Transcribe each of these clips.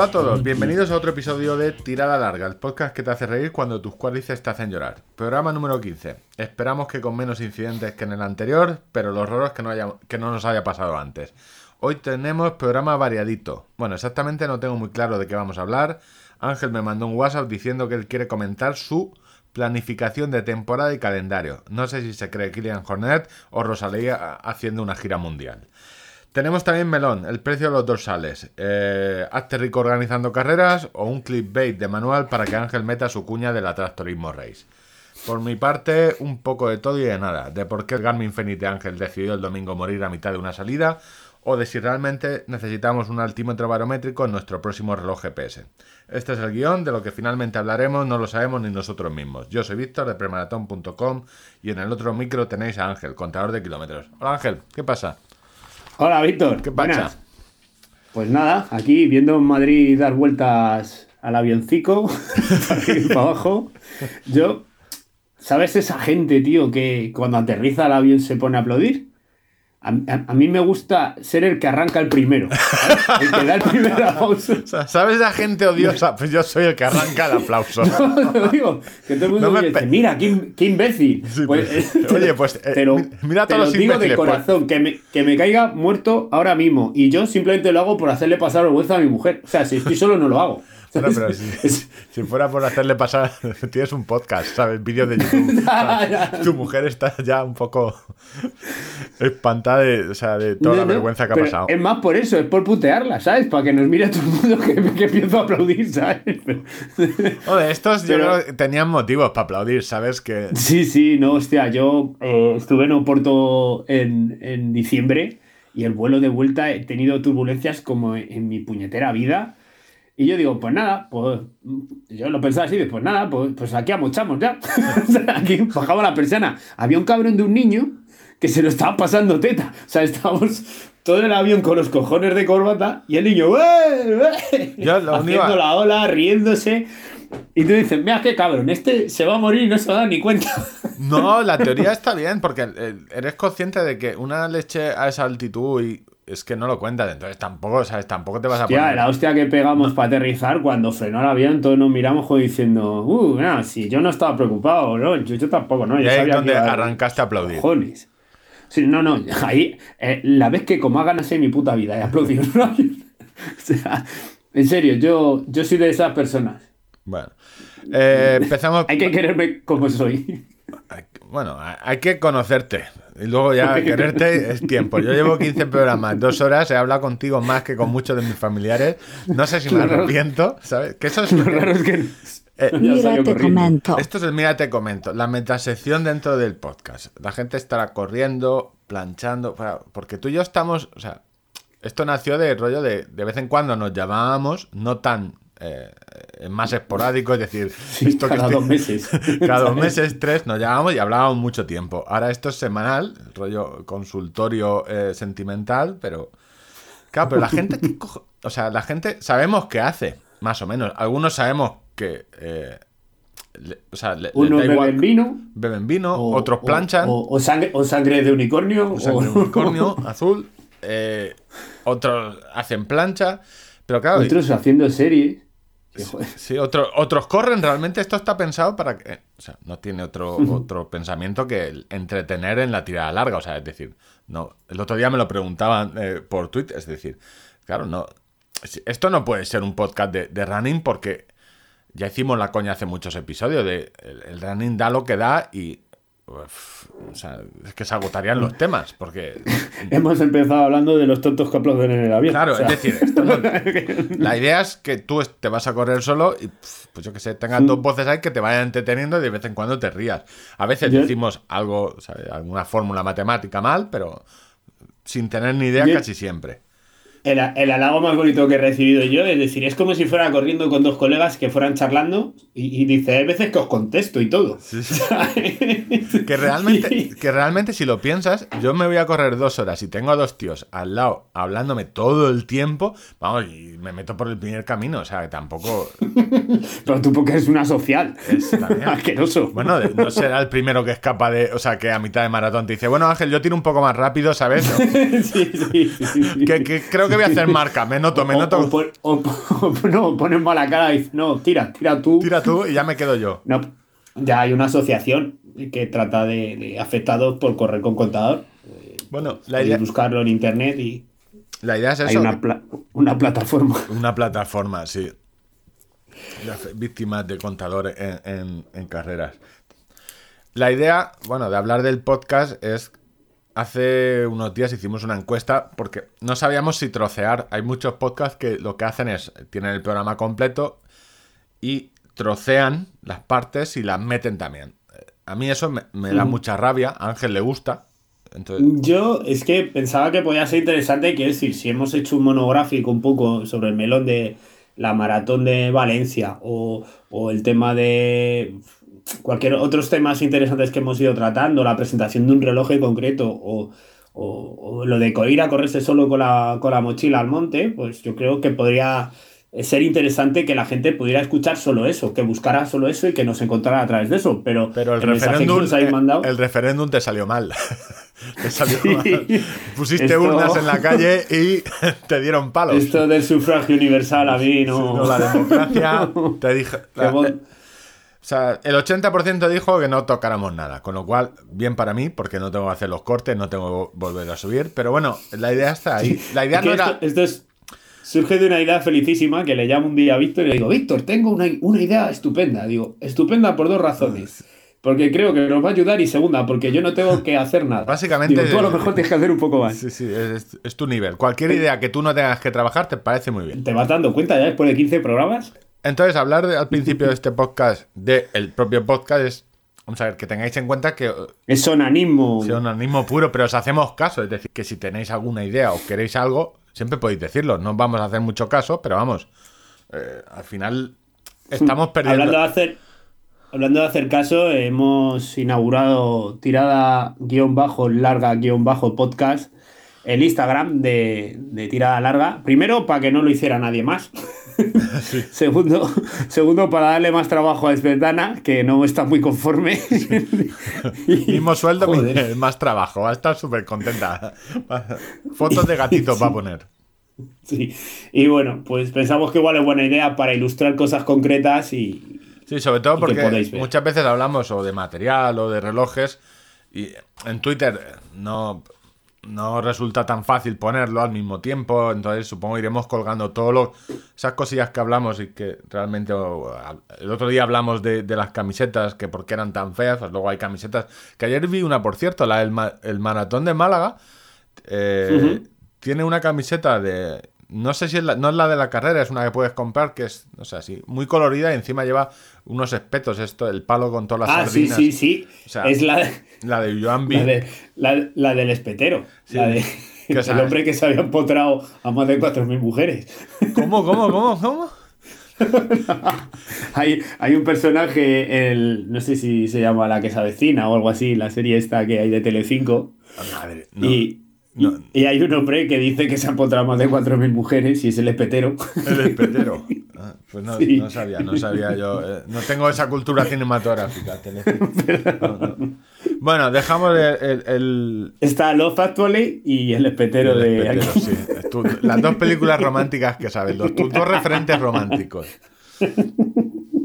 Hola a todos, bienvenidos a otro episodio de Tirada Larga, el podcast que te hace reír cuando tus cuádriceps te hacen llorar. Programa número 15. Esperamos que con menos incidentes que en el anterior, pero los horrores que no, haya, que no nos haya pasado antes. Hoy tenemos programa variadito. Bueno, exactamente no tengo muy claro de qué vamos a hablar. Ángel me mandó un WhatsApp diciendo que él quiere comentar su planificación de temporada y calendario. No sé si se cree Kylian Hornet o Rosalía haciendo una gira mundial. Tenemos también Melón, el precio de los dorsales. Eh, hazte rico organizando carreras o un clickbait de manual para que Ángel meta su cuña del atractorismo race. Por mi parte, un poco de todo y de nada. De por qué el Garmin Fenix de Ángel decidió el domingo morir a mitad de una salida o de si realmente necesitamos un altímetro barométrico en nuestro próximo reloj GPS. Este es el guion, de lo que finalmente hablaremos no lo sabemos ni nosotros mismos. Yo soy Víctor de premaratón.com y en el otro micro tenéis a Ángel, contador de kilómetros. Hola Ángel, ¿qué pasa? Hola Víctor, ¿qué pasa? Pues nada, aquí viendo en Madrid dar vueltas al avioncico, para arriba y para abajo. Yo, ¿sabes esa gente, tío, que cuando aterriza el avión se pone a aplaudir? A, a, mí me gusta ser el que arranca el primero. ¿sabes? El que da el primer aplauso. ¿Sabes la gente odiosa? Pues yo soy el que arranca el aplauso. No, lo digo, que todo el mundo No me dice, mira, qué, qué imbécil. Sí, Pues, pues, oye, pues, eh, pero, mi- mira a te todos lo los digo de pues. corazón, que, me, que me caiga muerto ahora mismo. Y yo simplemente lo hago por hacerle pasar vergüenza a mi mujer. O sea, si estoy solo no lo hago. Pero si, si fuera por hacerle pasar, tienes un podcast, ¿sabes? Vídeos de YouTube. Tu mujer está ya un poco espantada de, o sea, de toda No, la vergüenza que ha pasado. Es más por eso, es por putearla, ¿sabes? Para que nos mire todo el mundo que, que empiezo a aplaudir, ¿sabes? Joder, estos yo creo que tenían motivos para aplaudir, ¿sabes? Que Sí, sí, no, hostia, yo eh, estuve en Oporto en, en diciembre y el vuelo de vuelta he tenido turbulencias como en mi puñetera vida. Y yo digo, pues nada, pues yo lo pensaba así, pues nada, pues, pues aquí amochamos ya. Aquí bajaba la persiana. Había un cabrón de un niño que se lo estaba pasando teta. O sea, estábamos todo el avión con los cojones de corbata y el niño, único- haciendo la ola, riéndose. Y tú dices, mira qué cabrón, este se va a morir y no se va a dar ni cuenta. No, la teoría está bien, porque eh, eres consciente de que una leche a esa altitud y es que no lo cuentas, entonces tampoco, ¿sabes? Tampoco te vas a Hostia, poner. la hostia que pegamos para aterrizar cuando frenó el avión, todos nos miramos como diciendo, uh, nada, si yo no estaba preocupado, no, yo, yo tampoco, ¿no? Y Yo ahí sabía donde que arrancaste a aplaudir. Cojones. Sí, no, no, ahí, eh, la vez que como hagan así en mi puta vida he aplaudido en un avión. O sea, en serio, yo, yo soy de esas personas. Bueno, eh, empezamos. Hay que quererme como soy. Bueno, hay- que conocerte. Y luego ya quererte es tiempo. Yo llevo 15 programas, dos horas, he hablado contigo más que con muchos de mis familiares. No sé si me arrepiento, ¿sabes? Que eso es Lo raro es que Eh, Mira, te comento. Esto es el Mira, te comento. La metasección dentro del podcast. La gente estará corriendo, planchando. Porque tú y yo estamos. O sea, esto nació de rollo de. De vez en cuando nos llamábamos, no tan. eh, más esporádico, es decir, esto que cada estoy- dos meses. cada dos meses, tres, nos llamábamos y hablábamos mucho tiempo. Ahora esto es semanal, rollo consultorio eh, sentimental, pero. Claro, pero la gente. ¿qué cojo- O sea, la gente sabemos qué hace, más o menos. Algunos sabemos que. eh, le- o sea, le- igual- beben vino. beben vino, o- otros planchan, O, o sangre, o sangre de unicornio. o sangre de unicornio azul, eh, otros hacen plancha, pero claro, Otros haciendo series. Sí, otro- otros corren. Realmente esto está pensado para que. O sea, no tiene otro, otro pensamiento que el entretener en la tirada larga. O sea, es decir, no. El otro día me lo preguntaban eh, por Twitter. Es decir, claro, no. Esto no puede ser un podcast de, de running porque ya hicimos la coña hace muchos episodios de el, el running da lo que da y. o sea, es que se agotarían los temas porque Hemos empezado hablando de los tontos que aplauden en el avión. Claro, O sea, es decir, la idea es que tú te vas a correr solo y, pues yo que sé, tengas dos voces ahí que te vayan entreteniendo y de vez en cuando te rías. A veces Yo- decimos algo, ¿sabes? alguna fórmula matemática mal, pero sin tener ni idea Yo- casi siempre. El, el halago más bonito que he recibido yo, es decir, es como si fuera corriendo con dos colegas que fueran charlando y, y dice, hay veces que os contesto y todo. Que realmente, que realmente si lo piensas, yo me voy a correr dos horas y tengo a dos tíos al lado hablándome todo el tiempo, vamos, y me meto por el primer camino, o sea, que tampoco Pero tú porque eres una social. es Asqueroso. Bueno, no será el primero que escapa de. O sea, que a mitad de maratón te dice, bueno, Ángel, yo tiro un poco más rápido, ¿sabes? sí, sí, sí, sí. Que, que creo que voy a hacer marca, me noto, me O- noto. o o- no, pones mala cara y dices, no, tira, tira tú. Tira tú y ya me quedo yo. No, ya hay una asociación que trata de, de afectados por correr con contador. Bueno, la Podéis idea, buscarlo en internet y la idea es hay eso. una, pla- una plataforma. Una plataforma, sí. Las víctimas de contadores en, en- en carreras. La idea, bueno, de hablar del podcast es. Hace unos días hicimos una encuesta porque no sabíamos si trocear. Hay muchos podcasts que lo que hacen es. Tienen el programa completo y trocean las partes y las meten también. A mí eso me, me da mucha rabia. A Ángel le gusta. Entonces, Yo es que pensaba que podía ser interesante, quiero decir, si hemos hecho un monográfico un poco sobre el melón de la maratón de Valencia o, o el tema de cualquier otros temas interesantes que hemos ido tratando, la presentación de un reloj en concreto o, o- o lo de ir a correrse solo con la, con la mochila al monte, pues yo creo que podría ser interesante que la gente pudiera escuchar solo eso, que buscara solo eso y que nos encontrara a través de eso. Pero, Pero el, referéndum, eh, mandado... el referéndum te salió mal. te salió Sí. mal. Pusiste Esto- urnas en la calle y te dieron palos. Esto del sufragio universal a mí no. No, la democracia te dije. La- o sea, el 80% dijo que no tocáramos nada. Con lo cual, bien para mí, porque no tengo que hacer los cortes, no tengo que volver a subir. Pero bueno, la idea está ahí. La idea Es no era. esto, esto es, surge de una idea felicísima que le llamo un día a Víctor y le digo, Víctor, tengo una, una idea estupenda. Digo, estupenda por dos razones. Porque creo que nos va a ayudar y segunda, porque yo no tengo que hacer nada. Básicamente- Digo, tú a lo mejor tienes que hacer un poco más. Sí, sí, es, es tu nivel. Cualquier idea que tú no tengas que trabajar te parece muy bien. ¿Te vas dando cuenta ya después de 15 programas? Entonces, hablar de- al principio de este podcast, del propio podcast, es. Vamos a ver, que tengáis en cuenta que Es sonanismo. sea un organismo puro, pero os hacemos caso. Es decir, que si tenéis alguna idea o queréis algo, siempre podéis decirlo. No vamos a hacer mucho caso, pero vamos. eh, al final estamos perdiendo. Hablando de hacer, hablando de hacer caso, hemos inaugurado tirada guion bajo larga guion bajo podcast el Instagram de, de tirada larga. Primero, para que no lo hiciera nadie más. segundo, segundo, para darle más trabajo a Esbetana, que no está muy conforme. Y- Mismo sueldo, Joder. más trabajo. Va a estar súper contenta. Fotos de gatitos va a poner. Sí. Y bueno, pues pensamos que igual es buena idea para ilustrar cosas concretas y, Sí, sobre todo porque muchas veces hablamos o de material o de relojes y en Twitter no, no resulta tan fácil ponerlo al mismo tiempo, entonces supongo iremos colgando todas esas cosillas que hablamos y que realmente o, el otro día hablamos de, de las camisetas que por qué eran tan feas, pues luego hay camisetas que ayer vi una por cierto, la del ma- el maratón de Málaga eh, tiene una camiseta de. No sé si es la, no es la de la carrera, es una que puedes comprar que es, no sé, así, muy colorida y encima lleva unos espetos, esto, el palo con todas las Ah, sí, sardinas. sí, sí. O sea, es la, La de Joan la, de- la- la del espetero. Sí. La de, Que, o el hombre que se había empotrado a más de 4.000 mujeres. ¿Cómo, cómo, cómo, cómo? hay, hay un personaje, el, no sé si se llama La que se avecina o algo así, la serie esta que hay de Telecinco. Madre, no. y, no. y hay un hombre que dice que se ha empotrado a más de 4.000 mujeres y es el espetero. El espetero. Ah, pues no, Sí. no sabía, no sabía yo. eh, no tengo esa cultura cinematográfica. Telecinco. No, no. Bueno, dejamos el- el- el, Está Love Actually y el espetero El de... espetero, sí. Las dos películas románticas que sabes, los, tus dos referentes románticos.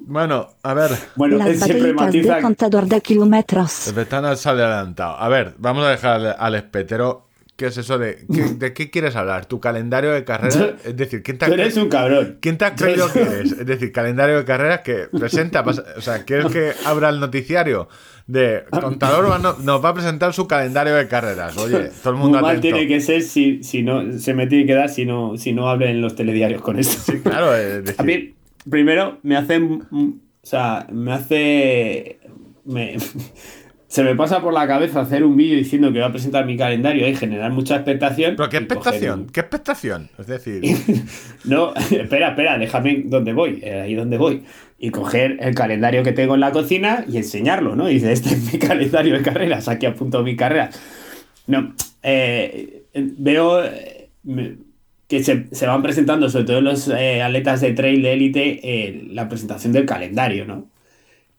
Bueno, a ver, Bueno, Las siempre matiza... de contador de kilómetros. el sale adelantado. A ver, vamos a dejar al, al espetero. ¿Qué es eso de qué, de qué quieres hablar? ¿Tu calendario de carrera? Yo- Es decir, ¿quién te ha eres un cabrón. ¿Quién te has creído que eres? Es decir, calendario de carreras que presenta, pasa- o sea, ¿quieres que abra el noticiario de contador va- no- nos va a presentar su calendario de carreras? Oye, todo el mundo Muy mal tiene que ser si, si no se me tiene que dar si no, si no hablen los telediarios con esto. Sí, claro, es decir, A mí, primero, me hace. O sea, me hace. me- se me pasa por la cabeza hacer un vídeo diciendo que voy a presentar mi calendario y generar mucha expectación. pero qué expectación, un- qué expectación. Es decir, No, espera, espera, déjame dónde voy, eh, ahí donde voy. Y coger el calendario que tengo en la cocina y enseñarlo, ¿no? Y dice, este es mi calendario de carreras, aquí apunto mi carrera. No, eh, veo eh, que se, se van presentando, sobre todo los eh, atletas de trail de élite, eh, la presentación del calendario, ¿no?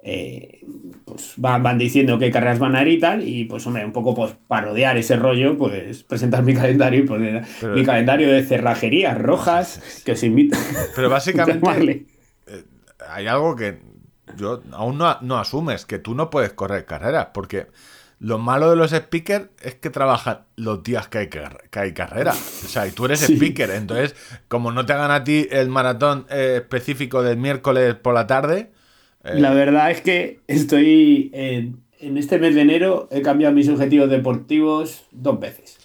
Eh, pues van, van diciendo qué carreras van a ir y tal, y pues hombre, un poco pues parodiar ese rollo, pues presentar mi calendario y poner Pero- mi calendario de cerrajerías rojas que os invito. Pero básicamente Llamarle. hay algo que yo aún no, no asumes, que tú no puedes correr carreras, porque lo malo de los speakers es que trabajan los días que hay, que hay carrera. O sea, y tú eres Sí. speaker, entonces, como no te hagan a ti el maratón eh, específico del miércoles por la tarde, eh, La verdad es que estoy en, en este mes de enero he cambiado mis objetivos deportivos dos veces.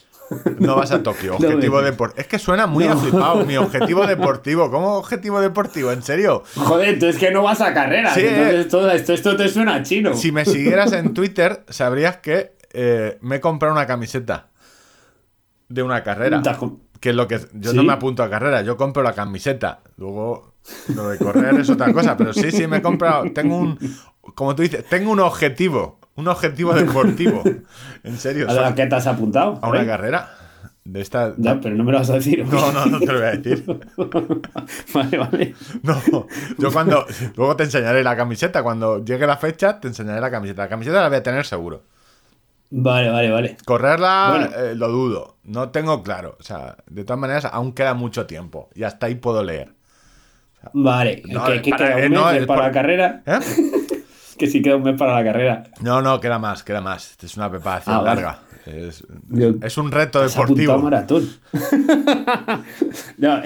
no vas a Tokio. Objetivo deportivo. Es que suena muy No. aflipado. Mi objetivo deportivo. ¿Cómo objetivo deportivo? ¿En serio? Joder, tú es que no vas a carreras. Sí, entonces eh. todo esto, esto te suena chino. Si me siguieras en Twitter, sabrías que eh, me he comprado una camiseta de una carrera. Que es lo que. Yo ¿Sí? no me apunto a carrera, yo compro la camiseta. Luego, lo de correr es otra cosa. Pero sí, sí, me he comprado. Tengo un. Como tú dices, tengo un objetivo. Un objetivo deportivo. En serio. ¿A la que te has apuntado? a una carrera. De esta. Ya, pero no me lo vas a decir. No, no, no te lo voy a decir. vale, vale. No, yo cuando. Luego te enseñaré la camiseta. Cuando llegue la fecha, te enseñaré la camiseta. La camiseta la voy a tener seguro. Vale, vale, vale. Correrla Bueno. eh, lo dudo. No tengo claro. O sea, de todas maneras, aún queda mucho tiempo. Y hasta ahí puedo leer. Vale. No, ¿Qué, qué para- queda? ¿Un mes no, de- es para por- la carrera? ¿Eh? Que sí queda un mes para la carrera. No, no, queda más, queda más. Es una preparación Ah, vale. larga. Es, Yo- es un reto deportivo. maratón. No,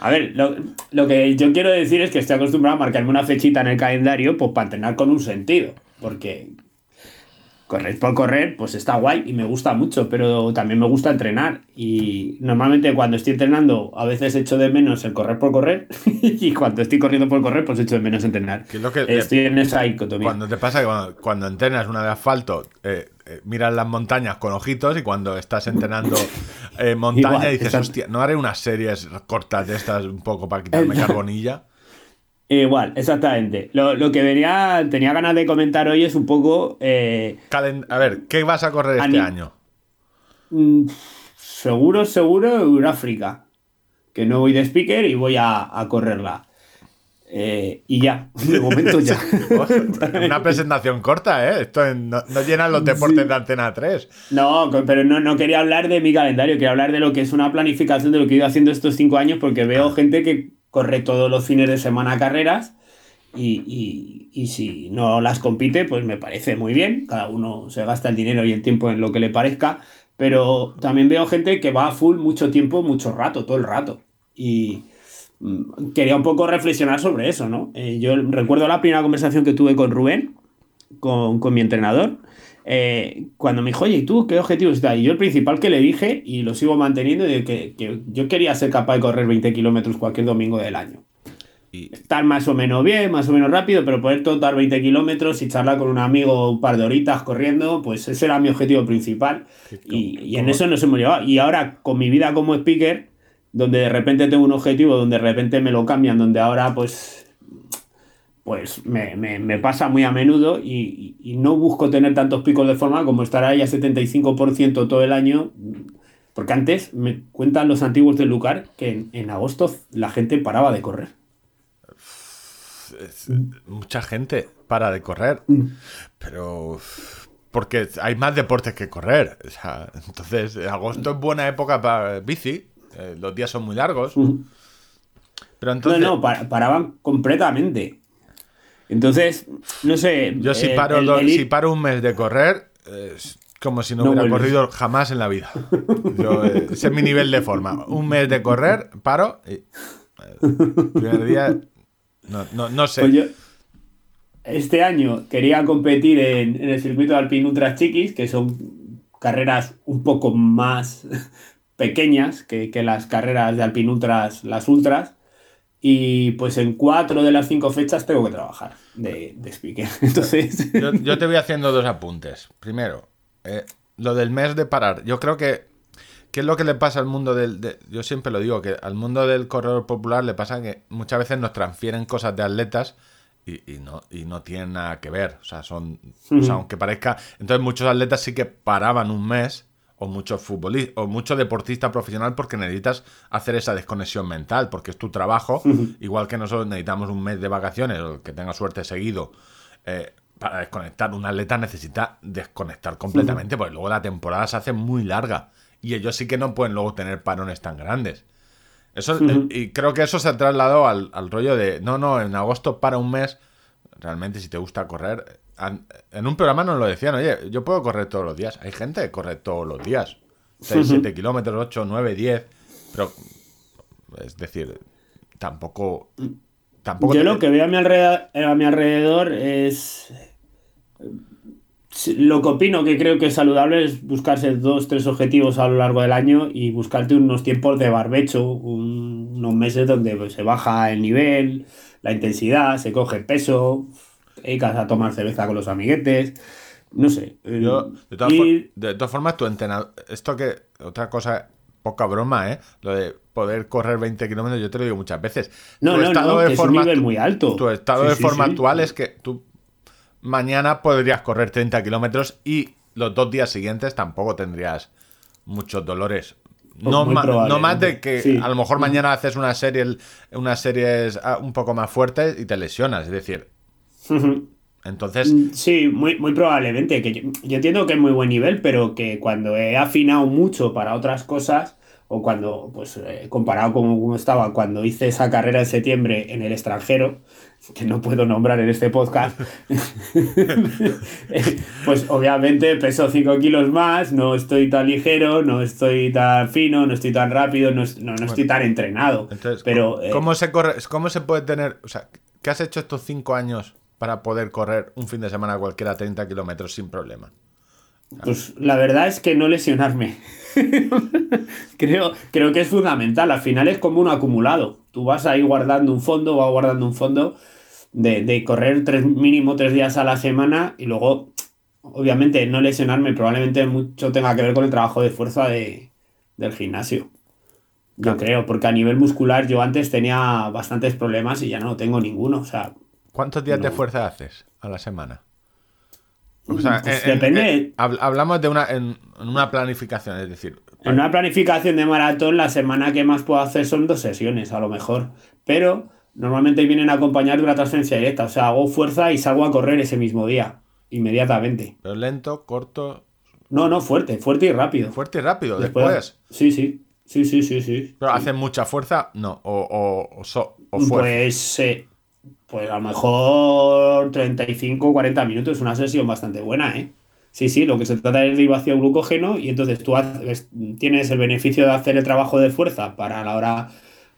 a ver, lo, lo que yo quiero decir es que estoy acostumbrado a marcarme una fechita en el calendario pues, para entrenar con un sentido. Porque correr por correr, pues está guay y me gusta mucho, pero también me gusta entrenar. Y normalmente cuando estoy entrenando, a veces echo de menos el correr por correr. y cuando estoy corriendo por correr, pues echo de menos entrenar. Que es lo que- estoy en esa dicotomía. Cuando te pasa que cuando, cuando entrenas una de asfalto, eh, eh, miras las montañas con ojitos y cuando estás entrenando eh, montaña Igual, dices, hostia, no haré unas series cortas de estas un poco para quitarme carbonilla. Igual, exactamente. Lo, lo que venía, tenía ganas de comentar hoy es un poco. eh, Calen- A ver, ¿qué vas a correr este año? Mm, seguro, seguro, Euráfrica. Que no voy de speaker y voy a, a correrla. Eh, y ya, de momento ya. Una presentación corta, ¿eh? Esto en- no, no llenan los deportes Sí. de Antena 3. No, pero no, no quería hablar de mi calendario, quería hablar de lo que es una planificación de lo que he ido haciendo estos cinco años, porque veo gente que corre todos los fines de semana carreras y, y- y si no las compite, pues me parece muy bien. Cada uno se gasta el dinero y el tiempo en lo que le parezca, pero también veo gente que va a full mucho tiempo, mucho rato, todo el rato. Y mm, quería un poco reflexionar sobre eso, ¿no? Eh, yo recuerdo la primera conversación que tuve con Rubén, con, con mi entrenador, eh, cuando me dijo, oye, ¿y tú qué objetivos está? Y yo el principal que le dije, y lo sigo manteniendo, de que, que yo quería ser capaz de correr 20 kilómetros cualquier domingo del año. Y, Estar más o menos bien, más o menos rápido, pero poder totar 20 kilómetros y charlar con un amigo un par de horitas corriendo, pues ese era mi objetivo principal. Y, y en eso nos hemos llevado. Y ahora, con mi vida como speaker, donde de repente tengo un objetivo, donde de repente me lo cambian, donde ahora pues pues me, me- me pasa muy a menudo y, y- y no busco tener tantos picos de forma como estar ahí a 75% todo el año. Porque antes me cuentan los antiguos del Lucar que en, en agosto la gente paraba de correr. es- mucha gente para de correr, pero porque hay más deportes que correr. O sea, entonces, agosto es buena época para bici. eh, los días son muy largos. Pero No, entonces, no, pa- paraban completamente. Entonces, no sé. yo si paro, el- el si paro un mes de correr, es como si no, No hubiera vuelves. corrido jamás en la vida. Yo, eh, ese es mi nivel de forma. Un mes de correr, paro y... eh, primer día... No, no, no sé. Pues yo este año quería competir en, en el circuito de Alpine Ultras Chiquis, que son carreras un poco más pequeñas que, que las carreras de Alpine Ultras, las Ultras. Y pues en cuatro de las cinco fechas tengo que trabajar de, de speaker. Entonces, Yo, yo te voy haciendo dos apuntes. Primero, eh, lo del mes de parar. Yo creo que. ¿Qué es lo que le pasa al mundo del.? de- yo siempre lo digo, que al mundo del corredor popular le pasa que muchas veces nos transfieren cosas de atletas y, y no, y no tienen nada que ver. O sea, son. o sea, aunque parezca. Entonces, muchos atletas sí que paraban un mes. O muchos futbolistas, o mucho deportista profesional, porque necesitas hacer esa desconexión mental, porque es tu trabajo. Igual que nosotros necesitamos un mes de vacaciones, o el que tenga suerte seguido, eh, para desconectar. Un atleta necesita desconectar completamente, porque luego la temporada se hace muy larga. Y ellos sí que no pueden luego tener parones tan grandes. Eso, Ujú. Y creo que eso se ha trasladado al, al rollo de, no, no, en agosto para un mes, realmente si te gusta correr, en un programa nos lo decían, oye, yo puedo correr todos los días. Hay gente que corre todos los días. 6, 7 kilómetros, 8, 9, 10. Pero, es decir, tampoco... tampoco Yo te- lo que veo a mi alrededor, a mi alrededor es. sí, Lo que opino que creo que es saludable es buscarse dos, tres objetivos a lo largo del año y buscarte unos tiempos de barbecho, un- unos meses donde se baja el nivel, la intensidad, se coge peso, dedicas a tomar cerveza con los amiguetes, no sé. eh, Yo, de, todas y- for- de todas formas, tu entrenador. Esto que. Otra cosa, poca broma, ¿eh? Lo de poder correr 20 kilómetros, yo te lo digo muchas veces. No, Tu no, no, que es un forma nivel actu- muy alto. Tu estado Sí, de sí, forma sí. actual es que tú mañana podrías correr 30 kilómetros y los dos días siguientes tampoco tendrías muchos dolores. No, Muy ma- no más de que a lo mejor mañana haces una serie, unas series ah, un poco más fuertes y te lesionas. Es decir, entonces. Mm, Sí, muy, muy probablemente. Que yo, yo entiendo que es muy buen nivel, pero que cuando he afinado mucho para otras cosas, o cuando, pues, eh, comparado con cómo estaba cuando hice esa carrera en septiembre en el extranjero, que no puedo nombrar en este podcast, pues obviamente peso 5 kilos más, no estoy tan ligero, no estoy tan fino, no estoy tan rápido, no, no, no estoy tan entrenado. Entonces, pero, eh, ¿cómo se corre? ¿Cómo se puede tener? O sea, ¿qué has hecho estos cinco años para poder correr un fin de semana cualquiera 30 kilómetros sin problema? Pues la verdad es que no lesionarme. creo, creo que es fundamental. Al final es como un acumulado. Tú vas ahí guardando un fondo, vas guardando un fondo de, de correr tres, mínimo tres días a la semana y luego, obviamente, no lesionarme probablemente mucho tenga que ver con el trabajo de fuerza de, del gimnasio. Yo creo, porque a nivel muscular yo antes tenía bastantes problemas y ya no tengo ninguno. O sea, ¿Cuántos días de fuerza haces a la semana? O sea, Pues en- en- depende. en- habl- hablamos de una, en, en una planificación, es decir, En una planificación de maratón, la semana que más puedo hacer son dos sesiones, a lo mejor. Pero normalmente vienen a acompañar de una transferencia directa. O sea, hago fuerza y salgo a correr ese mismo día, inmediatamente. pero lento, corto, No, no, fuerte, fuerte y rápido. fuerte y rápido. Después- Después, Sí, sí. Sí, sí, sí, sí. pero Sí. hacen mucha fuerza, no, o, o, o, so- o fuerza. Pues, eh, pues a lo mejor 35, 40 minutos, es una sesión bastante buena, ¿eh? Sí, sí, lo que se trata es de ir vacío glucógeno y entonces tú tienes el beneficio de hacer el trabajo de fuerza para la hora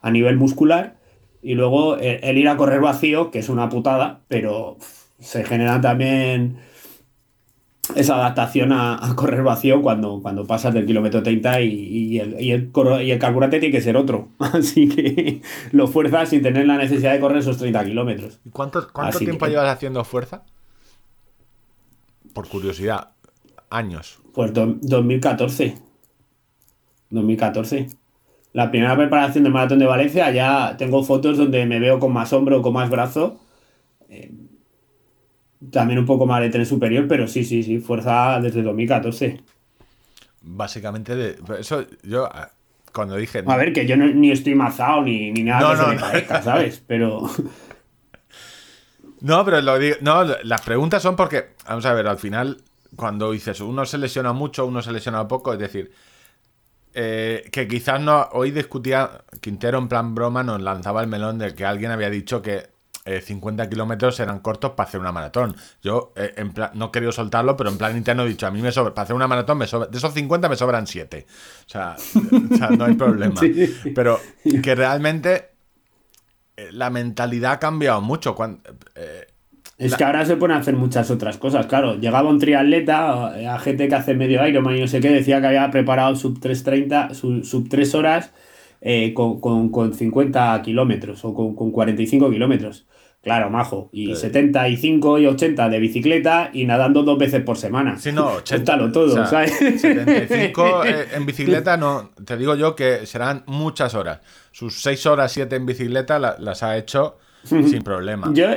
a nivel muscular y luego el, el ir a correr vacío, que es una putada, pero se genera también esa adaptación a, a correr vacío cuando, cuando pasas del kilómetro 30 y, y el, y, el, y el carburante tiene que ser otro. Así que lo fuerzas sin tener la necesidad de correr esos 30 kilómetros. ¿Y cuánto, cuánto Así tiempo que- llevas haciendo fuerza? Por curiosidad, años. Pues do- 2014. 2014. La primera preparación del maratón de Valencia, ya tengo fotos donde me veo con más hombro, con más brazo. Eh, también un poco más de tren superior, pero sí, sí, sí, fuerza desde 2014. Básicamente, de, eso yo ah, cuando dije. A ver, que yo no- ni estoy mazado ni, ni nada No, que no, se me no. parezca, ¿sabes? Pero No, pero lo digo. No, las preguntas son porque, vamos a ver, al final, cuando dices uno se lesiona mucho, uno se lesiona poco, es decir, eh, que quizás no. Hoy discutía, Quintero en plan broma nos lanzaba el melón de que alguien había dicho que eh, 50 kilómetros eran cortos para hacer una maratón. Yo eh, en plan, no he querido soltarlo, pero en plan interno he dicho, a mí me sobra, para hacer una maratón, me sobra, de esos 50 me sobran 7. O sea, o sea, no hay problema. Sí. Pero que realmente eh, la mentalidad ha cambiado mucho. Cuando, eh, es La- que ahora se pueden hacer muchas otras cosas. Claro, llegaba un triatleta, a gente que hace medio Ironman y no sé qué, decía que había preparado sub 3.30, sub, sub 3 horas eh, con, con, con 50 kilómetros o con, con 45 kilómetros. Claro, majo. Y Sí. 75 y 80 de bicicleta y nadando dos veces por semana. Sí, no, 80. Cuéntalo todo, o sea, ¿sabes? 75 eh, en bicicleta, no, te digo yo que serán muchas horas. Sus 6 horas, 7 en bicicleta la- las ha hecho sin problema. Yo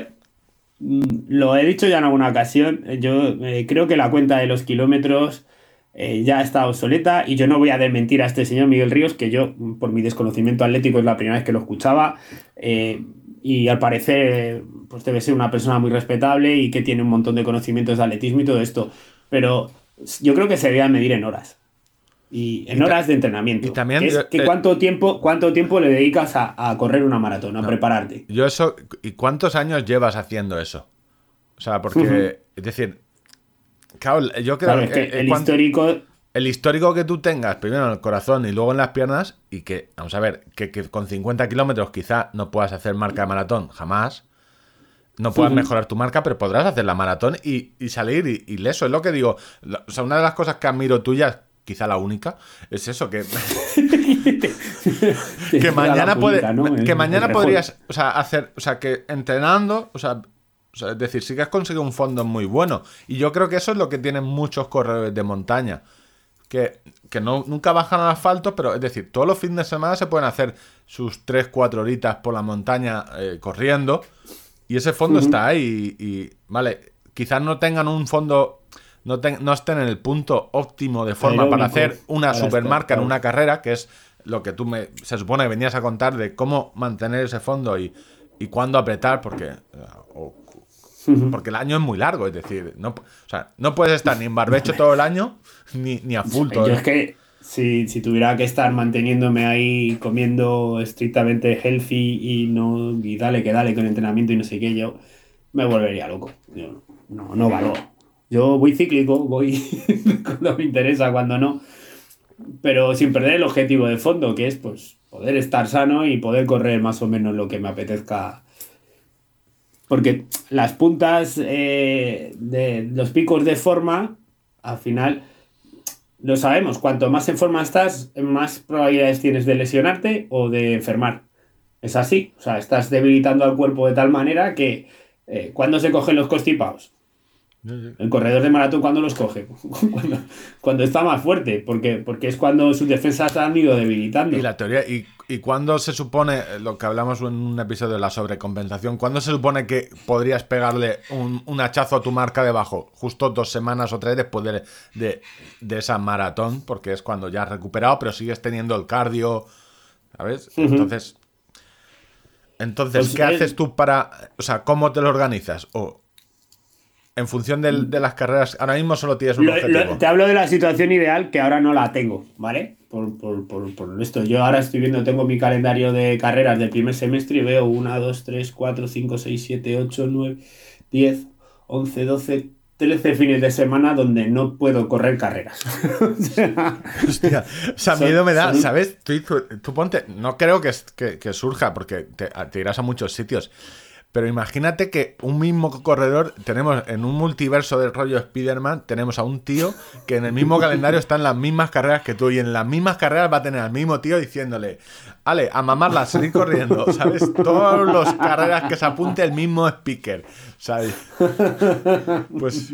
mm, lo he dicho ya en alguna ocasión. Yo eh, creo que la cuenta de los kilómetros eh, ya está obsoleta y yo no voy a desmentir a este señor Miguel Ríos, que yo, por mi desconocimiento atlético, es la primera vez que lo escuchaba. eh, y al parecer, pues debe ser una persona muy respetable y que tiene un montón de conocimientos de atletismo y todo esto. Pero yo creo que se debía medir en horas. Y en Y horas de entrenamiento. y también, Que es que eh, cuánto, tiempo, ¿Cuánto tiempo le dedicas a, a correr una maratón, a No. prepararte? Yo eso, ¿y cuántos años llevas haciendo eso? O sea, porque, es decir, claro, yo creo Claro, es que el histórico. El histórico que tú tengas, primero en el corazón y luego en las piernas, y que, vamos a ver, que, que con 50 kilómetros quizá no puedas hacer marca de maratón, jamás. No puedas mejorar tu marca, pero podrás hacer la maratón y, y salir y, y. Es lo que digo. O sea, una de las cosas que admiro tuyas, quizá la única, es eso, que, que mañana puede, que mañana podrías, o sea, hacer, o sea, que entrenando, o sea, o sea, es decir, sí que has conseguido un fondo muy bueno. Y yo creo que eso es lo que tienen muchos corredores de montaña. Que, que no, nunca bajan al asfalto, pero es decir, todos los fines de semana se pueden hacer sus 3-4 horitas por la montaña eh, corriendo. Y ese fondo está ahí. Y, y, vale, quizás no tengan un fondo, no, ten- no estén en el punto óptimo de forma para hacer una para estar, supermarca en una carrera, que es lo que tú me se supone que venías a contar de cómo mantener ese fondo y, y cuándo apretar, porque, eh, porque el año es muy largo, es decir, no, o sea, no puedes estar ni en barbecho todo el año, ni, ni a full todo Yo el es que si, si tuviera que estar manteniéndome ahí comiendo estrictamente healthy y no y dale que dale con entrenamiento y no sé qué, yo me volvería loco. Yo no, no valoro. Yo voy cíclico, voy cuando me interesa, cuando no, pero sin perder el objetivo de fondo, que es pues poder estar sano y poder correr más o menos lo que me apetezca. Porque las puntas eh, de los picos de forma, al final, lo sabemos, cuanto más en forma estás, más probabilidades tienes de lesionarte o de enfermar. Es así, o sea, estás debilitando al cuerpo de tal manera que eh, cuando se cogen los constipados, el corredor de maratón cuando los coge, cuando, cuando está más fuerte, porque, porque es cuando sus defensas han ido debilitando. Y la teoría, y, y cuándo se supone, lo que hablamos en un episodio de la sobrecompensación, ¿cuándo se supone que podrías pegarle un, un hachazo a tu marca debajo? Justo dos semanas o tres después de, de, de esa maratón, porque es cuando ya has recuperado, pero sigues teniendo el cardio, ¿sabes? Entonces, entonces Pues ¿qué haces tú para, o sea, cómo te lo organizas? O en función del- de las carreras, ahora mismo solo tienes un Lo- objetivo. lo- te hablo de la situación ideal que ahora no la tengo, ¿vale? Por, por, por, por esto. Yo ahora estoy viendo, tengo mi calendario de carreras del primer semestre y veo 1, 2, 3, 4, 5, 6, 7, 8, 9, 10, 11, 12, 13 fines de semana donde no puedo correr carreras. O sea, Hostia, o sea, Son- miedo me da, son- ¿sabes? Tú, tú- tú ponte, no creo que, que- que surja porque te, te irás a muchos sitios, pero imagínate que un mismo corredor, tenemos en un multiverso del rollo Spider-Man, tenemos a un tío que en el mismo calendario está en las mismas carreras que tú y en las mismas carreras va a tener al mismo tío diciéndole, Ale, a mamarla, seguir corriendo, ¿sabes? Todas las carreras que se apunte el mismo speaker, ¿sabes? Pues,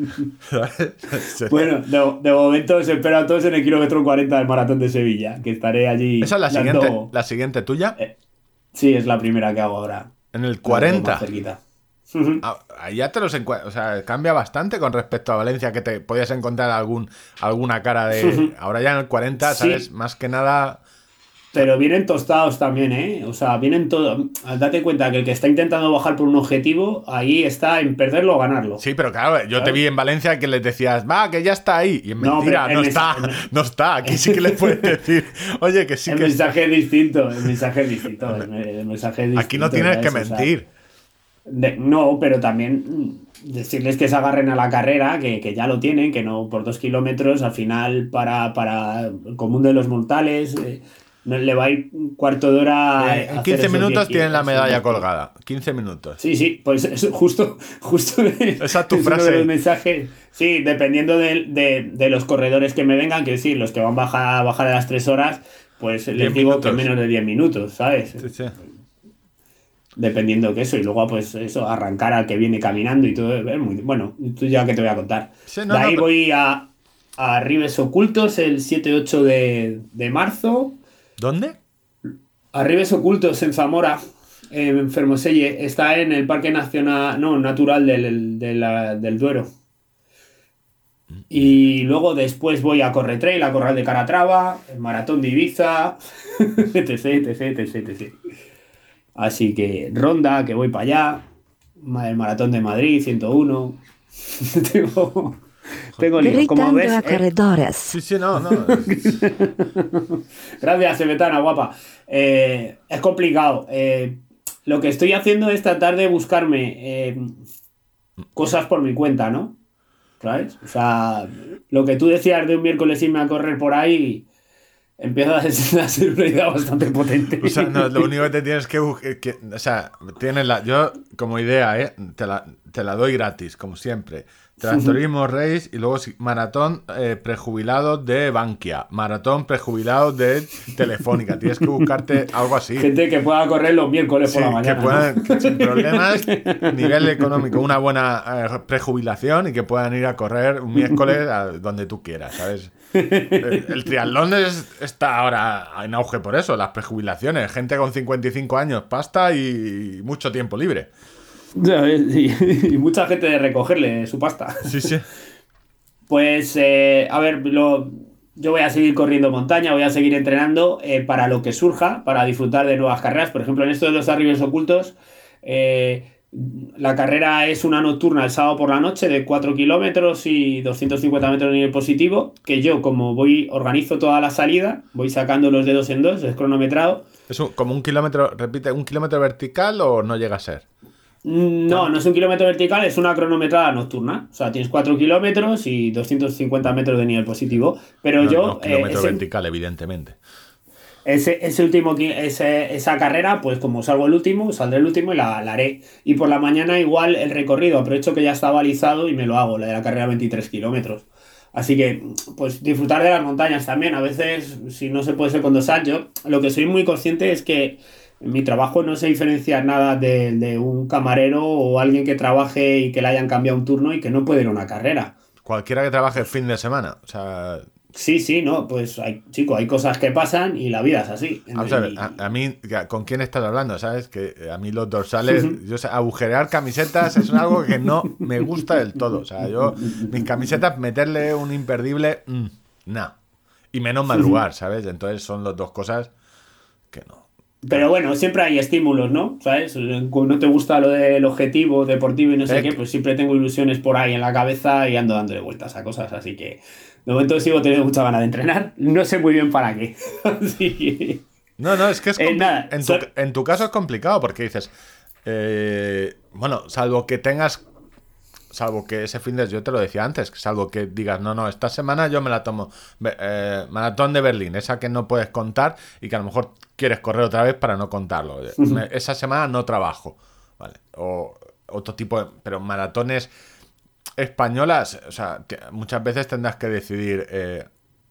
¿sabes? bueno, de, de momento se espera a todos en el kilómetro 40 del maratón de Sevilla, que estaré allí. Esa es la dando- siguiente, la siguiente tuya, Eh, Sí, es la primera que hago ahora. En el Más 40. cerquita. Ujú. Ah, te los encuentras, o sea, cambia bastante con respecto a Valencia, que te podías encontrar algún, alguna cara de... Ahora ya en el 40, Sí. ¿sabes? Más que nada... Pero vienen tostados también, ¿eh? O sea, vienen todo. Date cuenta que el que está intentando bajar por un objetivo, ahí está en perderlo o ganarlo. Sí, pero claro, yo te vi en Valencia que les decías, va, que ya está ahí. Y en No, mentira, no, está, no está. Aquí sí que les puedes decir, oye, que sí el que está. mensaje es distinto, el mensaje es distinto. El, mensaje es distinto Aquí no tienes que ¿sabes? O sea, mentir. de- no, pero también decirles que se agarren a la carrera, que, que ya lo tienen, que no por dos kilómetros, al final para, para el común de los mortales, eh, le va a ir un cuarto de hora. Eh, en hacer 15 esos minutos 10 tienen la medalla colgada. 15 minutos. Sí, sí, pues eso, justo, justo Esa es tu frase. de los mensajes. Sí, dependiendo de, de- de los corredores que me vengan, que decir, los que van a bajar, a bajar a las 3 horas, pues les 10 digo minutos. que menos de 10 minutos, ¿sabes? Sí, sí. Dependiendo que eso, y luego pues eso, arrancar al que viene caminando y todo, es muy, bueno, tú ya que te voy a contar. Sí, no, de ahí voy a, a Ribes Ocultos el 7-8 de, de marzo. ¿Dónde? Arribes Ocultos en Zamora, en Fermoselle, está en el Parque Nacional, no, Natural del, del Duero. Y luego después voy a Corretrail, a Corral de Caratrava, el Maratón de Ibiza, etc. Así que Ronda, que voy para allá. el maratón de Madrid, 101. tengo, tengo lío. Como ves, a eh, corredores. Sí, sí, no, no. Gracias, Sebetana, guapa. Eh, es complicado. Eh, lo que estoy haciendo es tratar de buscarme eh, cosas por mi cuenta, ¿no? ¿Sabes? O sea, lo que tú decías de un miércoles irme a correr por ahí empieza a ser, una idea bastante potente. O sea, no, lo único que te tienes que buscar. o sea, tienes la. Yo, como idea, ¿eh? Te la, te la doy gratis, como siempre. Tractorismo Race y luego maratón eh, prejubilado de Bankia. Maratón prejubilado de Telefónica. Tienes que buscarte algo así. Gente que pueda correr los miércoles Sí, por la que mañana. ¿no? puedan, que sin problemas, nivel económico, una buena eh, prejubilación y que puedan ir a correr un miércoles a donde tú quieras, ¿sabes? El, el triatlón es- está ahora en auge por eso, las prejubilaciones, gente con 55 años, pasta y mucho tiempo libre. Y, y mucha gente de recogerle su pasta. Sí, sí. Pues, eh, a ver, lo- yo voy a seguir corriendo montaña, voy a seguir entrenando eh, para lo que surja, para disfrutar de nuevas carreras. Por ejemplo, en esto de los arribes ocultos, eh, la carrera es una nocturna el sábado por la noche de 4 kilómetros y 250 metros de nivel positivo, que yo, como voy, organizo toda la salida, voy sacando los dedos en dos, es cronometrado. Es un- como un kilómetro, repite, ¿un kilómetro vertical o no llega a ser? No, no es un kilómetro vertical, es una cronometrada nocturna. O sea, tienes 4 kilómetros y 250 metros de nivel positivo. Pero No, yo. no, kilómetro ese, vertical, evidentemente. ese, ese último, ese- esa carrera, pues como salgo el último, saldré el último y la, la haré. Y por la mañana, igual el recorrido, aprovecho que ya está balizado y me lo hago, la de la carrera 23 kilómetros. Así que, pues disfrutar de las montañas también. A veces, si no se puede ser con yo lo que soy muy consciente es que mi trabajo no se diferencia nada de, de un camarero o alguien que trabaje y que le hayan cambiado un turno y que no puede ir a una carrera. Cualquiera que trabaje el fin de semana, o sea, Sí, sí, no, pues hay, chico, hay cosas que pasan y la vida es así. Vamos a ver, Y- a, a mí, ¿con quién estás hablando? ¿Sabes? Que a mí los dorsales, yo sé, agujerear camisetas es algo que no me gusta del todo. O sea, yo, mis camisetas, meterle un imperdible, mm, no. Y menos madrugar, ¿sabes? Entonces son las dos cosas que no. Pero bueno, siempre hay estímulos, ¿no? ¿Sabes? No te gusta lo del objetivo deportivo y no sé qué, pues siempre tengo ilusiones por ahí en la cabeza y ando dándole vueltas a cosas. Así que de momento sigo teniendo mucha ganas de entrenar. No sé muy bien para qué. Así que- No, no, es que es Eh, nada, en, tu, so- en tu caso es complicado porque dices, eh, bueno, salvo que tengas, salvo que ese fin de, yo te lo decía antes, salvo que digas, no, no, esta semana yo me la tomo, eh, maratón de Berlín, esa que no puedes contar y que a lo mejor quieres correr otra vez para no contarlo. Esa semana no trabajo, ¿vale? O otro tipo de, pero maratones españolas, o sea, muchas veces tendrás que decidir eh,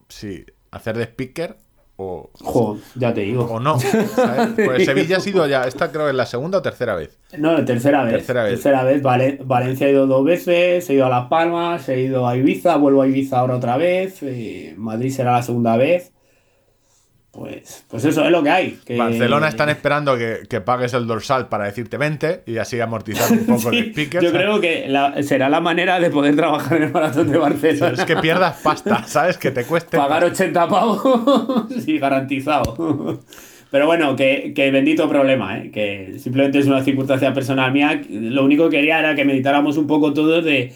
si hacer de speaker o, Jo, ya te digo. o no. ¿sabes? Pues Sevilla ha sido ya, esta creo que es la segunda o tercera vez. No, tercera vez. Tercera vez. Tercera vez. Vale, Valencia he ido dos veces, he ido a Las Palmas, he ido a Ibiza, vuelvo a Ibiza ahora otra vez. eh, Madrid será la segunda vez. Pues, pues eso es lo que hay. que- Barcelona están esperando que, que pagues el dorsal para decirte 20 y así amortizar un poco el Sí, speaker. Yo ¿sabes? creo que la- será la manera de poder trabajar en el maratón de Barcelona. Es que pierdas pasta, ¿sabes? Que te cueste. Pagar 80 pavos y garantizado. Pero bueno, que, que bendito problema, ¿eh? que simplemente es una circunstancia personal mía. Lo único que quería era que meditáramos un poco todos de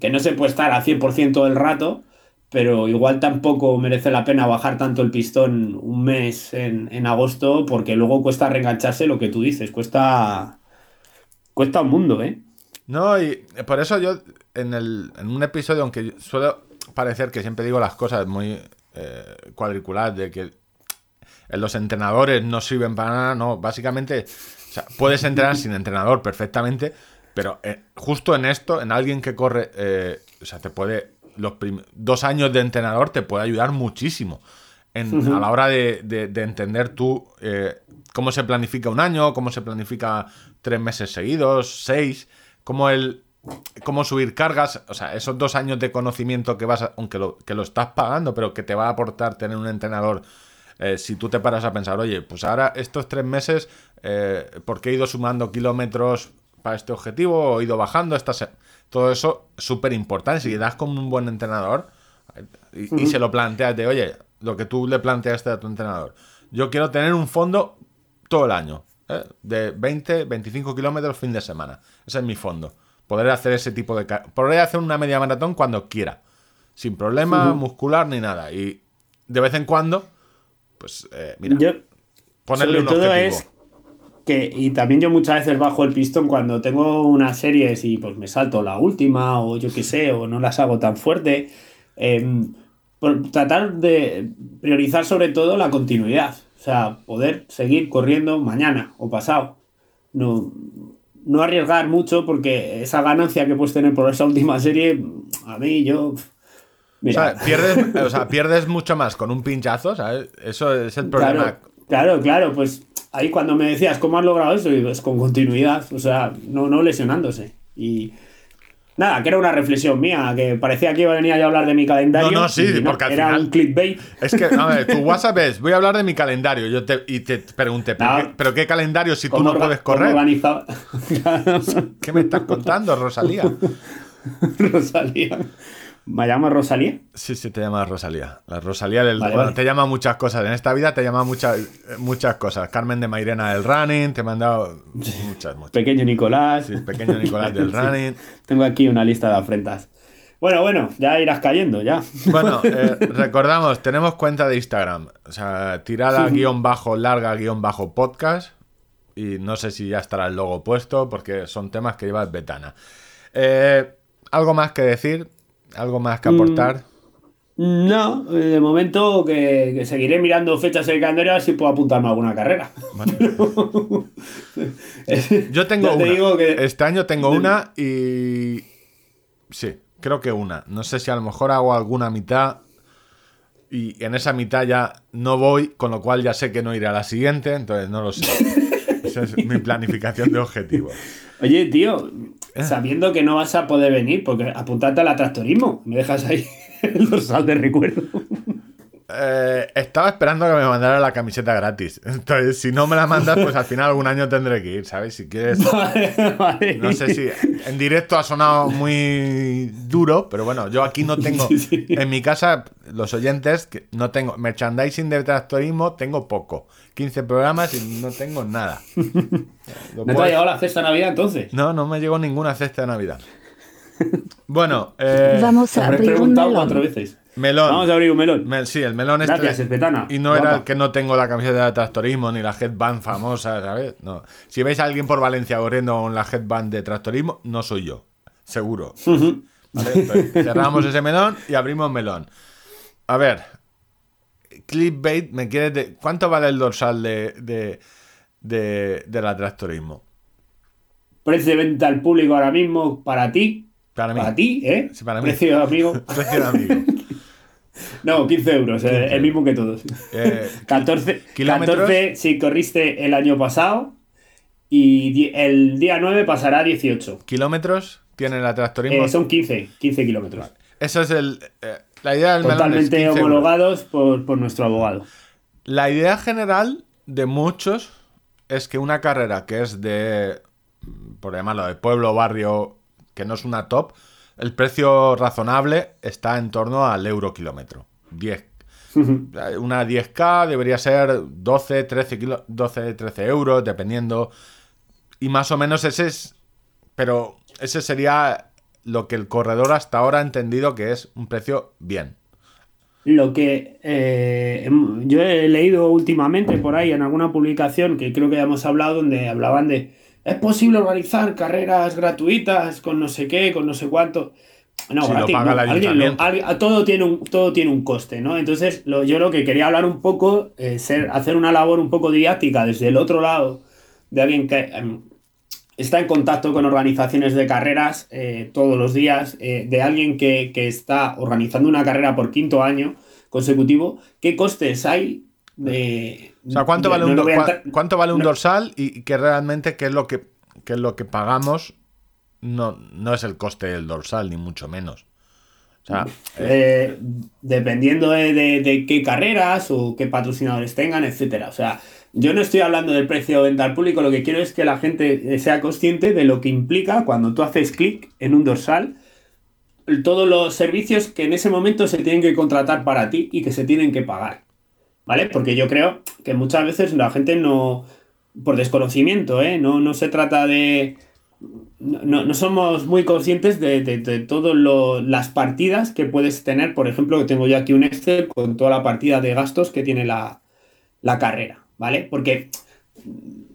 que no se puede estar al 100% todo el rato, pero igual tampoco merece la pena bajar tanto el pistón un mes en, en agosto, porque luego cuesta reengancharse lo que tú dices, cuesta, cuesta un mundo, ¿eh? No, y por eso yo en, el, en un episodio, aunque suelo parecer que siempre digo las cosas muy eh, cuadriculadas, de que los entrenadores no sirven para nada, no, básicamente puedes entrenar sin entrenador perfectamente, pero eh, justo en esto, en alguien que corre, eh, o sea, te puede, los dos años de entrenador te puede ayudar muchísimo. En, a la hora de, de- de entender tú eh, cómo se planifica un año, cómo se planifica tres meses seguidos, seis, cómo el cómo subir cargas, o sea, esos dos años de conocimiento que vas a, aunque lo, que lo estás pagando, pero que te va a aportar tener un entrenador, eh, si tú te paras a pensar, oye, pues ahora estos tres meses, eh, porque he ido sumando kilómetros para este objetivo, o he ido bajando, esta se- todo eso es súper importante, si das con un buen entrenador y, y se lo planteas de, oye, lo que tú le planteaste a tu entrenador, yo quiero tener un fondo todo el año. ¿eh? de 20, 25 kilómetros fin de semana. Ese es mi fondo. Poder hacer ese tipo de... Podré hacer una media maratón cuando quiera. Sin problema muscular ni nada. Y de vez en cuando, pues eh, mira, Yo, ponerle sobre un todo objetivo. es que, y también yo muchas veces bajo el pistón cuando tengo unas series y pues me salto la última o yo qué sé, o no las hago tan fuerte. em, por tratar de priorizar sobre todo la continuidad. O sea, poder seguir corriendo mañana o pasado. No, no arriesgar mucho porque esa ganancia que puedes tener por esa última serie, a mí yo... O sea, pierdes, o sea, pierdes mucho más con un pinchazo, ¿sabes? Eso es el problema. Claro, claro, claro, pues ahí cuando me decías cómo has logrado eso, digo, es con continuidad, o sea, no, no lesionándose. Y nada, que era una reflexión mía, que parecía que iba a venir a hablar de mi calendario. No, no, sí, y porque al era final- un clickbait. Es que, a ver, tu WhatsApp es, voy a hablar de mi calendario. Yo te, y te pregunté, ¿pero, No. qué, pero qué calendario si tú ¿Cómo no puedes correr? ¿Qué me estás contando, Rosalía? Rosalía. ¿Me llamo Rosalía? Sí, sí, te llamas Rosalía. La Rosalía del... Vale, bueno, vale. te llama muchas cosas. En esta vida te llama muchas, muchas cosas. Carmen de Mairena del Running, te he mandado muchas, muchas. Pequeño Nicolás. Sí, pequeño Nicolás del Sí. Running. Tengo aquí una lista de afrentas. Bueno, bueno, ya irás cayendo, ya. Bueno, eh, recordamos, tenemos cuenta de Instagram. O sea, tirada guion bajo, larga guion bajo podcast. Y no sé si ya estará el logo puesto porque son temas que lleva Betana. Eh, ¿Algo más que decir? ¿Algo más que aportar? No, eh, de momento que, que seguiré mirando fechas en el calendario a ver si puedo apuntarme a alguna carrera. Yo tengo te una. digo que- Este año tengo una y. Sí, creo que una. No sé si a lo mejor hago alguna mitad. Y en esa mitad ya no voy, con lo cual ya sé que no iré a la siguiente, entonces no lo sé. Esa es mi planificación de objetivos. Oye, tío. Sabiendo que no vas a poder venir, porque apuntarte al atractorismo, me dejas ahí el dorsal de recuerdo. Eh, estaba esperando que me mandara la camiseta gratis. Entonces, si no me la mandas, pues al final algún año tendré que ir, ¿sabes? Si quieres. vale, vale. No sé si en directo ha sonado muy duro, pero bueno, yo aquí no tengo. Sí, sí. En mi casa, los oyentes, no tengo. Merchandising de tractorismo, tengo poco. 15 programas y no tengo nada. ¿No te ha llegado la cesta de Navidad entonces? No, no me llegó ninguna cesta de Navidad. Bueno, eh, Vamos a habré abrir un melón. veces. Melón. Vamos a abrir un melón. Me- sí, el melón este. Gracias, Esbetana. Y no era el que no tengo la camiseta de tractorismo ni la headband famosa, ¿sabes? No. Si veis a alguien por Valencia corriendo con la headband de tractorismo, no soy yo. Seguro. ¿Vale? Entonces, cerramos ese melón y abrimos melón. A ver. Clipbait, ¿me quieres de... ¿Cuánto vale el dorsal de, de, de, de la tractorismo? Precio de venta al público ahora mismo para ti. Para mí. Para ti, ¿eh? Sí, para mí. Precio amigo. Precio de amigo. No, 15 euros, eh, el mismo que todos. Eh, 14, kilómetros. 14 si corriste el año pasado y el día 9 pasará a 18. ¿Kilómetros tiene la tractorismo? Eh, son 15, 15 kilómetros. Eso es el... eh, la idea del melón es Totalmente 15 euros. homologados por, por nuestro abogado. La idea general de muchos es que una carrera que es de, por llamarlo, de pueblo, barrio, que no es una top, el precio razonable está en torno al euro kilómetro. 10. Una 10K debería ser 12, 13, kilo- 12, 13 euros, dependiendo. Y más o menos ese es... Pero ese sería lo que el corredor hasta ahora ha entendido que es un precio bien. Lo que eh, em- yo he leído últimamente por ahí en alguna publicación que creo que ya hemos hablado, donde hablaban de es posible organizar carreras gratuitas con no sé qué, con no sé cuánto. No, Si lo gratis, paga no. Alguien lo- todo, tiene un, todo tiene un coste, ¿no? Entonces, lo- yo lo que quería hablar un poco, eh, ser, hacer una labor un poco didáctica desde el otro lado, de alguien que em, está en contacto con organizaciones de carreras eh, todos los días, eh, de alguien que, que está organizando una carrera por quinto año consecutivo, ¿qué costes hay O sea, ¿cuánto vale no un, do- cuánto vale un no- dorsal y y que realmente qué es lo que, qué es lo que pagamos? No, no es el coste del dorsal, ni mucho menos. O sea, Eh, dependiendo de, de- de qué carreras o qué patrocinadores tengan, etcétera. O sea, yo no estoy hablando del precio de venta al público, lo que quiero es que la gente eh, sea consciente de lo que implica cuando tú haces clic en un dorsal, todos los servicios que en ese momento se tienen que contratar para ti y que se tienen que pagar. ¿Vale? Porque yo creo que muchas veces la gente no, por desconocimiento, ¿eh? No, no se trata de... No, no somos muy conscientes de, de, de todas las partidas que puedes tener. Por ejemplo, tengo yo aquí un Excel con toda la partida de gastos que tiene la, la carrera, ¿vale? Porque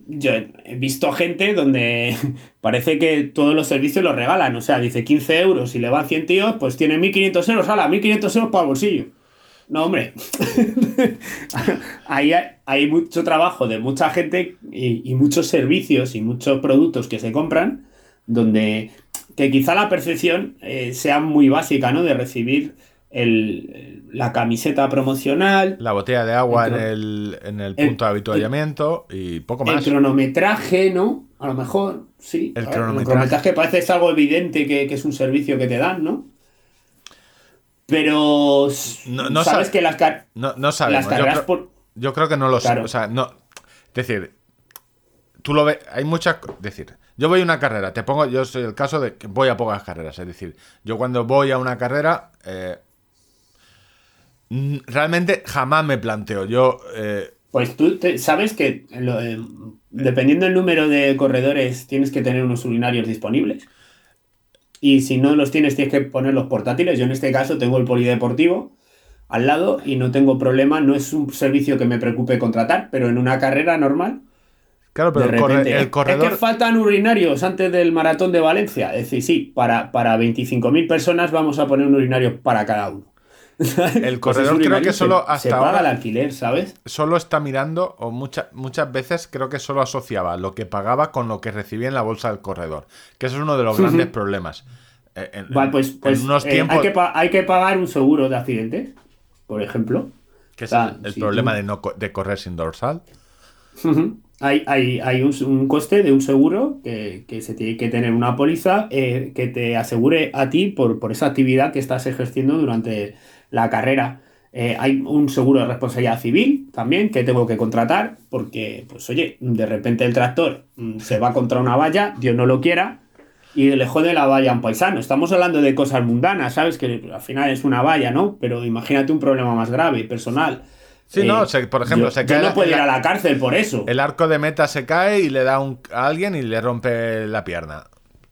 yo he visto gente donde parece que todos los servicios los regalan. O sea, dice 15 euros y le van 100 tíos, pues tiene 1500 euros, ¡hala! 1500 euros para el bolsillo. No, hombre. Ahí hay, hay, mucho trabajo de mucha gente y, y, muchos servicios y muchos productos que se compran donde que quizá la percepción eh, sea muy básica, ¿no? De recibir el, la camiseta promocional. La botella de agua el, en, el, en el punto de habituallamiento y poco más. El cronometraje, ¿no? A lo mejor, sí. El, cronometraje. el cronometraje parece es algo evidente que, que, es un servicio que te dan, ¿no? Pero no, no sabes sab que las, car no, no sabemos. las carreras yo, creo, por... yo creo que no lo Claro. sé. O sea, no. Es decir, tú lo ves. Hay muchas. Es decir, yo voy a una carrera. Te pongo. Yo soy el caso de que voy a pocas carreras. Es decir, yo cuando voy a una carrera. Eh, realmente jamás me planteo. Yo. Eh, pues tú te, sabes que lo, eh, dependiendo del número de corredores tienes que tener unos urinarios disponibles. Y si no los tienes, tienes que poner los portátiles. Yo en este caso tengo el polideportivo al lado y no tengo problema. No es un servicio que me preocupe contratar, pero en una carrera normal. Claro, pero de el, repente, corre, el corredor. Es que faltan urinarios antes del maratón de Valencia. Es decir, sí, para, para 25.000 personas vamos a poner un urinario para cada uno. El corredor pues creo que solo se, hasta se paga ahora el alquiler, ¿sabes? Solo está mirando, o muchas muchas veces creo que solo asociaba lo que pagaba con lo que recibía en la bolsa del corredor. Que eso es uno de los grandes problemas. Eh, En, vale, pues, pues en unos eh, tiempos... hay, que hay, que pagar un seguro de accidentes, por ejemplo. Que es el, el sí, problema de, no, de correr sin dorsal. Uh -huh. Hay, hay, hay un, un, coste de un seguro que, que, se tiene que tener una póliza eh, que te asegure a ti por, por esa actividad que estás ejerciendo durante la carrera. Eh, hay un seguro de responsabilidad civil también que tengo que contratar porque, pues oye, de repente el tractor mm, se va contra una valla, Dios no lo quiera, y le jode la valla a un paisano. Estamos hablando de cosas mundanas, ¿sabes? Que al final es una valla, ¿no? Pero imagínate un problema más grave, personal. Sí, eh, no, se, por ejemplo, yo, se cae. Yo no puedo ir a la cárcel por eso. El arco de meta se cae y le da un, a alguien y le rompe la pierna.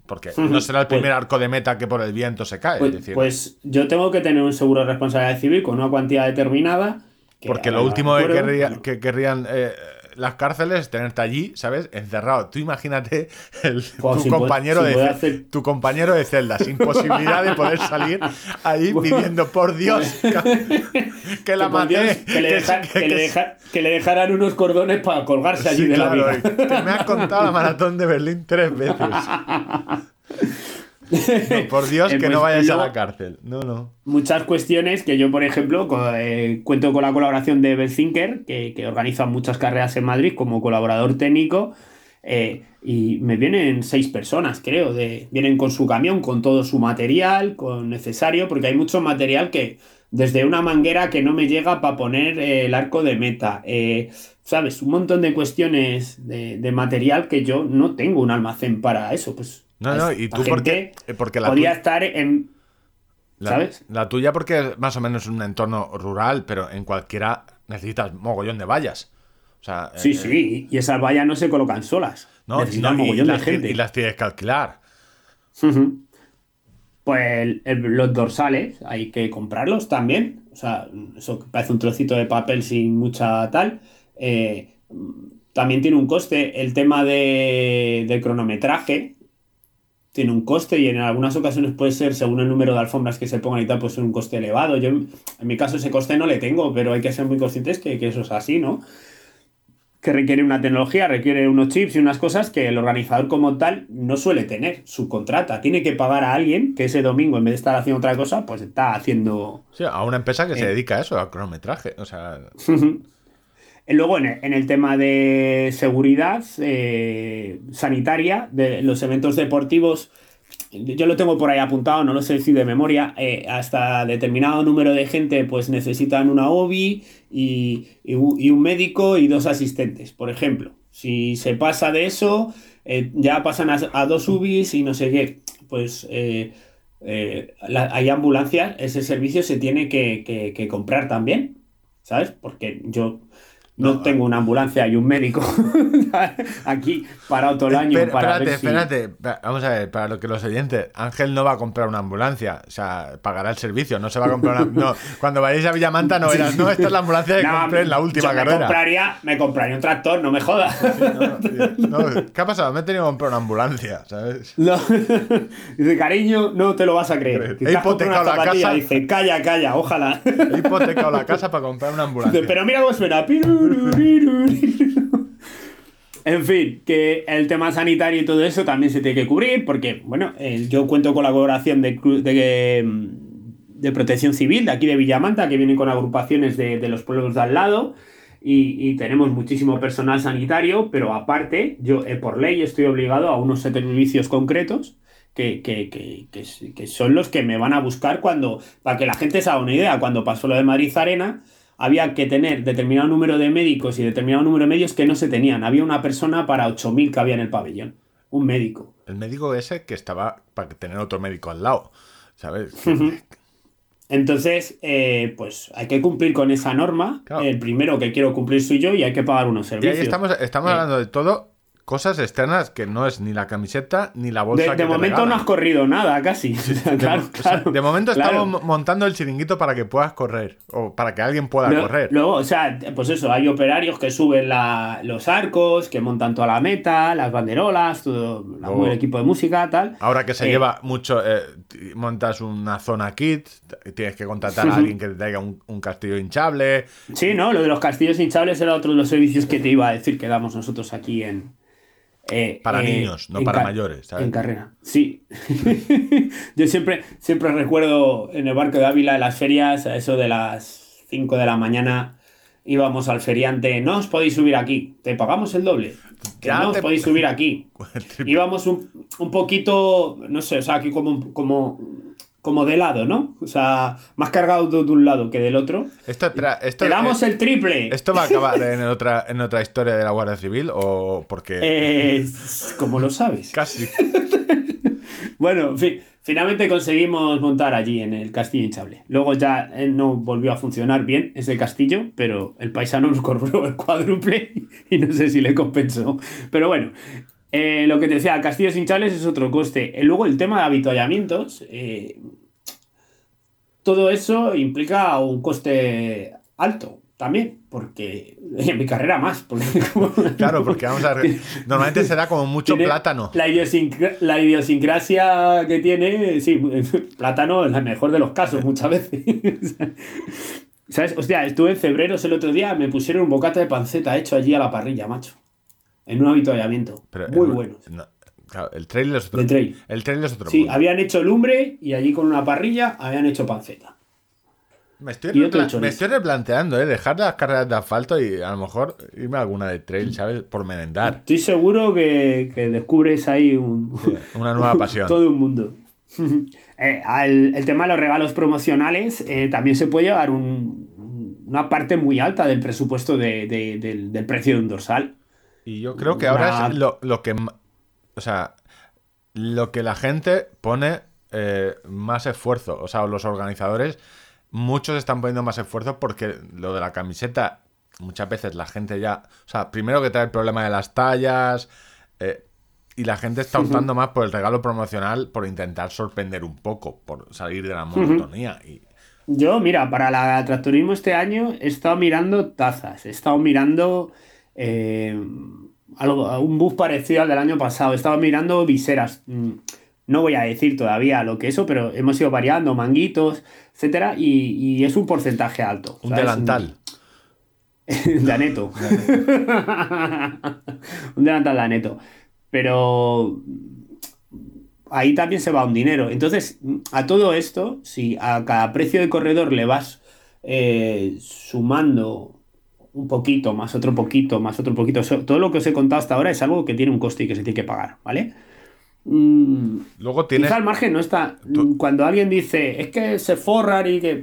Porque no será el primer pues, arco de meta que por el viento se cae. Pues, es decir, pues yo tengo que tener un seguro de responsabilidad civil con una cuantía determinada. porque lo último que, querría, que querrían eh, las cárceles es tenerte allí, ¿sabes? Encerrado. Tú imagínate el, tu, compañero de, hacer... tu compañero de celda, sin posibilidad de poder salir ahí pidiendo, por Dios, que la maté. Que, le, deja, que, que, le deja, que, le dejaran unos cordones para colgarse allí sí, de claro, la vida. Que me has contado la maratón de Berlín tres veces. No, por Dios, que eh, pues, no vayas luego, a la cárcel. No, no. Muchas cuestiones que yo, por ejemplo, eh, cuento con la colaboración de Belzinker, que, que, organiza muchas carreras en Madrid como colaborador técnico. Eh, y me vienen seis personas, creo. De, vienen con su camión, con todo su material, con necesario, porque hay mucho material que, desde una manguera que no me llega para poner eh, el arco de meta. Eh, ¿Sabes? Un montón de cuestiones de, de, material que yo no tengo un almacén para eso. Pues no, no, y tú porque, porque la podía estar en. La, ¿Sabes? La tuya porque es más o menos un entorno rural, pero en cualquiera necesitas mogollón de vallas. O sea, sí, eh, sí, y esas vallas no se colocan solas. No, necesitan no, mogollón de gente. Y las tienes que alquilar. Uh -huh. Pues el, el, los dorsales hay que comprarlos también. O sea, eso parece un trocito de papel sin mucha tal. Eh, también tiene un coste. El tema de, de cronometraje, tiene un coste y en algunas ocasiones puede ser, según el número de alfombras que se pongan y tal, pues un coste elevado. Yo, en mi caso, ese coste no le tengo, pero hay que ser muy conscientes que, que eso es así, ¿no? Que requiere una tecnología, requiere unos chips y unas cosas que el organizador como tal no suele tener. Subcontrata, tiene que pagar a alguien que ese domingo, en vez de estar haciendo otra cosa, pues está haciendo. Sí, a una empresa que eh. se dedica a eso, al cronometraje. O sea. Luego, en el, en el, tema de seguridad eh, sanitaria de los eventos deportivos, yo lo tengo por ahí apuntado, no lo sé decir de memoria, eh, hasta determinado número de gente pues necesitan una OBI y, y, un médico y dos asistentes, por ejemplo. Si se pasa de eso, eh, ya pasan a, a, dos UBIs y no sé qué, pues eh, hay ambulancias, ese servicio se tiene que, que comprar también, ¿sabes? Porque yo No, tengo una ambulancia y un médico aquí parado todo el año Espera- para espérate, ver espérate. Va- Vamos a ver, para lo que los oyentes, Ángel no va a comprar una ambulancia, o sea, pagará el servicio, no se va a comprar una... No, cuando vayáis a Villamanta no verás, no, esta es la ambulancia que No, compré en la última yo me carrera. Compraría, me compraría un tractor, no me jodas. No, ¿Qué ha pasado? Me he tenido que comprar una ambulancia, ¿sabes? No. Dice, cariño, no te lo vas a creer. He hipotecado la casa. Dice, calla, calla, ojalá. He hipotecado la casa para comprar una ambulancia. Dice, pero mira cómo suena. Pirururiru. En fin, que el tema sanitario y todo eso también se tiene que cubrir, porque, bueno, eh, yo cuento con la colaboración de, de, mm, de Protección Civil de aquí de Villamanta, que vienen con agrupaciones de, los pueblos de al lado, y, tenemos muchísimo personal sanitario, pero aparte, yo eh, por ley estoy obligado a unos servicios concretos. Que, que, que, que son los que me van a buscar cuando, para que la gente se haga una idea, cuando pasó lo de Madrid Arena, había que tener determinado número de médicos y determinado número de medios que no se tenían. Había una persona para 8.000 que había en el pabellón. Un médico. El médico ese que estaba para tener otro médico al lado, ¿sabes? Entonces, eh, pues hay que cumplir con esa norma. Claro. El primero que quiero cumplir soy yo y hay que pagar unos Y servicios. ahí estamos, estamos Eh. hablando de todo, cosas externas que no es ni la camiseta ni la bolsa De, que de te momento regalan. no has corrido nada, casi. De, claro, mo- o sea, claro, de momento claro. estamos mo- montando el chiringuito para que puedas correr o para que alguien pueda correr. Luego, o sea, pues eso, hay operarios que suben la- los arcos, que montan toda la meta, las banderolas, todo Luego- el equipo de música, tal. Ahora que se Eh, lleva mucho, eh, montas una zona kit, tienes que contratar a alguien que te traiga un, un castillo hinchable. Sí, ¿no? Lo de los castillos hinchables era otro de los servicios que te iba a decir que damos nosotros aquí en. Eh, Para eh, niños, no para mayores, ¿sabes? En carrera. Sí. Yo siempre, siempre recuerdo en el barco de Ávila, en las ferias, a eso de las 5 de la mañana, íbamos al feriante. No os podéis subir aquí, te pagamos el doble. Que Ya no os podéis subir aquí. Íbamos un, un poquito, no sé, o sea, aquí como, como, como de lado, ¿no? O sea, más cargado de, un lado que del otro. Esto, espera, esto, Te damos eh, el triple. ¿Esto va a acabar en otra, en otra historia de la Guardia Civil o porque Eh, ¿Cómo lo sabes? casi? Bueno, en fin, finalmente conseguimos montar allí en el castillo hinchable. Luego ya eh, no volvió a funcionar bien ese castillo, pero el paisano nos cobró el cuádruple y no sé si le compensó. Pero bueno, eh, lo que te decía, castillos hinchables es otro coste. Eh, luego el tema de habituallamientos, eh, todo eso implica un coste alto también, porque en mi carrera más. Porque como- Claro, porque vamos a ver, normalmente se da como mucho plátano. La, idiosincra- la idiosincrasia que tiene, sí, plátano en el mejor de los casos muchas veces. ¿Sabes? Hostia, estuve en febrero el otro día, me pusieron un bocata de panceta hecho allí a la parrilla, macho. En un habituallamiento. Pero, Muy no, claro, el trail es otro. Trail. El trail es otro. Sí, mundo. habían hecho lumbre y allí con una parrilla habían hecho panceta. Me estoy, me replanteando, ¿eh? Dejar las carreras de asfalto y a lo mejor irme a alguna de trail, ¿sabes? Por merendar. Estoy seguro que, que descubres ahí un, Una nueva pasión. Todo un mundo. Eh, al- el tema de los regalos promocionales eh, también se puede llevar un- una parte muy alta del presupuesto de- de- del, del precio de un dorsal. Y yo creo que ahora es lo, lo que. O sea, lo que la gente pone eh, más esfuerzo. O sea, los organizadores, muchos están poniendo más esfuerzo porque lo de la camiseta, muchas veces la gente ya. O sea, primero que trae el problema de las tallas. eh, y la gente está optando más por el regalo promocional, por intentar sorprender un poco, por salir de la monotonía. Y Yo, mira, para la tractorismo este año he estado mirando tazas, he estado mirando eh, algo, un bus parecido al del año pasado, he estado mirando viseras. Mm, No voy a decir todavía lo que eso, pero hemos ido variando, manguitos, etcétera, y, y es un porcentaje alto. un ¿sabes? delantal. de aneto. un delantal de aneto. Pero ahí también se va un dinero. Entonces, a todo esto, si a cada precio de corredor le vas eh, sumando un poquito, más otro poquito, más otro poquito, todo lo que os he contado hasta ahora es algo que tiene un coste y que se tiene que pagar, ¿vale? Mm, Luego tienes. Quizá al margen no está. Tú- Cuando alguien dice, es que se forran y que.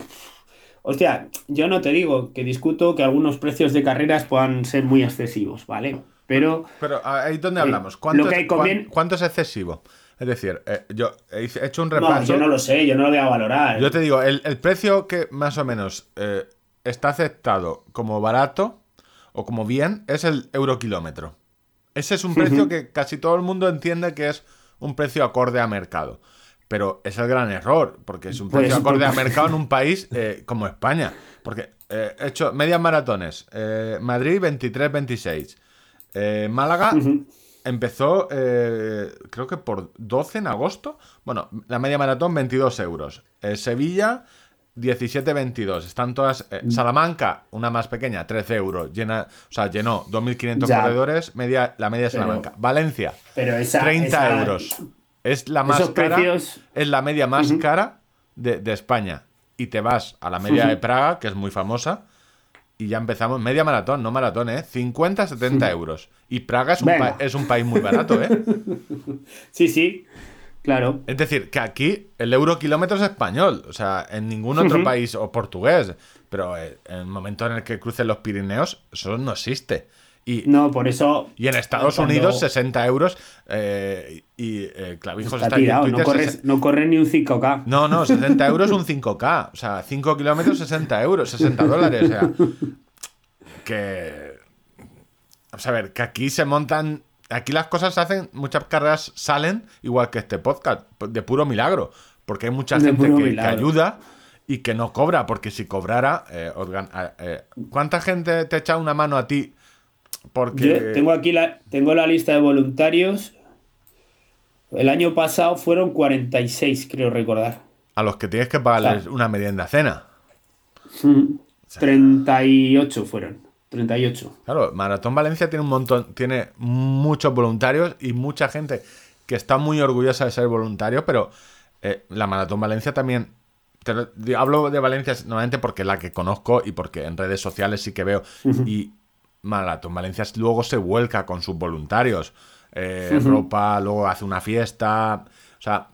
Hostia, yo no te digo que discuto que algunos precios de carreras puedan ser muy excesivos, ¿vale? Pero Pero ahí donde Eh, hablamos. ¿Cuánto, lo que es, cuánto excesivo? Es decir, eh, yo he he hecho un no, repaso. yo no lo sé, yo no lo voy a valorar. Yo te digo, el, el precio que más o menos eh, está aceptado como barato, o como bien, es el euro kilómetro. Ese es un precio que casi todo el mundo entiende que es un precio acorde a mercado. Pero es el gran error, porque es un Pues, precio acorde a mercado en un país eh, como España. Porque eh, he hecho medias maratones. eh, Madrid 23-26. Eh, Málaga empezó, creo que por 12 en agosto. Bueno, la media maratón 22 euros. Sevilla 17-22. Están todas. eh, Mm. Salamanca, una más pequeña, 13 euros. Llena, o sea, llenó 2.500 Ya. corredores, media, la media de Pero- Salamanca. Valencia, Pero esa, 30 esa- euros. Es la más cara. precios- Es la media más cara de, de España. Y te vas a la media de Praga, que es muy famosa. Y ya empezamos, media maratón, no maratón, ¿eh? 50, 70 euros. Y Praga es un, es un país muy barato, ¿eh? Sí, sí, claro. Es decir, que aquí el euro kilómetro es español. O sea, en ningún otro país o portugués. Pero eh, en el momento en el que crucen los Pirineos, eso no existe. Y, No, por eso. y en Estados cuando Unidos, 60 euros. eh, y eh, Clavijos Está está, ahí en tirado, no corres, 60 no corres ni un 5K. No, no, 60 euros un 5K. O sea, 5 kilómetros, 60 euros, 60 dólares. O sea, que. Vamos a ver, que aquí se montan. Aquí las cosas se hacen, muchas carreras salen, igual que este podcast, de puro milagro. Porque hay mucha De gente que, que ayuda y que no cobra. Porque si cobrara. eh, organ- eh, ¿Cuánta gente te echa una mano a ti? Porque. Yo tengo aquí la, tengo la lista de voluntarios. El año pasado fueron 46, creo recordar. A los que tienes que pagarles una merienda cena. 38 fueron. 38. Claro, Maratón Valencia tiene un montón, tiene muchos voluntarios y mucha gente que está muy orgullosa de ser voluntario, pero eh, la Maratón Valencia también. te hablo de Valencia normalmente porque es la que conozco y porque en redes sociales sí que veo. Y Maratón Valencia luego se vuelca con sus voluntarios. Eh, Ropa, luego hace una fiesta. O sea,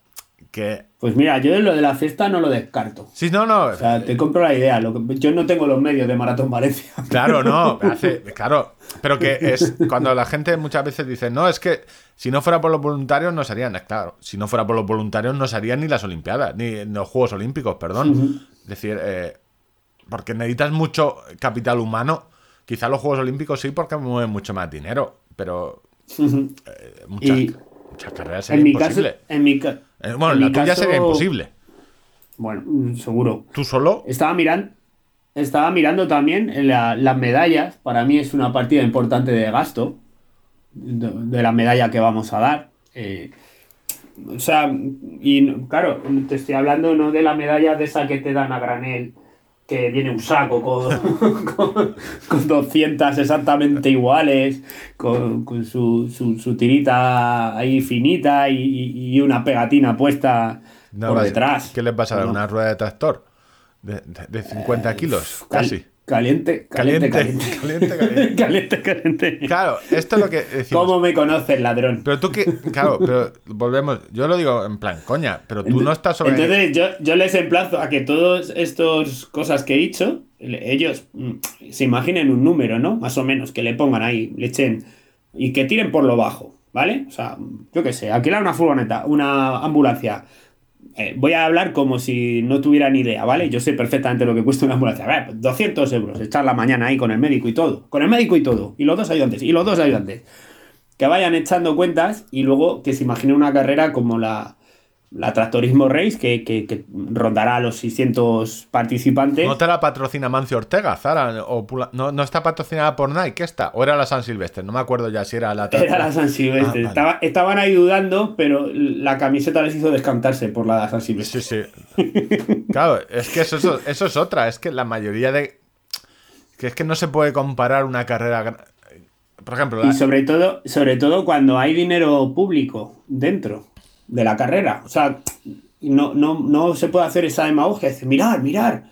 que. Pues mira, yo lo de la fiesta no lo descarto. Sí, no, no. O sea, te compro la idea. Lo que- yo no tengo los medios de Maratón Valencia. Claro, no, hace, claro, pero que es cuando la gente muchas veces dice, no, es que si no fuera por los voluntarios no serían, claro, si no fuera por los voluntarios no serían ni las Olimpiadas, ni los Juegos Olímpicos, perdón. Es decir, eh, porque necesitas mucho capital humano, quizá los Juegos Olímpicos sí porque mueven mucho más dinero, pero eh, muchas, Y muchas carreras en sería mi caso, imposible. en mi ca- Eh, bueno, en la tuya caso- sería imposible. Bueno, mm, seguro. Tú solo, Estaba mirando, estaba mirando también en la- las medallas. Para mí es una partida importante de gasto de, de la medalla que vamos a dar. Eh, o sea, y claro, te estoy hablando no de la medalla de esa que te dan a granel, que viene un saco con, con, con 200 exactamente iguales, con, con su, su- su tirita ahí finita y, y- una pegatina puesta no por detrás. ¿qué les vas a dar? ¿Una rueda de tractor? De, de- de 50 kilos, Cal- casi. Caliente, caliente, Caliente, caliente. caliente, caliente. Caliente. Claro, esto es lo que decimos. ¿Cómo me conoces, ladrón? Pero tú que, claro, pero volvemos, yo lo digo en plan, coña, pero tú no estás sobre... Entonces, yo, yo les emplazo a que todas estas cosas que he dicho, ellos mm, se imaginen un número, ¿no? Más o menos, que le pongan ahí, le echen y que tiren por lo bajo, ¿vale? O sea, yo qué sé, alquilar una furgoneta, una ambulancia. Eh, voy a hablar como si no tuviera ni idea, ¿vale? Yo sé perfectamente lo que cuesta una ambulancia. A ver, 200 euros, echar la mañana ahí con el médico y todo. Con el médico y todo. Y los dos ayudantes. Y los dos ayudantes. Que vayan echando cuentas y luego que se imagine una carrera como la, la Tractorismo Race, que, que- que rondará a los 600 participantes. ¿No te la patrocina Mancio Ortega, Zara? O Pula- no, ¿No está patrocinada por Nike esta? ¿O era la San Silvestre? No me acuerdo ya si era la... Era la San Silvestre. Ah, vale. Estaba- estaban ahí dudando, pero la camiseta les hizo descantarse por la San Silvestre. Sí, sí. Claro, es que eso, eso, eso es otra. Es que la mayoría de... Que es que no se puede comparar una carrera... Por ejemplo, la- Y sobre todo, sobre todo cuando hay dinero público dentro de la carrera. O sea, no, no, no se puede hacer esa demagogia. Decir, mirar, mirar,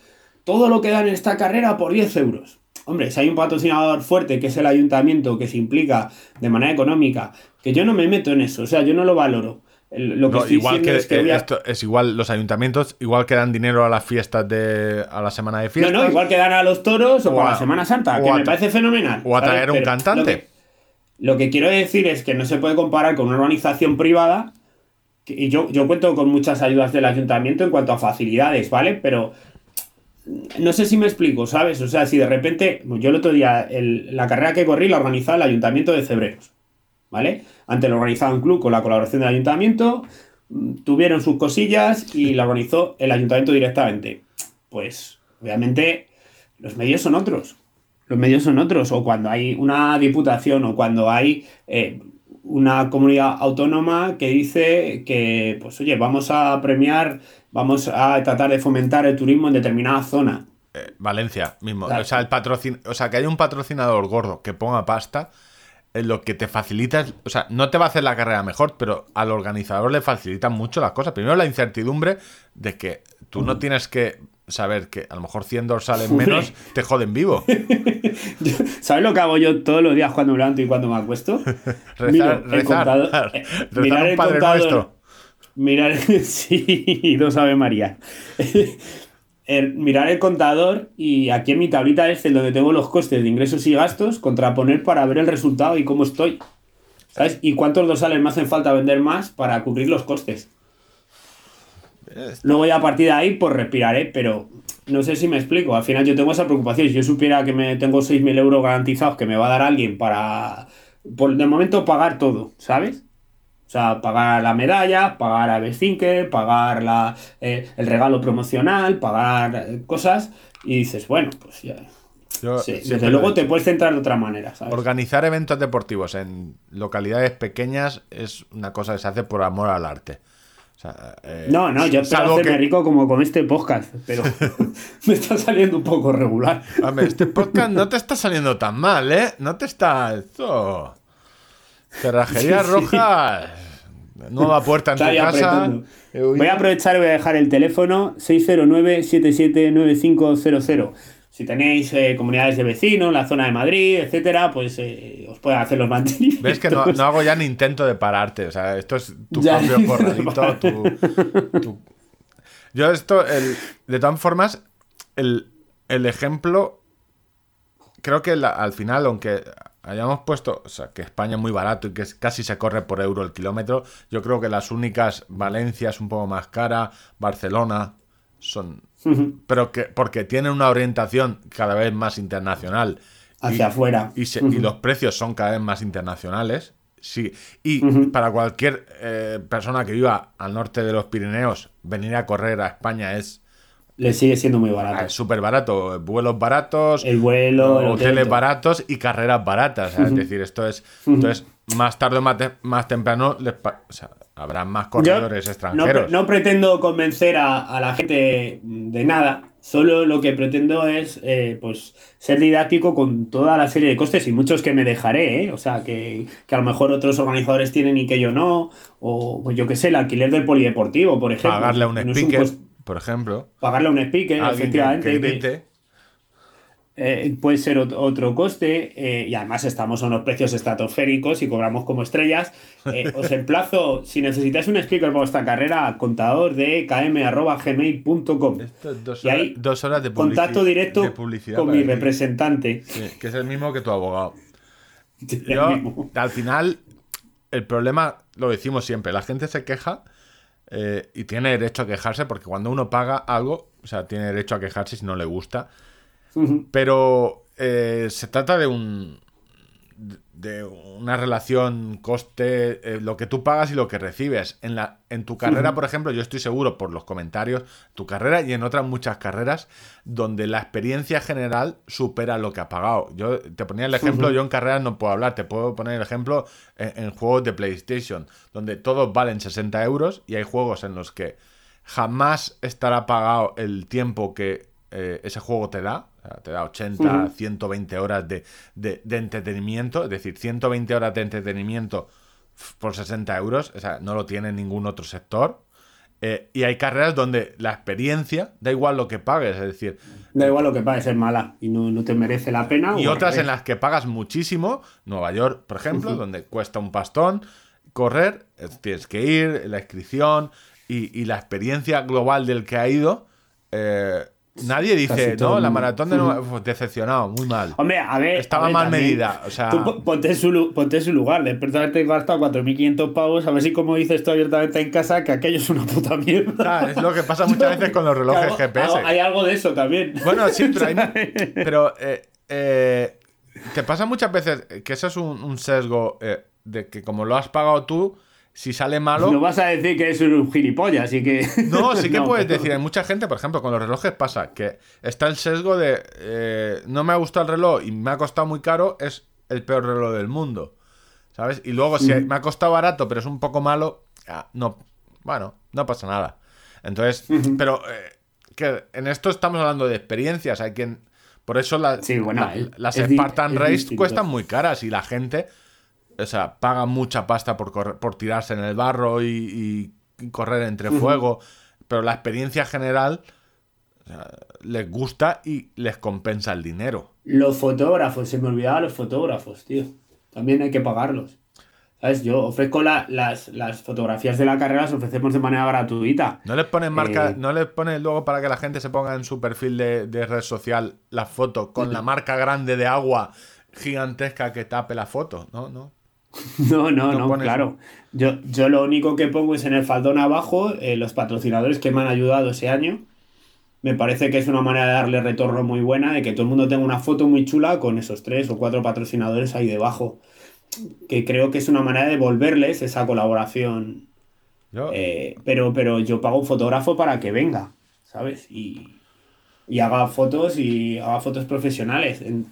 todo lo que dan en esta carrera por 10 euros. Hombre, si hay un patrocinador fuerte que es el ayuntamiento que se implica de manera económica, que yo no me meto en eso, o sea, yo no lo valoro. Lo que no, estoy igual que, es que eh, a- esto es igual los ayuntamientos igual que dan dinero a las fiestas de a la semana de No, fiestas no, igual que dan a los toros o, a- la Semana Santa, que me parece fenomenal. o a traer un Pero cantante. Lo que, lo que quiero decir es que no se puede comparar con una organización privada. Y yo, yo cuento con muchas ayudas del ayuntamiento en cuanto a facilidades, ¿vale? Pero no sé si me explico, ¿sabes? O sea, si de repente, yo el otro día, la carrera que corrí la organizaba el Ayuntamiento de Cebreros, ¿vale? Antes lo organizaba un club con la colaboración del Ayuntamiento, tuvieron sus cosillas y la organizó el Ayuntamiento directamente. Pues, obviamente, los medios son otros. Los medios son otros. O cuando hay una diputación o cuando hay eh, una comunidad autónoma que dice que, pues, oye, vamos a premiar, vamos a tratar de fomentar el turismo en determinada zona. Eh, Valencia mismo. Claro. O sea, el patrocin... o sea, que haya un patrocinador gordo que ponga pasta, en lo que te facilita, o sea, no te va a hacer la carrera mejor, pero al organizador le facilitan mucho las cosas. Primero la incertidumbre de que tú no tienes que saber que a lo mejor 100 dorsales Hombre. menos te joden vivo. ¿Sabes lo que hago yo todos los días cuando me levanto y cuando me acuesto? Rezar, Miro el rezar, contador- eh, rezar mirar el Padre contador- Nuestro. Mirar, sí, y dos Ave María. El- mirar el contador y aquí en mi tablita Excel donde tengo los costes de ingresos y gastos, contraponer para ver el resultado y cómo estoy. ¿Sabes? Y cuántos dorsales me hacen falta vender más para cubrir los costes. Luego ya a partir de ahí, pues respiraré, pero no sé si me explico. Al final yo tengo esa preocupación. Si yo supiera que me tengo 6.000 euros garantizados que me va a dar alguien para, por de momento, pagar todo, ¿sabes? O sea, pagar la medalla, pagar a Bestinker, pagar la, eh, el regalo promocional, pagar eh, cosas. Y dices, bueno, pues ya. Yo sí, desde luego te puedes centrar de otra manera, ¿sabes? Organizar eventos deportivos en localidades pequeñas es una cosa que se hace por amor al arte. Sea, eh, No, no, yo espero hacerme que- rico como con este podcast, pero me está saliendo un poco regular. Hombre, este podcast no te está saliendo tan mal, ¿eh? No te está. Esto. Cerrajería Sí, sí. roja. Nueva puerta en tu casa. oído. Voy a aprovechar y voy a dejar el teléfono 609-779500. Si tenéis eh, comunidades de vecinos, la zona de Madrid, etcétera, pues eh, os pueden hacer los mantenimientos. Ves que no, no hago ya ni intento de pararte. O sea, esto es tu Ya. propio corralito. tu- tu- Yo esto, el- de todas formas, el, el ejemplo, creo que la- al final, aunque hayamos puesto, o sea, que España es muy barato y que es- casi se corre por euro el kilómetro, yo creo que las únicas, Valencia es un poco más cara, Barcelona son... Pero que porque tienen una orientación cada vez más internacional. Hacia afuera. Y, se- y los precios son cada vez más internacionales. Sí. Y para cualquier eh, persona que viva al norte de los Pirineos, venir a correr a España es Le sigue siendo muy barato. es súper barato. Vuelos baratos, El vuelo, el hotel, hoteles baratos y carreras baratas. Es decir, esto es. Entonces, más tarde o más, te- más temprano les pa- o sea, habrá más corredores no, extranjeros. no pretendo convencer a, a la gente de nada. Solo lo que pretendo es eh, pues ser didáctico con toda la serie de costes y muchos que me dejaré, ¿eh? O sea, que, que a lo mejor otros organizadores tienen y que yo no. O pues yo qué sé, el alquiler del polideportivo, por ejemplo. Pagarle a un No speaker, por ejemplo. pagarle a un speaker, efectivamente. que que-. Eh, puede ser ot- otro coste eh, y además estamos a unos precios estratosféricos y cobramos como estrellas. Eh, os emplazo, si necesitáis un speaker para vuestra carrera, contador de km.gmail.com. Dos Y horas, dos horas de Contacto directo de publicidad con mi representante. Sí, que es el mismo que tu abogado. Yo, al final, el problema, lo decimos siempre, la gente se queja y tiene derecho a quejarse porque cuando uno paga algo, o sea, tiene derecho a quejarse si no le gusta. Pero eh, se trata de un de una relación coste, eh, lo que tú pagas y lo que recibes. En, la, en tu carrera, por ejemplo, yo estoy seguro por los comentarios, tu carrera y en otras muchas carreras, donde la experiencia general supera lo que ha pagado. Yo te ponía el ejemplo, yo en carreras no puedo hablar, te puedo poner el ejemplo en, en juegos de PlayStation, donde todos valen 60 euros y hay juegos en los que jamás estará pagado el tiempo que eh, ese juego te da. O sea, te da 80, 120 horas de, de- de entretenimiento. Es decir, 120 horas de entretenimiento por 60 euros. O sea, no lo tiene ningún otro sector. Eh, y hay carreras donde la experiencia da igual lo que pagues. Es decir, Da igual lo que pague, es mala y no, no te merece la pena. y otras en las que pagas muchísimo. Nueva York, por ejemplo, donde cuesta un pastón correr. Tienes que ir, la inscripción y, y la experiencia global del que ha ido. eh, nadie dice, no, la mundo". maratón de Nueva Uf, decepcionado, muy mal. Hombre, a ver. Estaba a ver, mal también, medida, o sea- Tú ponte en su, ponte en su lugar. Después de haberte gastado 4.500 pavos, a ver si, como dices tú abiertamente en casa, que aquello es una puta mierda. Ah, es lo que pasa muchas veces con los relojes GPS. Hay algo de eso también. Bueno, sí, pero, hay- pero, eh, eh, te pasa muchas veces que eso es un, un sesgo eh, de que como lo has pagado tú, si sale malo... No vas a decir que es un gilipollas, así que. No, sí que No, puedes pero- decir, hay mucha gente, por ejemplo, con los relojes pasa que está el sesgo de eh, no me ha gustado el reloj y me ha costado muy caro, es el peor reloj del mundo. ¿Sabes? Y luego, si me ha costado barato, pero es un poco malo, ah, no, bueno, no pasa nada. Entonces, pero eh, que en esto estamos hablando de experiencias, hay quien. Por eso la- Sí, bueno, la- las Spartan Race cuestan muy caras y la gente, o sea, paga mucha pasta por, correr- por tirarse en el barro y, y correr entre fuego, pero la experiencia general o sea, les gusta y les compensa el dinero. Los fotógrafos, se me olvidaba los fotógrafos, tío. También hay que pagarlos. ¿Sabes? Yo ofrezco la- las, las fotografías de la carrera, las ofrecemos de manera gratuita. No les ponen marca, Eh. no les ponen luego para que la gente se ponga en su perfil de, de red social la foto con la marca grande de agua gigantesca que tape la foto, ¿no? No. No, no, No claro. Yo, yo lo único que pongo es en el faldón abajo eh, los patrocinadores que me han ayudado ese año. Me parece que es una manera de darle retorno muy buena, de que todo el mundo tenga una foto muy chula con esos tres o cuatro patrocinadores ahí debajo. Que creo que es una manera de devolverles esa colaboración. Yo, Eh, pero, pero yo pago un fotógrafo para que venga, ¿sabes? Y, y haga fotos y haga fotos profesionales. En-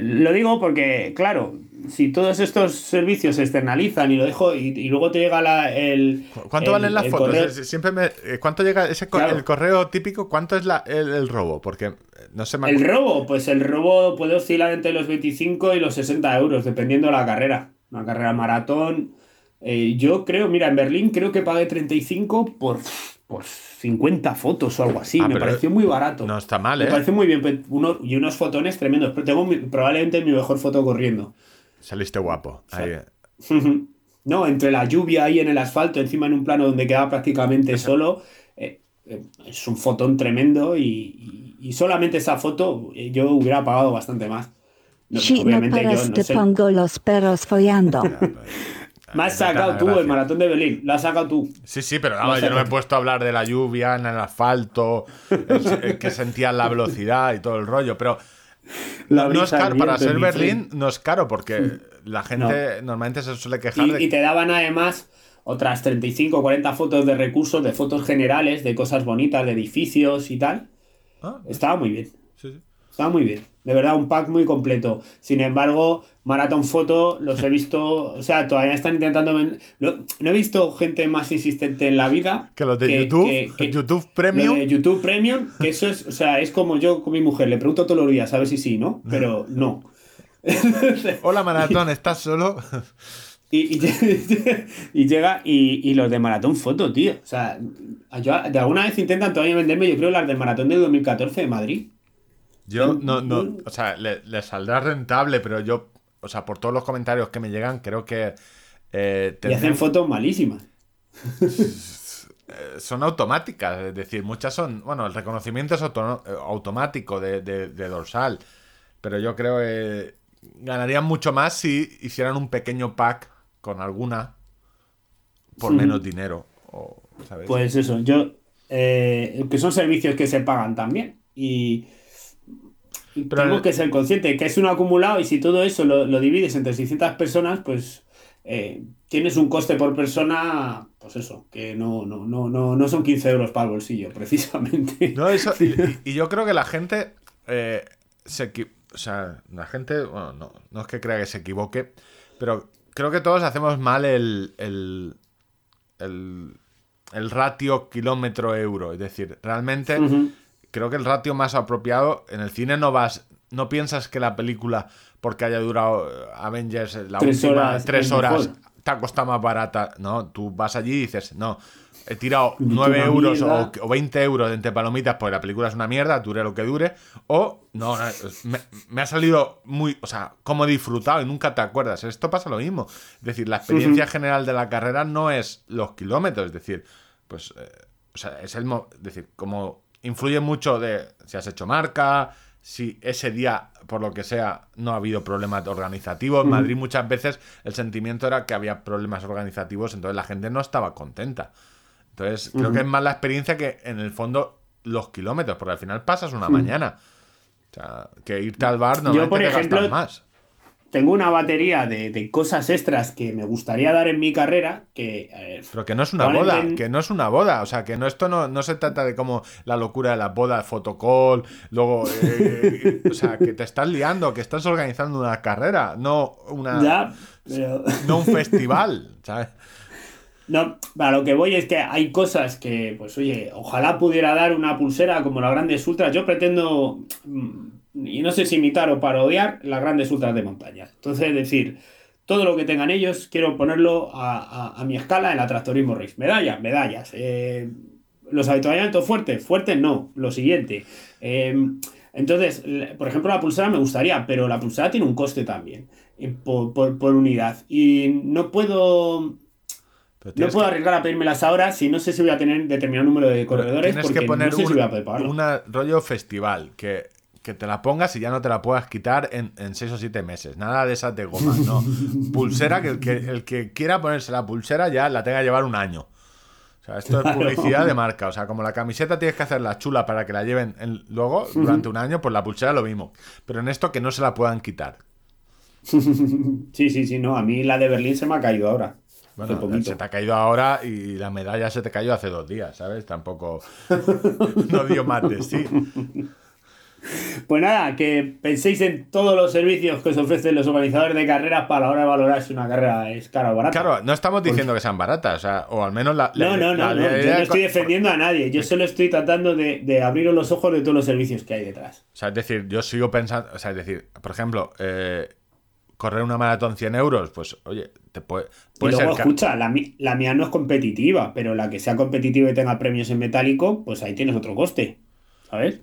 lo digo porque, claro, si todos estos servicios se externalizan y lo dejo y, y luego te llega la, el. ¿cu- ¿Cuánto el- valen las fotos? correo- Siempre me, eh, ¿Cuánto llega ese Claro. el correo típico? ¿Cuánto es la, el, el robo? Porque eh, no se me El robo, pues el robo puede oscilar entre los 25 y los 60 euros, dependiendo de la carrera. Una carrera maratón. eh, yo creo, mira, en Berlín creo que pagué 35 por, por 50 fotos o algo así. Ah, Me pareció muy barato. No está mal, Me ¿eh? parece muy bien. pues, uno- y unos fotones tremendos. Pero tengo mi- probablemente mi mejor foto corriendo. Saliste guapo. Ahí, eh. no, entre la lluvia ahí en el asfalto, encima en un plano donde queda prácticamente solo. eh, eh, es un fotón tremendo y, y- y solamente esa foto eh, yo hubiera pagado bastante más. No, Si no obviamente yo no te sé. pongo los perros follando. Me has Me da sacado tú gracia. el maratón de Berlín. Lo has sacado tú. Sí, sí, pero sé yo no me he puesto a hablar de la lluvia en el asfalto, el- el que sentían la velocidad y todo el rollo, pero La no es caro, para ser Berlín no es caro porque la gente normalmente se suele quejar Y, de y te daban además otras 35 o 40 fotos de recursos, de fotos generales, de cosas bonitas, de edificios y tal. Ah, Estaba muy bien. sí, sí. Estaba muy bien. De verdad, un pack muy completo. Sin embargo, Marathon Photo los he visto. O sea, todavía están intentando. No, no he visto gente más insistente en la vida. Que los de YouTube, YouTube Premium. de YouTube Premium, que eso es. O sea, es como yo con mi mujer. Le pregunto todos los días, a ver si sí, ¿no? Pero no. Hola Maratón, ¿estás solo? Y, y, y llega y, y los de Maratón Foto, tío. O sea, yo- de alguna vez intentan todavía venderme, yo creo, las del Maratón de 2014 de Madrid. Yo no, no, o sea, le, le saldrá rentable, pero yo, o sea, por todos los comentarios que me llegan, creo que eh, Y hacen fotos malísimas. eh, son automáticas, es decir, muchas son, bueno, el reconocimiento es auto- eh, automático de, de- de dorsal, pero yo creo que ganarían mucho más si hicieran un pequeño pack con alguna por menos dinero, o, ¿sabes? Pues eso, yo. eh, que son servicios que se pagan también. Y. Pero tengo el- que ser consciente que es un acumulado y si todo eso lo, lo divides entre 600 personas, pues eh, tienes un coste por persona, pues eso, que no, no, no, no, no son 15 euros para el bolsillo, precisamente. No, eso, y, yo creo que la gente eh, se o sea, la gente, bueno, no, no es que crea que se equivoque, pero creo que todos hacemos mal el, el, el, el ratio kilómetro-euro. Es decir, realmente. Creo que el ratio más apropiado en el cine no vas, no piensas que la película, porque haya durado eh, Avengers eh, la Tres última horas tres es horas, mejor. te ha costado más barata. No, tú vas allí y dices, no, he tirado Dicho 9 una euros o, o 20 euros entre palomitas porque la película es una mierda, dure lo que dure, o no, no, me, me ha salido muy, o sea, como he disfrutado y nunca te acuerdas. Esto pasa lo mismo. Es decir, la experiencia general de la carrera no es los kilómetros, es decir, pues, eh, o sea, es el, mo- es decir, como influye mucho de si has hecho marca, si ese día, por lo que sea, no ha habido problemas organizativos. En Madrid muchas veces el sentimiento era que había problemas organizativos, entonces la gente no estaba contenta. Entonces, creo que es más la experiencia que en el fondo los kilómetros, porque al final pasas una mañana. O sea, que irte al bar no te gastas ejemplo, más. Tengo una batería de, de cosas extras que me gustaría dar en mi carrera que... eh, Pero que no es una boda, que no es una boda. O sea, que no esto no, no se trata de como la locura de las bodas, fotocall, luego. eh, o sea, que te estás liando, que estás organizando una carrera, no una. ya, pero... No un festival, ¿sabes? No, para lo que voy es que hay cosas que, pues oye, ojalá pudiera dar una pulsera como las grandes ultras. Yo pretendo, mm, y no sé si imitar o parodiar, las grandes ultras de montaña. Entonces, es decir, todo lo que tengan ellos, quiero ponerlo a, a- a mi escala en la Tractorismo Race. Medallas, medallas. Eh, los avituallamientos fuertes, fuertes no. Lo siguiente. Eh, entonces, por ejemplo, la pulsera me gustaría, pero la pulsera tiene un coste también eh, por, por- por unidad. Y no puedo. No puedo que- arriesgar a pedírmelas ahora si no sé si voy a tener determinado número de pero corredores tienes porque que poner no sé si un voy a poder una rollo festival, que, que te la pongas y ya no te la puedas quitar en, en seis o siete meses. Nada de esas de goma, no. Pulsera, que el, que el que quiera ponerse la pulsera ya la tenga que llevar un año. O sea, esto es publicidad de marca. O sea, como la camiseta tienes que hacerla chula para que la lleven en- luego durante un año, pues la pulsera lo mismo. Pero en esto que no se la puedan quitar. Sí, sí, sí, no. A mí la de Berlín se me ha caído ahora. Bueno, se te ha caído ahora y la medalla se te cayó hace dos días, ¿sabes? Tampoco no dio de sí. Pues nada, que penséis en todos los servicios que os ofrecen los organizadores de carreras para la hora de valorar si una carrera es cara o barata. Claro, no estamos diciendo que sean baratas, o sea, o al menos la. la- No, no, la- no, no. la Yo no estoy defendiendo a nadie. Yo solo estoy tratando de, de abriros los ojos de todos los servicios que hay detrás. O sea, es decir, yo sigo pensando, o sea, es decir, por ejemplo, eh, correr una maratón 100 euros, pues, oye, te puede, Y puede luego, ser. ca- escucha, la, la mía no es competitiva, pero la que sea competitiva y tenga premios en metálico, pues ahí tienes otro coste. ¿Sabes?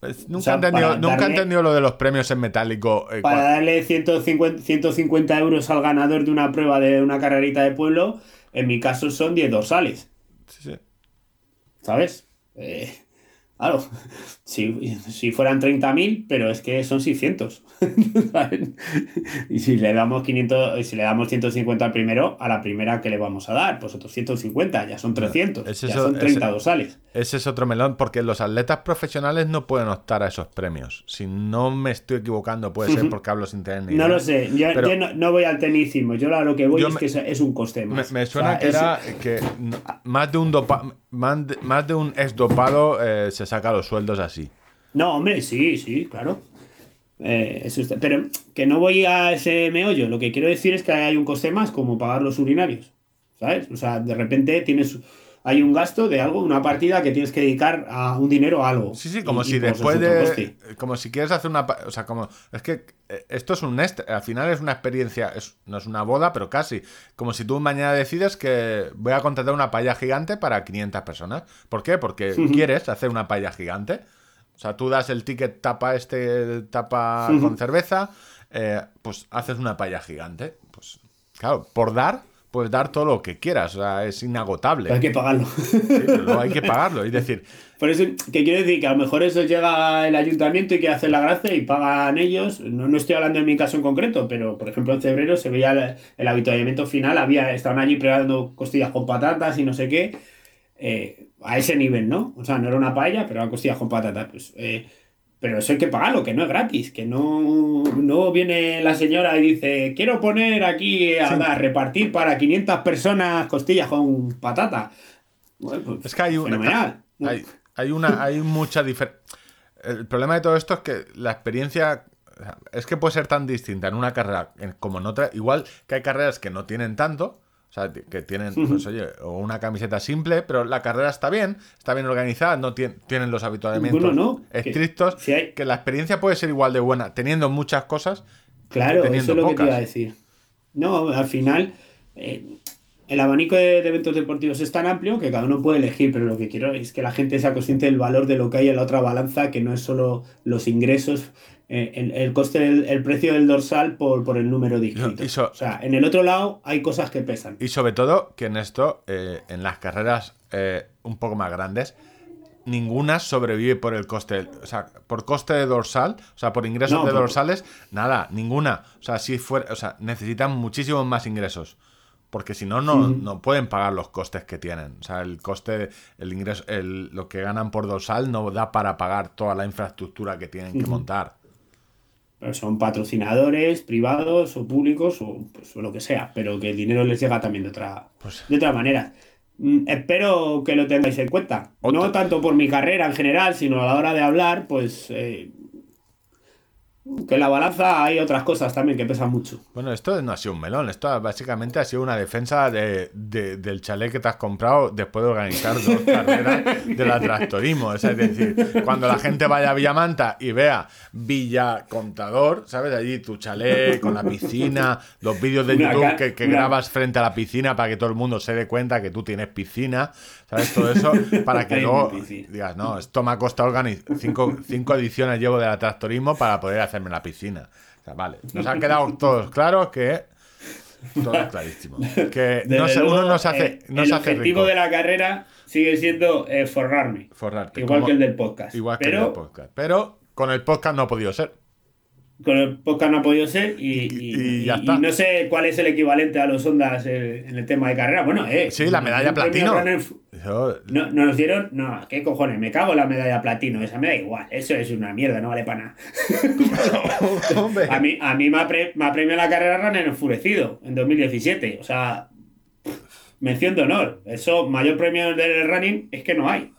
Pues nunca, o sea, nunca darle- entendido lo de los premios en metálico. eh, Para darle 150, 150 euros al ganador de una prueba de una carrerita de pueblo, en mi caso son 10 dorsales, sí, sí. ¿sabes? Eh, claro, si, si fueran 30.000, pero es que son 600. ¿sabes? Y si le damos 500, y si le damos 150 al primero, a la primera que le vamos a dar, pues otros 150, ya son 300, es ya son 30 ese- dorsales. Ese es otro melón, porque los atletas profesionales no pueden optar a esos premios. Si no me estoy equivocando, puede ser porque hablo sin tener ni No idea. lo sé, yo, Pero- yo no, no voy al tenicismo, yo a lo que voy es me- que es, un coste más. me suena sea, que es- era que no- más de un dopa- más de, más de un ex dopado eh, se saca los sueldos así. No, hombre, sí, sí, claro. Eh, eso está- Pero que no voy a ese meollo. Lo que quiero decir es que hay un coste más, como pagar los urinarios. ¿Sabes? O sea, de repente tienes. Hay un gasto de algo, una partida que tienes que dedicar a un dinero a algo. Sí, sí, como Y- si y, pues, después de. Como si quieres hacer una. pa- O sea, como. Es que eh, esto es un. Al final es una experiencia. es- no es una boda, pero casi. Como si tú mañana decides que voy a contratar una paella gigante para 500 personas. ¿Por qué? Porque quieres hacer una paella gigante. O sea, tú das el ticket tapa este, tapa con cerveza. eh, pues haces una paella gigante. Pues, claro, por dar, puedes dar todo lo que quieras. O sea, es inagotable. Pero hay que pagarlo. Sí, pero hay que pagarlo. Es decir, Por eso, que quiero decir que a lo mejor eso llega el ayuntamiento y quiere hacer la gracia y pagan ellos. No, no estoy hablando de mi caso en concreto, pero por ejemplo en febrero se veía el, el avituallamiento final, había, estaban allí preparando costillas con patatas y no sé qué. eh, a ese nivel, ¿no? O sea, no era una paella, pero eran costillas con patatas. Pues, eh, pero eso hay que pagarlo, que no es gratis, que no, no viene la señora y dice, quiero poner aquí a, a repartir para 500 personas costillas con patata. Bueno, pues, Es que hay una, fenomenal. hay, hay una, hay mucha diferencia. El problema de todo esto es que la experiencia es que puede ser tan distinta en una carrera como en otra. Igual que hay carreras que no tienen tanto, sea, que tienen, pues oye, una camiseta simple, pero la carrera está bien, está bien organizada, no tien- tienen los habituamientos Bueno, no, que- estrictos, si hay- que la experiencia puede ser igual de buena teniendo muchas cosas. Claro, eso es lo que te iba a decir. No, al final, eh, el abanico de, de eventos deportivos es tan amplio que cada uno puede elegir, pero lo que quiero es que la gente sea consciente del valor de lo que hay en la otra balanza, que no es solo los ingresos, el, el coste, el precio del dorsal por, por el número de so- o sea, en el otro lado hay cosas que pesan. Y sobre todo que en esto, eh, en las carreras eh, un poco más grandes, ninguna sobrevive por el coste, o sea, por coste de dorsal, o sea, por ingresos No, de por- dorsales, nada, ninguna. O sea, si fuera, o sea, necesitan muchísimos más ingresos. Porque si no, no, no pueden pagar los costes que tienen. O sea, el coste, el ingreso, el, lo que ganan por dorsal no da para pagar toda la infraestructura que tienen que montar. Pero son patrocinadores privados o públicos o, pues, o lo que sea, pero que el dinero les llega también de otra, Pues- de otra manera. Mm, espero que lo tengáis en cuenta. No tanto por mi carrera en general, sino a la hora de hablar, pues eh, que en la balanza hay otras cosas también que pesan mucho. Bueno, esto no ha sido un melón, esto básicamente ha sido una defensa de, de- del chalet que te has comprado después de organizar dos carreras de la tractorismo. O sea, es decir, cuando la gente vaya a Villamanta y vea Villa Contador, ¿sabes? Allí tu chalet con la piscina, los vídeos de YouTube que, grabas frente a la piscina para que todo el mundo se dé cuenta que tú tienes piscina, ¿sabes? Todo eso para que luego digas, no, esto me ha costado. Cinco, cinco ediciones llevo de la tractorismo para poder hacerme la piscina. O sea, vale, nos han quedado todos claros que. Todo clarísimo. Que no uno no se hace, eh, no el se hace objetivo rico. de la carrera sigue siendo eh, forrarme. Forrarte, igual como- que el del podcast. Igual que pero el del podcast. Pero con el podcast no ha podido ser. Con el podcast no ha podido ser y, y- Y ya está. y no sé cuál es el equivalente a los ondas eh, en el tema de carrera. Bueno, eh. Sí, la medalla platino. Runner- No, nos dieron, no, ¿qué cojones? Me cago en la medalla platino, esa me da igual, eso es una mierda, no vale para nada. A mí, a mí me, ha pre- me la carrera Runner enfurecido en 2017, o sea, mención de honor. Eso, mayor premio del running es que no hay.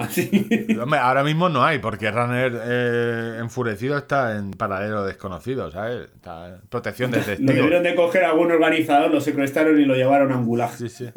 Así. Ahora mismo no hay, porque Runner eh, enfurecido está en paradero desconocido, ¿sabes? Está en protección de Lo testigos. debieron de coger a algún organizador, lo secuestraron y lo llevaron a un gulag. Sí, sí.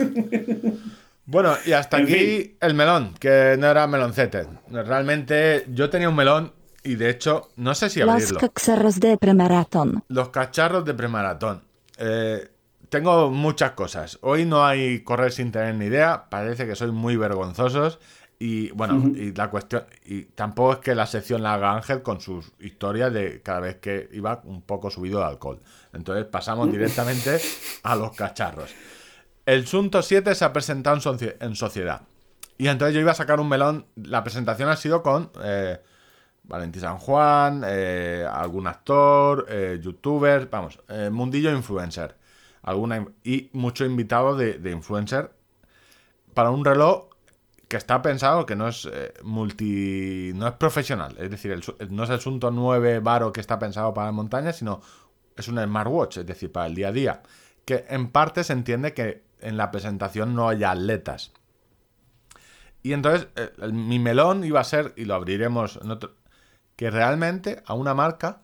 Bueno, y hasta En aquí fin. el melón, que no era meloncete. Realmente yo tenía un melón y de hecho no sé si Los abrirlo. cacharros de premaratón. Los cacharros de premaratón. Eh, tengo muchas cosas. Hoy no hay correr sin tener ni idea. Parece que soy muy vergonzosos. Y bueno, y la cuestión. Y tampoco es que la sección la haga Ángel con sus historias de cada vez que iba un poco subido de alcohol. Entonces pasamos directamente a los cacharros. El Sunto 7 se ha presentado en, socie- en sociedad. Y entonces yo iba a sacar un melón. La presentación ha sido con eh, Valentín San Juan, eh, algún actor, eh, youtuber, vamos, mundillo influencer. Alguna, y mucho invitado de, de influencer para un reloj que está pensado que no es eh, multi. no es profesional. Es decir, no es el Sunto 9 Varo que está pensado para montaña, sino es un smartwatch, es decir, para el día a día. Que en parte se entiende que en la presentación no haya atletas. Y entonces eh, mi melón iba a ser, y lo abriremos en otro, que realmente a una marca,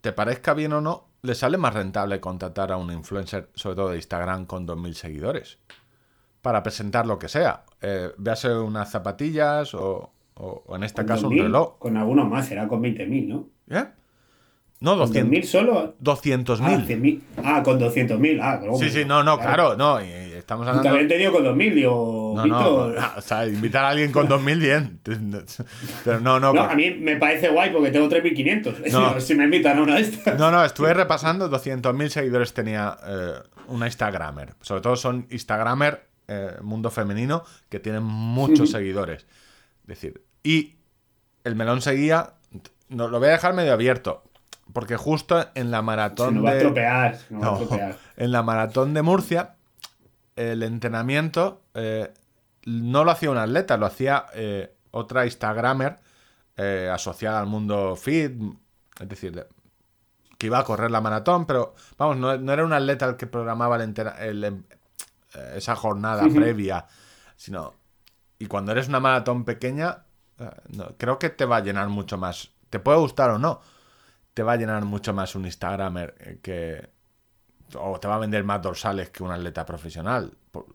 te parezca bien o no, le sale más rentable contratar a un influencer, sobre todo de Instagram, con 2.000 seguidores. Para presentar lo que sea. Eh, véase unas zapatillas o, o- o en este caso un 2.000, reloj. Con alguno más, será con 20.000, ¿no? ¿Eh? No, ¿Con 200 2.000 solo? 200.000. Ah, 100.000. Ah, con 200.000. Ah, claro. sí, sí, no, no, claro, no. y- y estamos hablando. También te digo con 2.000, digo, No, no, Víctor. no, o sea, invitar a alguien con 2.000, bien. Pero no, no, No, porque- a mí me parece guay porque tengo 3.500. No. si me invitan a una de estas. No, no, estuve repasando, 200.000 seguidores tenía eh, una Instagramer. Sobre todo son Instagramer, eh, mundo femenino, que tienen muchos seguidores. Es decir, y el melón seguía, no, lo voy a dejar medio abierto, porque justo en la Se maratón nos va a de... estropear. se nos va a No, estropear. en la maratón de Murcia, el entrenamiento eh, no lo hacía un atleta, lo hacía eh, otra Instagramer asociada al mundo fit, es decir, de- que iba a correr la maratón, pero vamos, no, no era un atleta el que programaba el el, eh, esa jornada previa, sino... Y cuando eres una maratón pequeña, eh, no, creo que te va a llenar mucho más. Te puede gustar o no, te va a llenar mucho más un Instagramer eh, que... O te va a vender más dorsales que un atleta profesional. Por-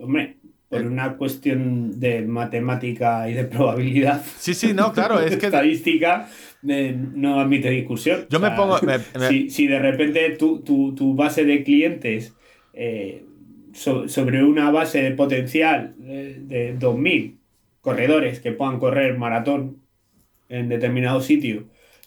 Hombre, por una cuestión de matemática y de probabilidad. Sí, sí, no, claro, es que... estadística eh, no admite discusión. Yo me pongo- me- me- Si, si de repente tu, tu- tu base de clientes eh, so- sobre una base de potencial eh, de 2.000 corredores que puedan correr maratón en determinado sitio,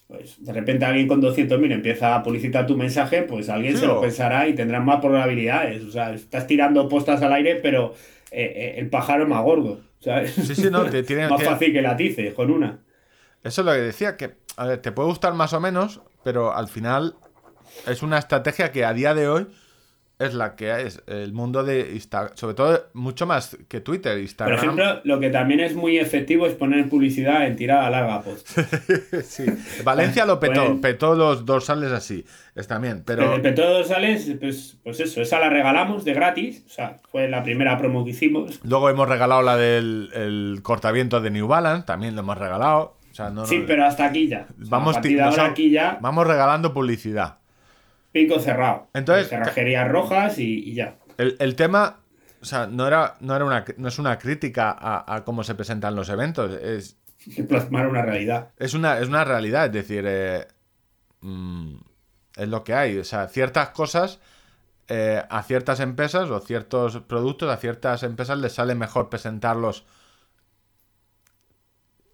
pues de repente alguien con 200.000 empieza a publicitar tu mensaje, pues alguien Sí, se lo pensará y tendrás más probabilidades. O sea, estás tirando postas al aire, pero eh, eh, el pájaro más gordo. ¿sabes? Sí, sí, no, te tiene- más tiene- fácil que la tice con una. Eso es lo que decía, que a ver, te puede gustar más o menos, pero al final es una estrategia que a día de hoy es la que es. El mundo de Instagram, sobre todo mucho más que Twitter, Por Instagram. ejemplo, lo que también es muy efectivo es poner publicidad en tirada larga post. Sí. Valencia lo petó, Bueno. petó los dorsales así. Es también, pero. Petó sales, pues, pues eso, esa la regalamos de gratis. O sea, fue la primera promo que hicimos. Luego hemos regalado la del el cortavientos de New Balance, también lo hemos regalado. O sea, no, Sí, no- pero hasta aquí ya. O sea, vamos, a partir ti- de ahora nos ha- aquí ya, vamos regalando publicidad. Pico cerrado. Entonces- Cerrajerías rojas y, y ya. El, el tema, o sea, no era, no era una, no es una crítica a, a cómo se presentan los eventos, es, plasmar una realidad. es una, es una realidad, es decir, eh, mm, es lo que hay. O sea, ciertas cosas eh, a ciertas empresas o ciertos productos a ciertas empresas les sale mejor presentarlos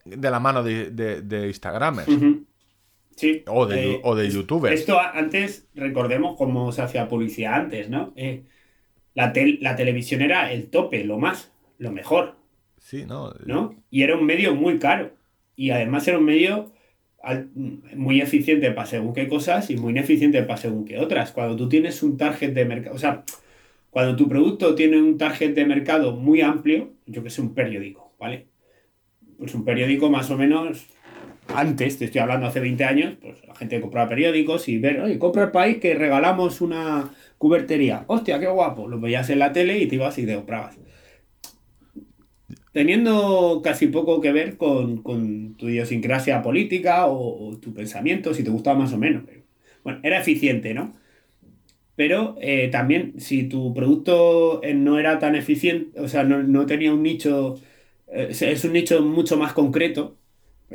de la mano de, de, de Instagramers. Sí. o de, eh, o de youtubers. Esto antes, recordemos cómo se hacía publicidad antes, ¿no? Eh, la, tel- la televisión era el tope, lo más, lo mejor, Sí, ¿no? ¿no? Y era un medio muy caro. Y además era un medio muy eficiente para según qué cosas y muy ineficiente para según qué otras. Cuando tú tienes un target de mercado, o sea, cuando tu producto tiene un target de mercado muy amplio, yo que sé, un periódico, ¿vale? Pues un periódico más o menos antes, te estoy hablando hace 20 años, pues la gente compraba periódicos y ver, oye, compra el país que regalamos una cubertería. Hostia, qué guapo. Lo veías en la tele y te ibas y te comprabas. Teniendo casi poco que ver con, tu idiosincrasia política o, tu pensamiento, si te gustaba más o menos. Bueno, era eficiente, ¿no? Pero eh, también, si tu producto eh, no era tan eficiente, o sea, no, tenía un nicho, eh, es un nicho mucho más concreto,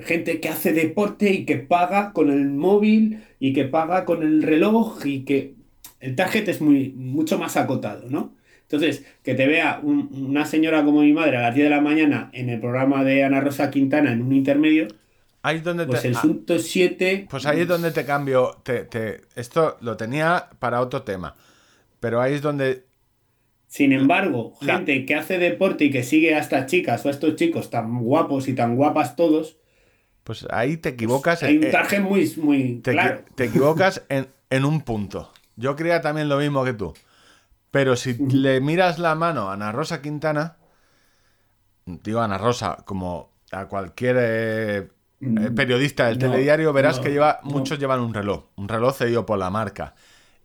gente que hace deporte y que paga con el móvil y que paga con el reloj y que el target es muy, mucho más acotado, ¿no? Entonces, que te vea un- una señora como mi madre a las 10 de la mañana en el programa de Ana Rosa Quintana en un intermedio, Ahí es donde pues te- el punto 7... Pues ahí es donde te cambio. Te, te- esto lo tenía para otro tema. Pero ahí es donde. Sin embargo, La- gente que hace deporte y que sigue a estas chicas o a estos chicos tan guapos y tan guapas todos, Pues ahí te equivocas. hay un eh, target muy, muy te, claro. te equivocas en, en un punto. Yo creía también lo mismo que tú. Pero si le miras la mano a Ana Rosa Quintana, digo Ana Rosa, como a cualquier eh, eh, periodista del Mm, no, telediario, verás no, que lleva, no. muchos llevan un reloj, un reloj cedido por la marca.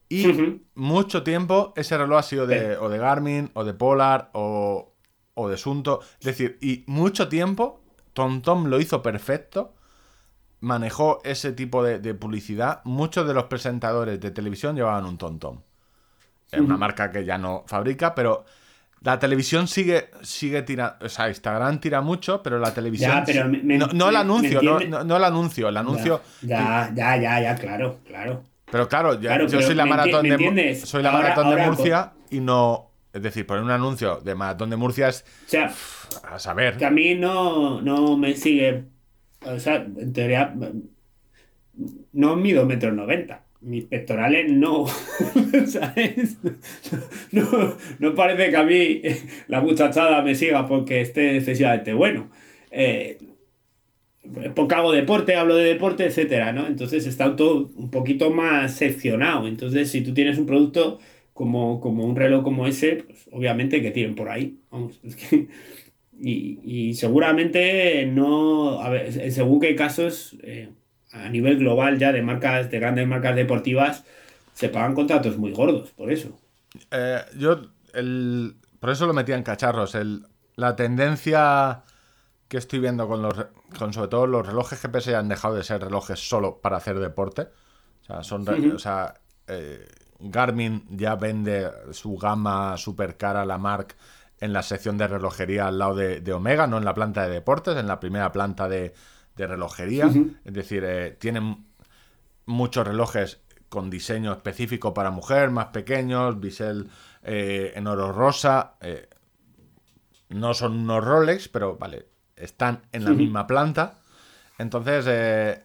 Y mucho tiempo ese reloj ha sido de, o de Garmin, o de Polar, o, o de Sunto. Es decir, y mucho tiempo TomTom lo hizo perfecto, manejó ese tipo de, de publicidad. Muchos de los presentadores de televisión llevaban un TomTom. Es una marca que ya no fabrica, pero la televisión sigue, sigue tirando. O sea, Instagram tira mucho, pero la televisión. Ya, pero me- me- no, no el anuncio, no, no- no el anuncio, el anuncio. Ya, ya, ya, ya, claro, claro. Pero claro, ya- Claro, yo soy la ¿me enti- maratón de Mu- entiendes? soy la Ahora- maratón de ahora Murcia y no. Es decir, poner un anuncio de maratón de Murcia es O sea, a saber. que a mí no, no me sigue. O sea, en teoría. No mido metro noventa. Mis pectorales no. ¿Sabes? No, no parece que a mí la muchachada me siga porque esté excesivamente bueno. Eh, porque hago deporte, hablo de deporte, etcétera, ¿no? Entonces está todo un poquito más seccionado. Entonces, si tú tienes un producto como, como un reloj como ese, pues obviamente que tiren por ahí. Vamos, es que- y, y seguramente no, a ver, según qué casos, eh, a nivel global ya de marcas, de grandes marcas deportivas, se pagan contratos muy gordos, por eso. Eh, yo, el, por eso lo metía en cacharros. El, la tendencia que estoy viendo con los, con sobre todo los relojes GPS han dejado de ser relojes solo para hacer deporte. O sea, son, o sea, eh, Garmin ya vende su gama super cara, la Mark, en la sección de relojería al lado de, de Omega, no en la planta de deportes, en la primera planta de, de relojería. Es decir, eh, tienen muchos relojes con diseño específico para mujer, más pequeños, bisel eh, en oro rosa. eh, no son unos Rolex, pero vale, están en la misma planta. Entonces,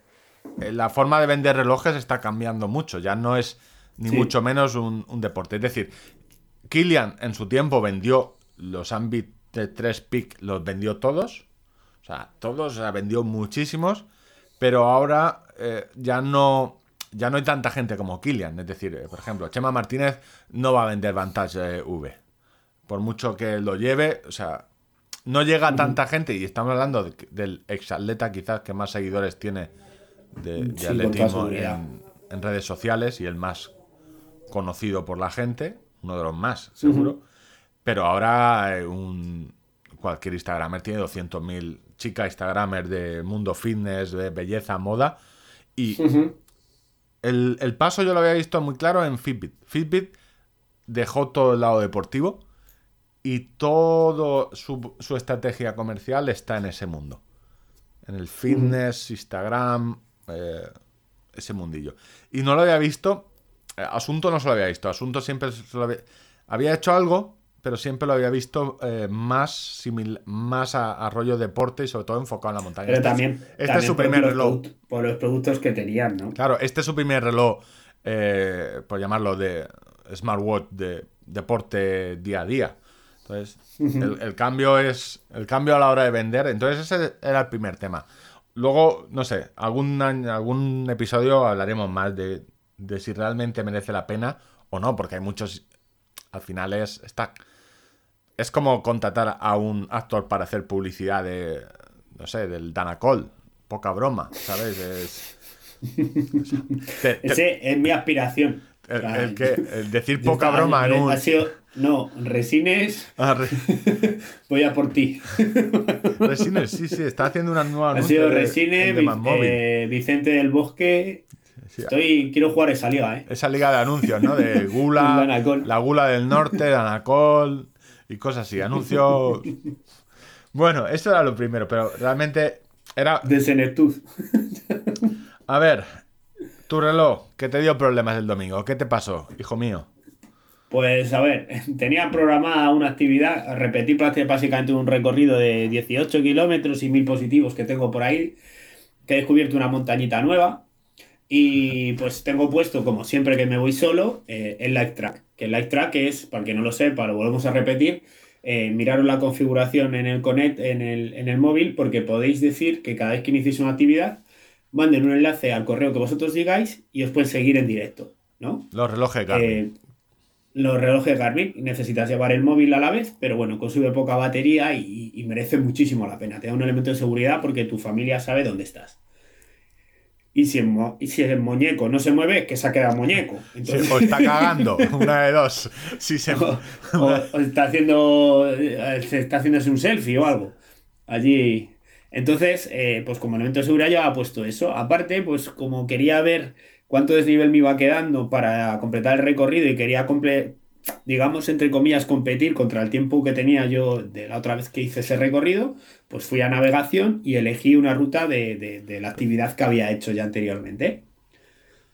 la forma de vender relojes está cambiando mucho. Ya no es ni Sí. mucho menos un, un deporte. Es decir, Kilian en su tiempo vendió los Ambit 3 Peak los vendió todos. O sea, todos, o sea, vendió muchísimos. Pero ahora eh, ya no ya no hay tanta gente como Kilian. Es decir, eh, por ejemplo, Chema Martínez no va a vender Vantage eh, V. Por mucho que lo lleve, o sea, no llega a tanta gente. Y estamos hablando de- del exatleta quizás que más seguidores tiene de, Sí, atletismo en, en redes sociales y el más conocido por la gente, uno de los más, seguro. Pero ahora eh, un, cualquier Instagramer tiene 200.000 chicas Instagramer de mundo fitness, de belleza, moda. Y el, el paso yo lo había visto muy claro en Fitbit. Fitbit dejó todo el lado deportivo y todo su, su estrategia comercial está en ese mundo. En el fitness, Instagram, eh, ese mundillo. Y no lo había visto. Eh, Asunto no se lo había visto. Asunto siempre se lo había, había hecho algo, pero siempre lo había visto eh, más simil- más a, a rollo deporte y sobre todo enfocado en la montaña. Pero Este es- también, este también es su primer reloj. Por los productos que tenían, ¿no? Claro, este es su primer reloj, eh, por llamarlo de smartwatch de deporte día a día. Entonces, el, el cambio es el cambio a la hora de vender. Entonces, ese era el primer tema. Luego, no sé, algún, algún episodio hablaremos más de, de si realmente merece la pena o no, porque hay muchos. Al final es. Está, es como contratar a un actor para hacer publicidad de. No sé, del Danacol. Poca broma, ¿sabes? Es. Te- te- Ese es mi aspiración. el, que, el decir poca broma en un. Ha sido, no, resines, Ah, re- voy a por ti. Resines, sí, sí, está haciendo una nueva Ha sido Resines, de eh, Vicente del Bosque. Sí, Estoy, quiero jugar esa liga, ¿eh? Esa liga de anuncios, ¿no? De gula, la gula del norte, Danacol y cosas así. Anuncios. Bueno, eso era lo primero, pero realmente era. De Senectud. A ver, tu reloj, que te dio problemas el domingo. ¿Qué te pasó, hijo mío? Pues a ver, tenía programada una actividad, repetir prácticamente básicamente un recorrido de 18 kilómetros y 1000 positivos que tengo por ahí, que he descubierto una montañita nueva y pues tengo puesto, como siempre que me voy solo, eh, el Live Track. Que el Live Track es, para el que no lo sepa, lo volvemos a repetir, eh, miraros la configuración en el Connect, en el, en el móvil, porque podéis decir que cada vez que iniciéis una actividad, manden un enlace al correo que vosotros digáis y os pueden seguir en directo, ¿no? Los relojes Garmin. Eh, los relojes Garmin necesitas llevar el móvil a la vez, pero bueno, consume poca batería y, y merece muchísimo la pena. Te da un elemento de seguridad porque tu familia sabe dónde estás. Y si, el, y si el muñeco no se mueve, es que se ha quedado muñeco. Sí, Entonces, o está cagando, una de dos. Si se... o, o está haciendo eh, se está haciéndose un selfie o algo allí entonces eh, pues como elemento de seguridad ya ha puesto eso aparte pues como quería ver cuánto desnivel me iba quedando para completar el recorrido y quería comple- digamos entre comillas competir contra el tiempo que tenía yo de la otra vez que hice ese recorrido pues fui a navegación y elegí una ruta de, de- de la actividad que había hecho ya anteriormente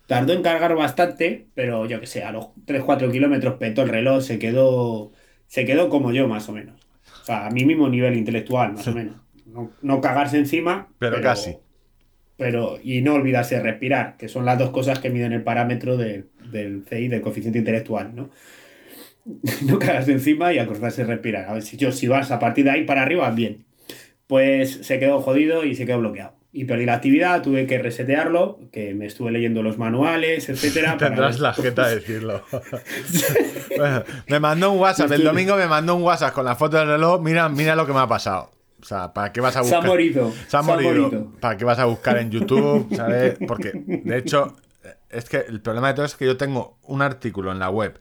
Tardó en cargar bastante, pero yo que sé, a los 3-4 kilómetros petó el reloj, se quedó, se quedó como yo, más o menos. O sea, a mi mismo nivel intelectual, más o menos. No, no cagarse encima. Pero casi. Pero, y no olvidarse de respirar, que son las dos cosas que miden el parámetro de- del CI, del coeficiente intelectual, ¿no? No cagarse encima y acordarse de respirar. A ver si yo, si vas a partir de ahí para arriba, bien. Pues se quedó jodido y se quedó bloqueado. Y perdí la actividad, tuve que resetearlo, que me estuve leyendo los manuales, etcétera. Tendrás la jeta de decirlo. Bueno, me mandó un WhatsApp, el domingo me mandó un WhatsApp con la foto del reloj. Mira, mira lo que me ha pasado. O sea, ¿para qué vas a Se ha buscar? morido. Se ha morido. morido. ¿Para qué vas a buscar en YouTube? ¿Sabes? Porque, de hecho, es que el problema de todo es que yo tengo un artículo en la web,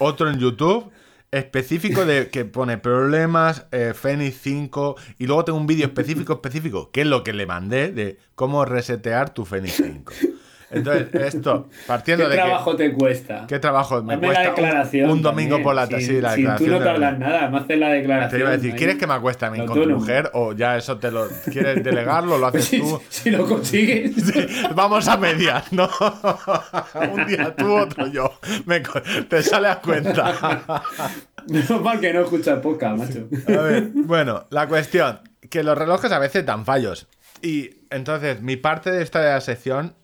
otro en YouTube, específico de que pone problemas, eh, Fenix 5, y luego tengo un vídeo específico, específico, que es lo que le mandé de cómo resetear tu Fenix 5. Entonces, esto, partiendo ¿Qué de que... trabajo te cuesta? ¿Qué trabajo me Hazme cuesta? la declaración. Un, domingo también. por la tarde. Sí, la sin declaración. tú no de- tardas nada, me haces la declaración. Te iba a decir. ¿quieres que me acueste a mí con tu mujer? O ya eso te lo. ¿Quieres delegarlo? ¿Lo haces Si, tú? si lo consigues. Sí, Vamos a mediar, ¿no? Un día tú, otro yo. Me te sale a cuenta. Menos mal que no escuchas poca, macho. A ver, bueno, la cuestión, que los relojes a veces dan fallos. Y entonces, mi parte de esta sección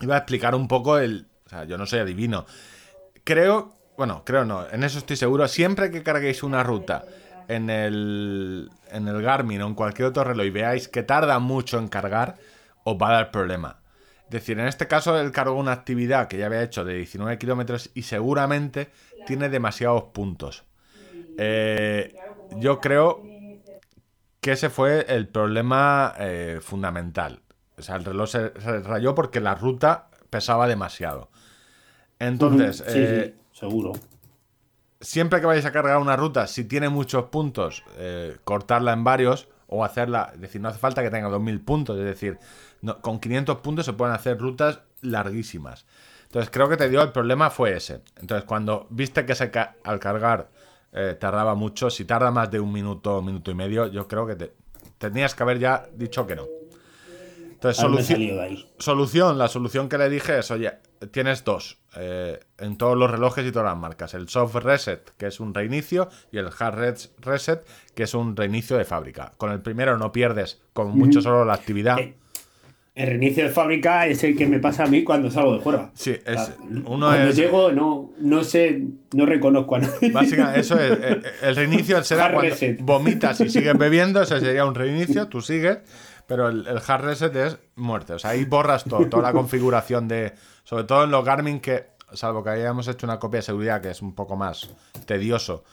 iba a explicar un poco el... O sea, yo no soy adivino. Creo bueno, creo no, en eso estoy seguro, siempre que carguéis una ruta en el, en el Garmin o en cualquier otro reloj y veáis que tarda mucho en cargar, os va a dar problema. Es decir, en este caso él cargó una actividad que ya había hecho de 19 kilómetros y seguramente tiene demasiados puntos. Eh, yo creo que ese fue el problema eh, fundamental. O sea, el reloj se, se rayó porque la ruta pesaba demasiado. Entonces, Sí, eh, sí, seguro. siempre que vayáis a cargar una ruta, si tiene muchos puntos, eh, cortarla en varios o hacerla, es decir, no hace falta que tenga 2000 puntos, es decir, no- con 500 puntos se pueden hacer rutas larguísimas. Entonces, creo que te dio el problema fue ese. Entonces, cuando viste que se ca- al cargar eh, tardaba mucho, si tarda más de un minuto, minuto y medio, yo creo que te, tenías que haber ya dicho que no. Entonces, de ahí. Solución, la solución que le dije es, oye, tienes dos eh, en todos los relojes y todas las marcas. El soft reset, que es un reinicio, y el hard res- reset, que es un reinicio de fábrica. Con el primero no pierdes como mucho solo la actividad. Eh, El reinicio de fábrica es el que me pasa a mí cuando salgo de juerga. Sí, O sea, es, uno cuando es... llego no, no sé, no reconozco a nadie. Básicamente, eso es. eh, El reinicio será Hard cuando reset. vomitas y sigues bebiendo, ese sería un reinicio, tú sigues, pero el, el hard reset es muerte. O sea, ahí borras todo, toda la configuración de. Sobre todo en los Garmin, que, salvo que hayamos hecho una copia de seguridad que es un poco más tedioso,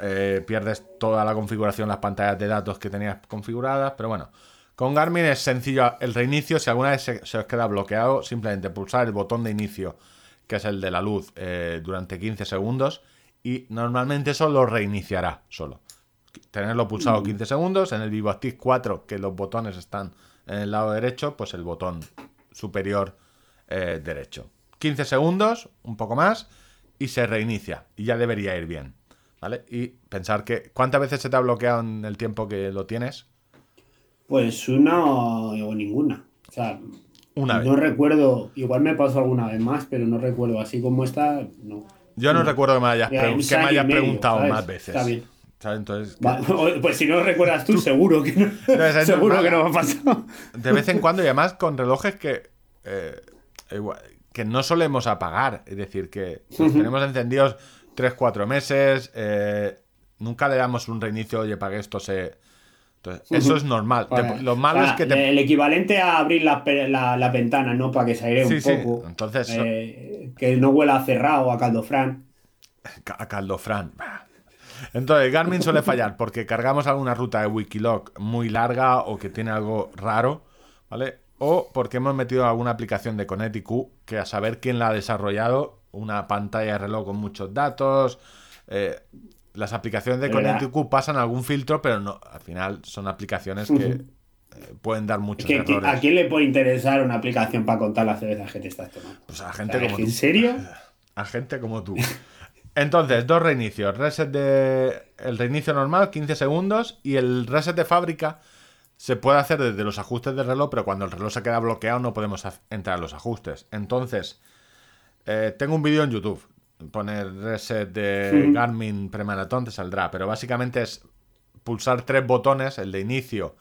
eh, pierdes toda la configuración, las pantallas de datos que tenías configuradas, pero bueno. Con Garmin es sencillo el reinicio. Si alguna vez se, se os queda bloqueado, simplemente pulsar el botón de inicio, que es el de la luz, eh, durante 15 segundos. Y normalmente eso lo reiniciará solo. Tenerlo pulsado 15 segundos. En el VivoActive 4, que los botones están en el lado derecho, pues el botón superior eh, derecho. 15 segundos, un poco más, y se reinicia. Y ya debería ir bien. ¿Vale? Y pensar que. ¿Cuántas veces se te ha bloqueado en el tiempo que lo tienes? Pues una o, o ninguna. O sea, Una vez. no recuerdo, igual me pasó alguna vez más, pero no recuerdo. Así como esta, no. Yo no recuerdo que me hayas, Ya, pre- un que me hayas medio, preguntado ¿sabes? más veces. Está bien. ¿Sabes? Entonces, Va- Pues si no recuerdas tú, seguro que no. Seguro que no me ha pasado. de vez en cuando, y además con relojes que, eh, igual- que no solemos apagar. Es decir, que los tenemos encendidos 3-4 meses, eh, nunca le damos un reinicio, oye, para que esto se... Entonces, eso es normal. Te- lo malo O sea, es que te... El equivalente a abrir las la, la ventana, ¿no? Para que se aire Sí, un sí. poco. Entonces, Eh, que no huela a cerrado a caldofrán. Ca- a Caldofrán. Entonces, Garmin suele fallar porque cargamos alguna ruta de Wikiloc muy larga o que tiene algo raro, ¿vale? O porque hemos metido alguna aplicación de Connect-IQ que a saber quién la ha desarrollado, una pantalla de reloj con muchos datos. eh, las aplicaciones de Es. Connect-IQ pasan algún filtro, pero no, al final son aplicaciones que eh, pueden dar muchos Que- que- errores. ¿A quién le puede interesar una aplicación para contar las cervezas que te estás tomando? Pues a O gente sea, como ¿En tú. serio? A gente como tú. Entonces, dos reinicios. Reset de. El reinicio normal, 15 segundos. Y el reset de fábrica se puede hacer desde los ajustes del reloj, pero cuando el reloj se queda bloqueado no podemos entrar a los ajustes. Entonces, eh, tengo un vídeo en YouTube. Poner reset de Garmin premaratón te saldrá. Pero básicamente es pulsar tres botones: el de inicio,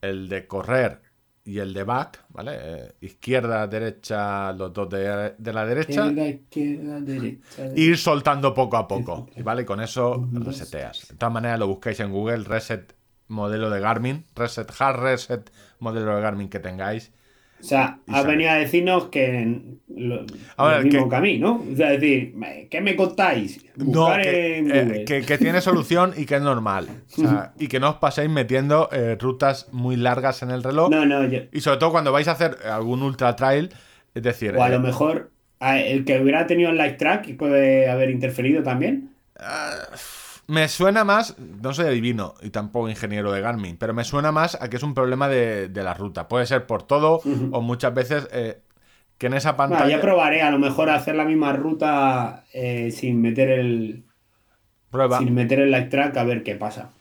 el de correr y el de back, ¿vale? Eh, izquierda, derecha, los dos de, de la derecha Izquierda, izquierda, derecha, ir soltando poco a poco, ¿vale? Con eso reseteas. De todas maneras, lo buscáis en Google, reset modelo de Garmin, reset hard reset modelo de Garmin que tengáis. O sea, Y has venido a decirnos que lo, Ahora, lo mismo que- que a mí, ¿no? O sea, decir, ¿qué me contáis? No, Buscar que, en eh, que- que tiene solución y que es normal. O sea, y que no os paséis metiendo eh, rutas muy largas en el reloj. No, no, yo- Y sobre todo cuando vais a hacer algún ultra trail, es decir, o a eh, lo mejor el que hubiera tenido el light track puede haber interferido también. Me suena más, no soy adivino y tampoco ingeniero de Garmin, pero me suena más a que es un problema de, de la ruta. Puede ser por todo o muchas veces eh, que en esa Bueno, pantalla... ya probaré a lo mejor hacer la misma ruta eh, sin meter el prueba. sin meter el light track a ver qué pasa.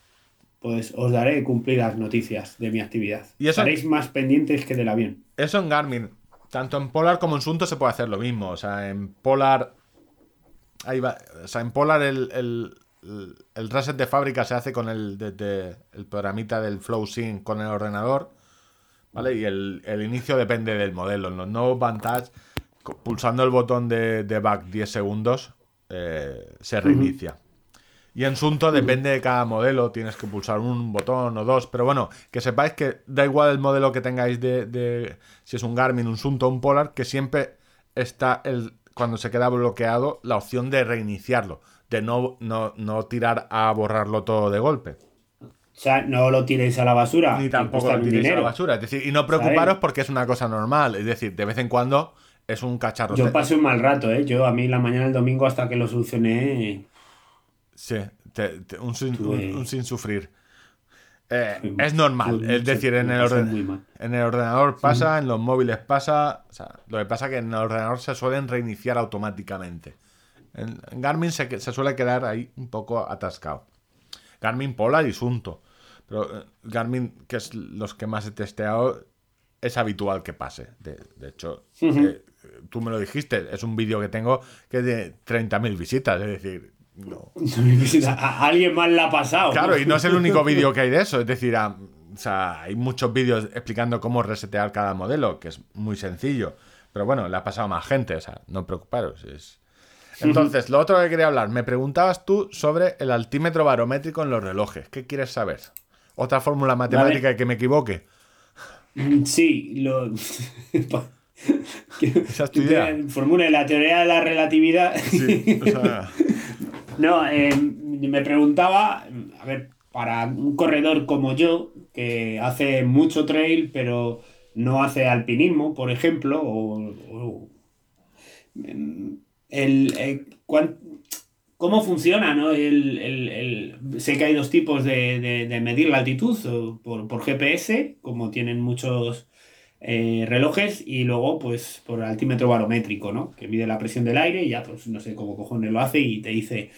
Pues os daré cumplidas noticias de mi actividad. Y eso- Estaréis más pendientes que del avión. Eso en Garmin, tanto en Polar como en Sunto se puede hacer lo mismo. O sea, en Polar... Ahí va. O sea, en Polar el, el- el- reset de fábrica se hace con el, desde el programita del FlowSync con el ordenador. ¿Vale? Y el, el inicio depende del modelo. En los nuevos Vantage, pulsando el botón de, de back 10 segundos, eh, se reinicia. Y en Sunto depende de cada modelo, tienes que pulsar un botón o dos, pero bueno, que sepáis que da igual el modelo que tengáis de, de si es un Garmin, un Sunto o un Polar, que siempre está el cuando se queda bloqueado la opción de reiniciarlo, de no, no, no tirar a borrarlo todo de golpe. O sea, no lo tiréis a la basura. Ni tampoco lo tiréis a la basura. Es decir, y no preocuparos porque es una cosa normal. Es decir, de vez en cuando es un cacharro. Yo pasé un mal rato, ¿eh? Yo a mí la mañana del domingo hasta que lo solucioné. Sí, te- te- un, sin, un- un sin sufrir. Eh, Sí, es normal, es decir, en el, orden- en el ordenador pasa, en los móviles pasa. O sea, lo que pasa es que en el ordenador se suelen reiniciar automáticamente. Garmin se, suele quedar ahí un poco atascado. Garmin Polar y Sunto. Pero eh, Garmin, que es los que más he testeado, es habitual que pase. De, de hecho, eh, tú me lo dijiste, es un vídeo que tengo que es de 30.000 visitas. Es decir, no, A, alguien más la ha pasado. Claro, y no es el único vídeo que hay de eso. Es decir, o sea, hay muchos vídeos explicando cómo resetear cada modelo, que es muy sencillo. Pero bueno, le ha pasado a más gente, o sea, no preocuparos. Es... Entonces, lo otro que quería hablar, me preguntabas tú sobre el altímetro barométrico en los relojes. ¿Qué quieres saber? ¿Otra fórmula matemática y que me equivoque? Mm, Sí, lo. Esa es tu idea. Formule la teoría de la relatividad. Sí, o sea, No, eh, me preguntaba, a ver, para un corredor como yo, que hace mucho trail, pero no hace alpinismo, por ejemplo, o, o- el, eh, cuán- ¿cómo funciona? ¿no? El, el- el- sé que hay dos tipos de, de- de medir la altitud, por, por GPS, como tienen muchos eh, relojes, y luego pues por altímetro barométrico, ¿no? que mide la presión del aire y ya pues no sé cómo cojones lo hace y te dice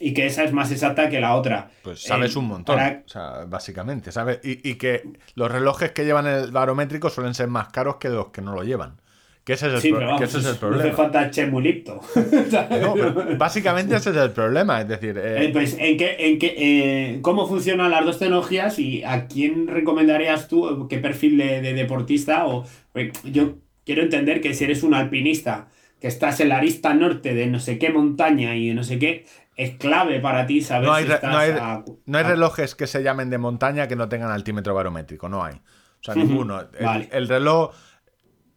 y que esa es más exacta que la otra. pues sabes Eh, un montón. para- O sea, básicamente, ¿sabes? Y, y que los relojes que llevan el barométrico suelen ser más caros que los que no lo llevan. Que ese es el, Sí, pro- pero que vamos, ese es el no problema. hace falta chemulipto. No, pero básicamente ese es el problema. Es decir, eh, Eh, pues, ¿en qué, en qué, eh, ¿cómo funcionan las dos tecnologías y a quién recomendarías tú, qué perfil de, de deportista? O, pues, yo quiero entender que si eres un alpinista, que estás en la arista norte de no sé qué montaña y de no sé qué, es clave para ti saber no hay, si estás no hay- a- no hay a- relojes que se llamen de montaña que no tengan altímetro barométrico. No hay. O sea, ninguno. El reloj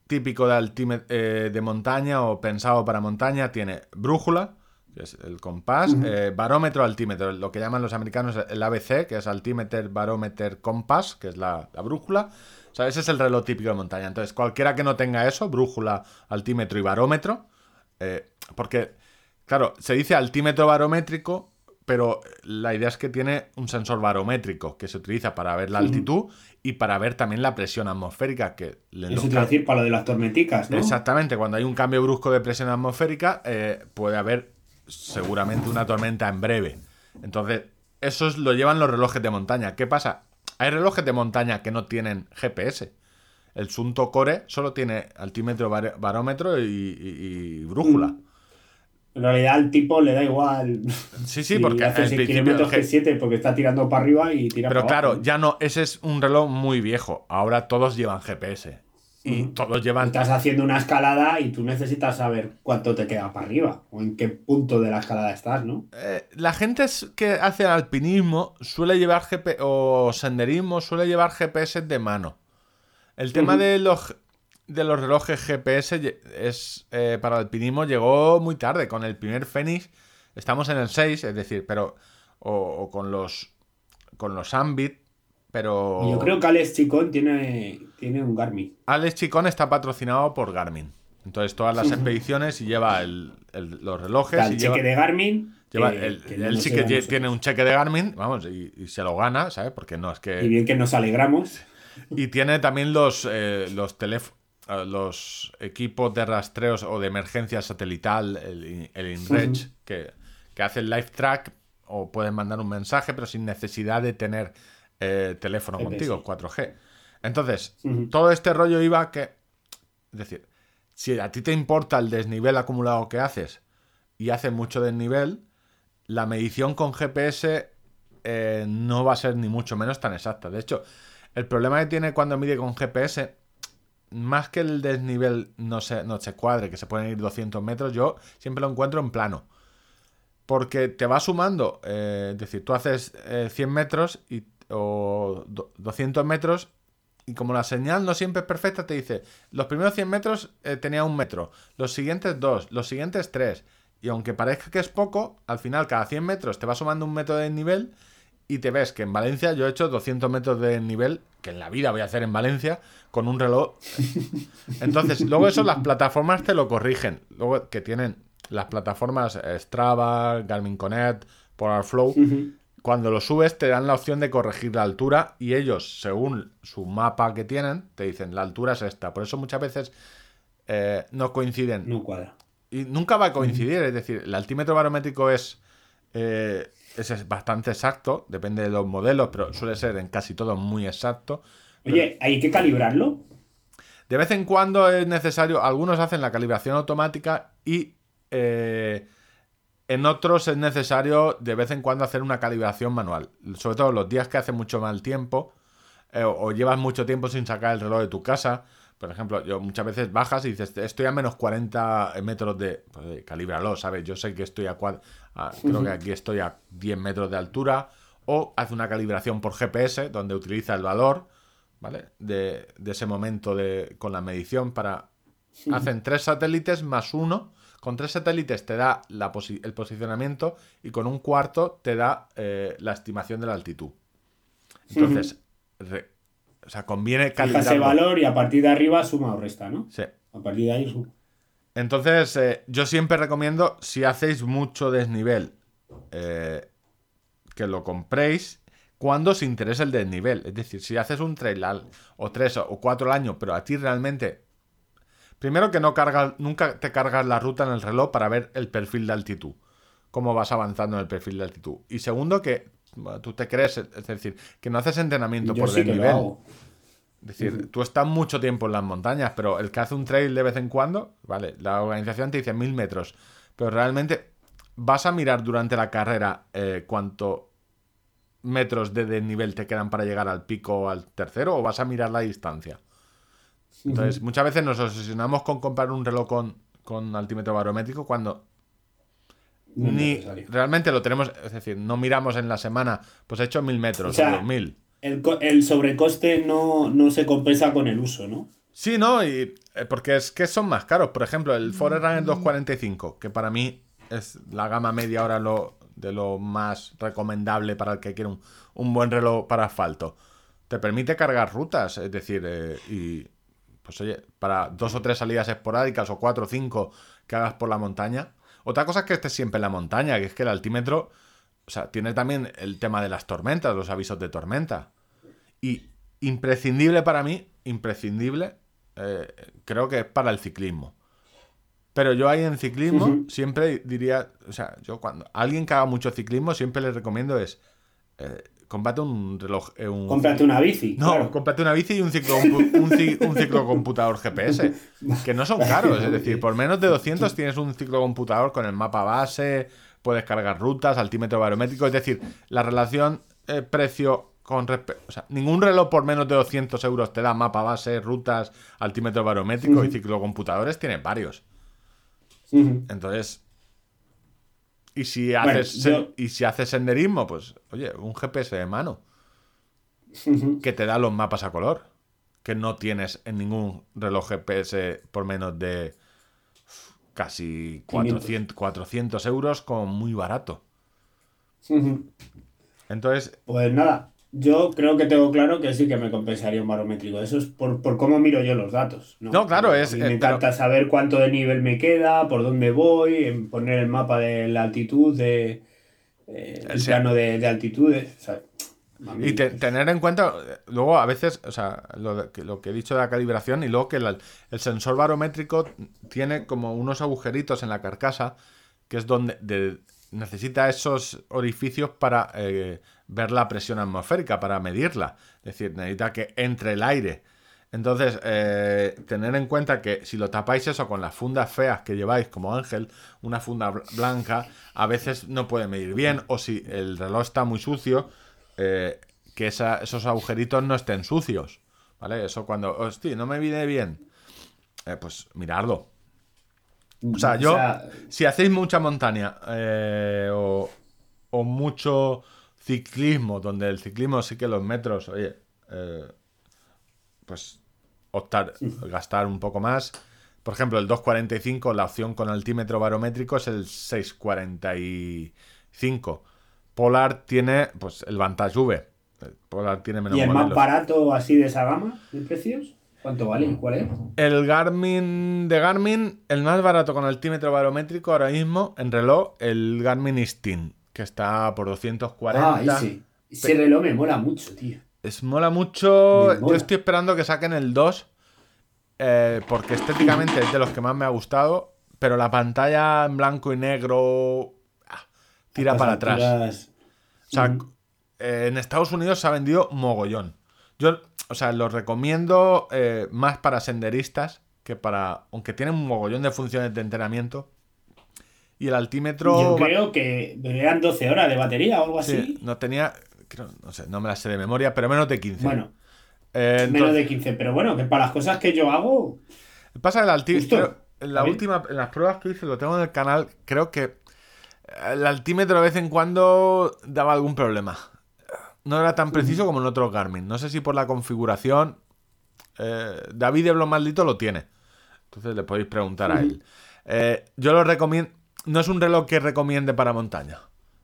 típico de, eh, de montaña o pensado para montaña tiene brújula, que es el compás, eh, barómetro, altímetro, lo que llaman los americanos el ABC, que es altimeter, barómeter, compás, que es la, la brújula. O sea, ese es el reloj típico de montaña. Entonces, cualquiera que no tenga eso, brújula, altímetro y barómetro, eh, porque, claro, se dice altímetro barométrico, pero la idea es que tiene un sensor barométrico que se utiliza para ver la altitud y para ver también la presión atmosférica, que los Eso te decir para lo de las tormenticas, ¿no? Exactamente, cuando hay un cambio brusco de presión atmosférica, eh, puede haber seguramente una tormenta en breve. Entonces, eso es- lo llevan los relojes de montaña. ¿Qué pasa? Hay relojes de montaña que no tienen GPS. El Sunto Core solo tiene altímetro, bar- barómetro y, y- y brújula. En realidad al tipo le da igual. Sí, sí, porque hace al 6 principio kilómetros que 7 porque está tirando para arriba y tira Pero para claro, abajo. ya no, ese es un reloj muy viejo. Ahora todos llevan GPS. Y todos llevan. Estás haciendo una escalada y tú necesitas saber cuánto te queda para arriba o en qué punto de la escalada estás, ¿no? Eh, la gente que hace alpinismo suele llevar GPS o senderismo suele llevar GPS de mano. El tema de los de los relojes GPS es eh, para alpinismo llegó muy tarde. Con el primer Fenix estamos en el 6, es decir, pero o, o con los con los Ambit, pero Y yo creo que Alex Chicón tiene, tiene un Garmin. Alex Chicón está patrocinado por Garmin. Entonces todas las expediciones y lleva el- el- los relojes Está el y cheque lleva, de Garmin. lleva- que- él, que sí que tiene un cheque de Garmin, vamos, y, y se lo gana, ¿sabes? Porque no es Y que... bien que nos alegramos. Y tiene también los, eh, los teléf- eh, los equipos de rastreos o de emergencia satelital, el, el InReach, que, que hace el live track o pueden mandar un mensaje, pero sin necesidad de tener eh, teléfono contigo, 4G. Entonces, todo este rollo iba que. Es decir, si a ti te importa el desnivel acumulado que haces y haces mucho desnivel, la medición con GPS eh, no va a ser ni mucho menos tan exacta. De hecho, el problema que tiene cuando mide con GPS, más que el desnivel no se, no se cuadre, que se pueden ir 200 metros, yo siempre lo encuentro en plano. Porque te va sumando, eh, es decir, tú haces eh, 100 metros y, o do- 200 metros y como la señal no siempre es perfecta, te dice, los primeros 100 metros eh, tenía un metro, los siguientes dos, los siguientes tres. Y aunque parezca que es poco, al final cada 100 metros te va sumando un metro de nivel y te ves que en Valencia yo he hecho 200 metros de nivel, que en la vida voy a hacer en Valencia, con un reloj. Entonces, luego eso las plataformas te lo corrigen. Luego que tienen las plataformas eh, Strava, Garmin Connect, Polarflow. Cuando lo subes te dan la opción de corregir la altura y ellos, según su mapa que tienen, te dicen la altura es esta. Por eso muchas veces eh, no coinciden. No cuadra. Y nunca va a coincidir, es decir, el altímetro barométrico es, eh, es, es bastante exacto, depende de los modelos, pero suele ser en casi todo muy exacto. Oye, ¿hay que calibrarlo? De vez en cuando es necesario, algunos hacen la calibración automática y eh, en otros es necesario de vez en cuando hacer una calibración manual. Sobre todo los días que hace mucho mal tiempo eh, o, o llevas mucho tiempo sin sacar el reloj de tu casa. Por ejemplo, yo muchas veces bajas y dices, estoy a menos 40 metros de... Pues, calíbralo, ¿sabes? Yo sé que estoy a, a- Creo que aquí estoy a 10 metros de altura. O hace una calibración por GPS, donde utiliza el valor, ¿vale? De, de ese momento de, con la medición para... Hacen tres satélites más uno. Con tres satélites te da la posi- el posicionamiento y con un cuarto te da eh, la estimación de la altitud. Entonces, re- o sea, conviene Fija ese calibrarlo. valor y a partir de arriba suma o resta, ¿no? Sí. A partir de ahí suma. Entonces, eh, yo siempre recomiendo, si hacéis mucho desnivel, eh, que lo compréis cuando os interese el desnivel. Es decir, si haces un trail al- o tres o cuatro al año, pero a ti realmente... Primero que no cargas, nunca te cargas la ruta en el reloj para ver el perfil de altitud. Cómo vas avanzando en el perfil de altitud. Y segundo que bueno, tú te crees, es decir, que no haces entrenamiento Yo por sí que lo desnivel. hago. Es decir, tú estás mucho tiempo en las montañas, pero el que hace un trail de vez en cuando, vale, la organización te dice mil metros, pero realmente vas a mirar durante la carrera eh, cuánto metros de desnivel te quedan para llegar al pico o al tercero, o vas a mirar la distancia. Entonces, muchas veces nos obsesionamos con comprar un reloj con, con altímetro barométrico cuando No ni necesario. realmente lo tenemos, es decir, no miramos en la semana, pues he hecho mil metros O sea, o dos mil. El, co- el sobrecoste no, no se compensa con el uso, ¿no? Sí, ¿no? Y, eh, porque es que son más caros. Por ejemplo, el Forerunner 245, que para mí es la gama media ahora lo, de lo más recomendable para el que quiere un, un buen reloj para asfalto. Te permite cargar rutas, es decir, eh, y pues oye, para dos o tres salidas esporádicas o cuatro o cinco que hagas por la montaña. Otra cosa es que estés siempre en la montaña, que es que el altímetro, o sea, tiene también el tema de las tormentas, los avisos de tormenta. Y imprescindible para mí, imprescindible, eh, creo que es para el ciclismo. Pero yo ahí en ciclismo siempre diría, o sea, yo cuando alguien que haga mucho ciclismo siempre le recomiendo es, eh, cómprate un reloj, eh, un, Cómprate una bici. no, claro. cómprate una bici y un, ciclo, un, un ciclocomputador GPS, que no son caros, es decir, por menos de 200 tienes un ciclocomputador con el mapa base, puedes cargar rutas, altímetro barométrico, es decir, la relación eh, precio con respecto, o sea, ningún reloj por menos de 200 euros te da mapa base, rutas, altímetro barométrico y ciclocomputadores, tienes varios. Entonces, y si haces yo- y si haces senderismo, pues, oye, un GPS de mano que te da los mapas a color, que no tienes en ningún reloj GPS por menos de casi 400, 400 euros como muy barato. Entonces, Pues nada, yo creo que tengo claro que sí que me compensaría un barométrico. Eso es por, por cómo miro yo los datos. No, No, claro, A es- mí eh, me encanta saber cuánto de nivel me queda, por dónde voy, en poner el mapa de la altitud, de, eh, el plano de, de altitudes. mí- y te- tener en cuenta, luego a veces, o sea, lo, de- que- lo que he dicho de la calibración y luego que el, sensor barométrico tiene como unos agujeritos en la carcasa, que es donde de- necesita esos orificios para eh, ver la presión atmosférica, para medirla. Es decir, necesita que entre el aire. Entonces, eh, tener en cuenta que si lo tapáis eso con las fundas feas que lleváis como Ángel, una funda bl- blanca, a veces no puede medir bien, o si el reloj está muy sucio, eh, que esa- esos agujeritos no estén sucios. ¿Vale? Eso cuando, hostia, no me viene bien, eh, pues mirarlo. O sea, yo, si hacéis mucha montaña eh, o, o mucho ciclismo, donde el ciclismo sí que los metros, oye, pues optar, gastar un poco más. Por ejemplo, el 245, la opción con altímetro barométrico es el 645. Polar tiene pues el Vantage V. Polar tiene menos ¿Y el más barato así de esa gama de precios? ¿Cuánto vale? ¿Cuál es? El Garmin de Garmin, el más barato con altímetro barométrico ahora mismo en reloj, el Garmin Instinct, que está por 240. Ah, ese. Ese reloj me mola mucho, tío. Es mola mucho. Mola. Yo estoy esperando que saquen el 2. eh, porque estéticamente es de los que más me ha gustado. Pero la pantalla en blanco y negro. Tira para atrás. O sea, eh, en Estados Unidos se ha vendido mogollón. Yo, o sea, los recomiendo eh, más para senderistas que para. Aunque tienen un mogollón de funciones de entrenamiento. Y el altímetro. Yo creo que eran 12 horas de batería o algo Sí, así. no tenía. creo- no sé, no me la sé de memoria, pero menos de 15. Bueno, Eh, menos de 15. Pero bueno, que para las cosas que yo hago. Pasa el altímetro. En la última, en las pruebas que hice, lo tengo en el canal, creo que el altímetro de vez en cuando daba algún problema. No era tan preciso como en otros Garmin. No sé si por la configuración. eh, David de Maldito lo tiene. Entonces le podéis preguntar a él. Eh, yo lo recomiendo. No es un reloj que recomiende para montaña.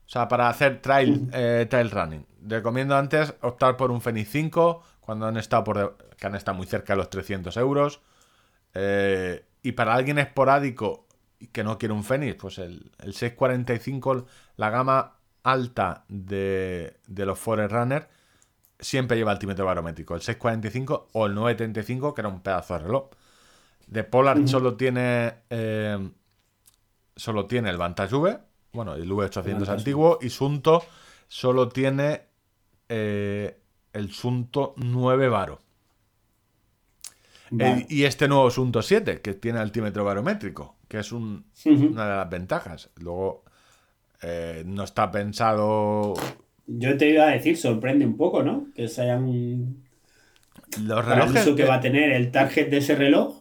O sea, para hacer trail, eh, trail running. Recomiendo antes optar por un Fenix 5 cuando han estado por que han estado muy cerca de los 300 euros. Eh, y para alguien esporádico que no quiere un Fenix, pues el, el 645, la gama alta de, de los Forerunner, siempre lleva altímetro barométrico. El 645 o el 935, que era un pedazo de reloj. De Polar solo tiene eh, solo tiene el Vantage V, bueno, el V800 Vantage. antiguo, y Sunto solo tiene eh, el Sunto 9 Varo. Vale. El- y este nuevo Sunto 7, que tiene altímetro barométrico, que es un- una de las ventajas. Luego, eh, no está pensado. Yo te iba a decir, sorprende un poco, ¿no? Que se hayan. Los Para el relojes. que va a tener el target de ese reloj.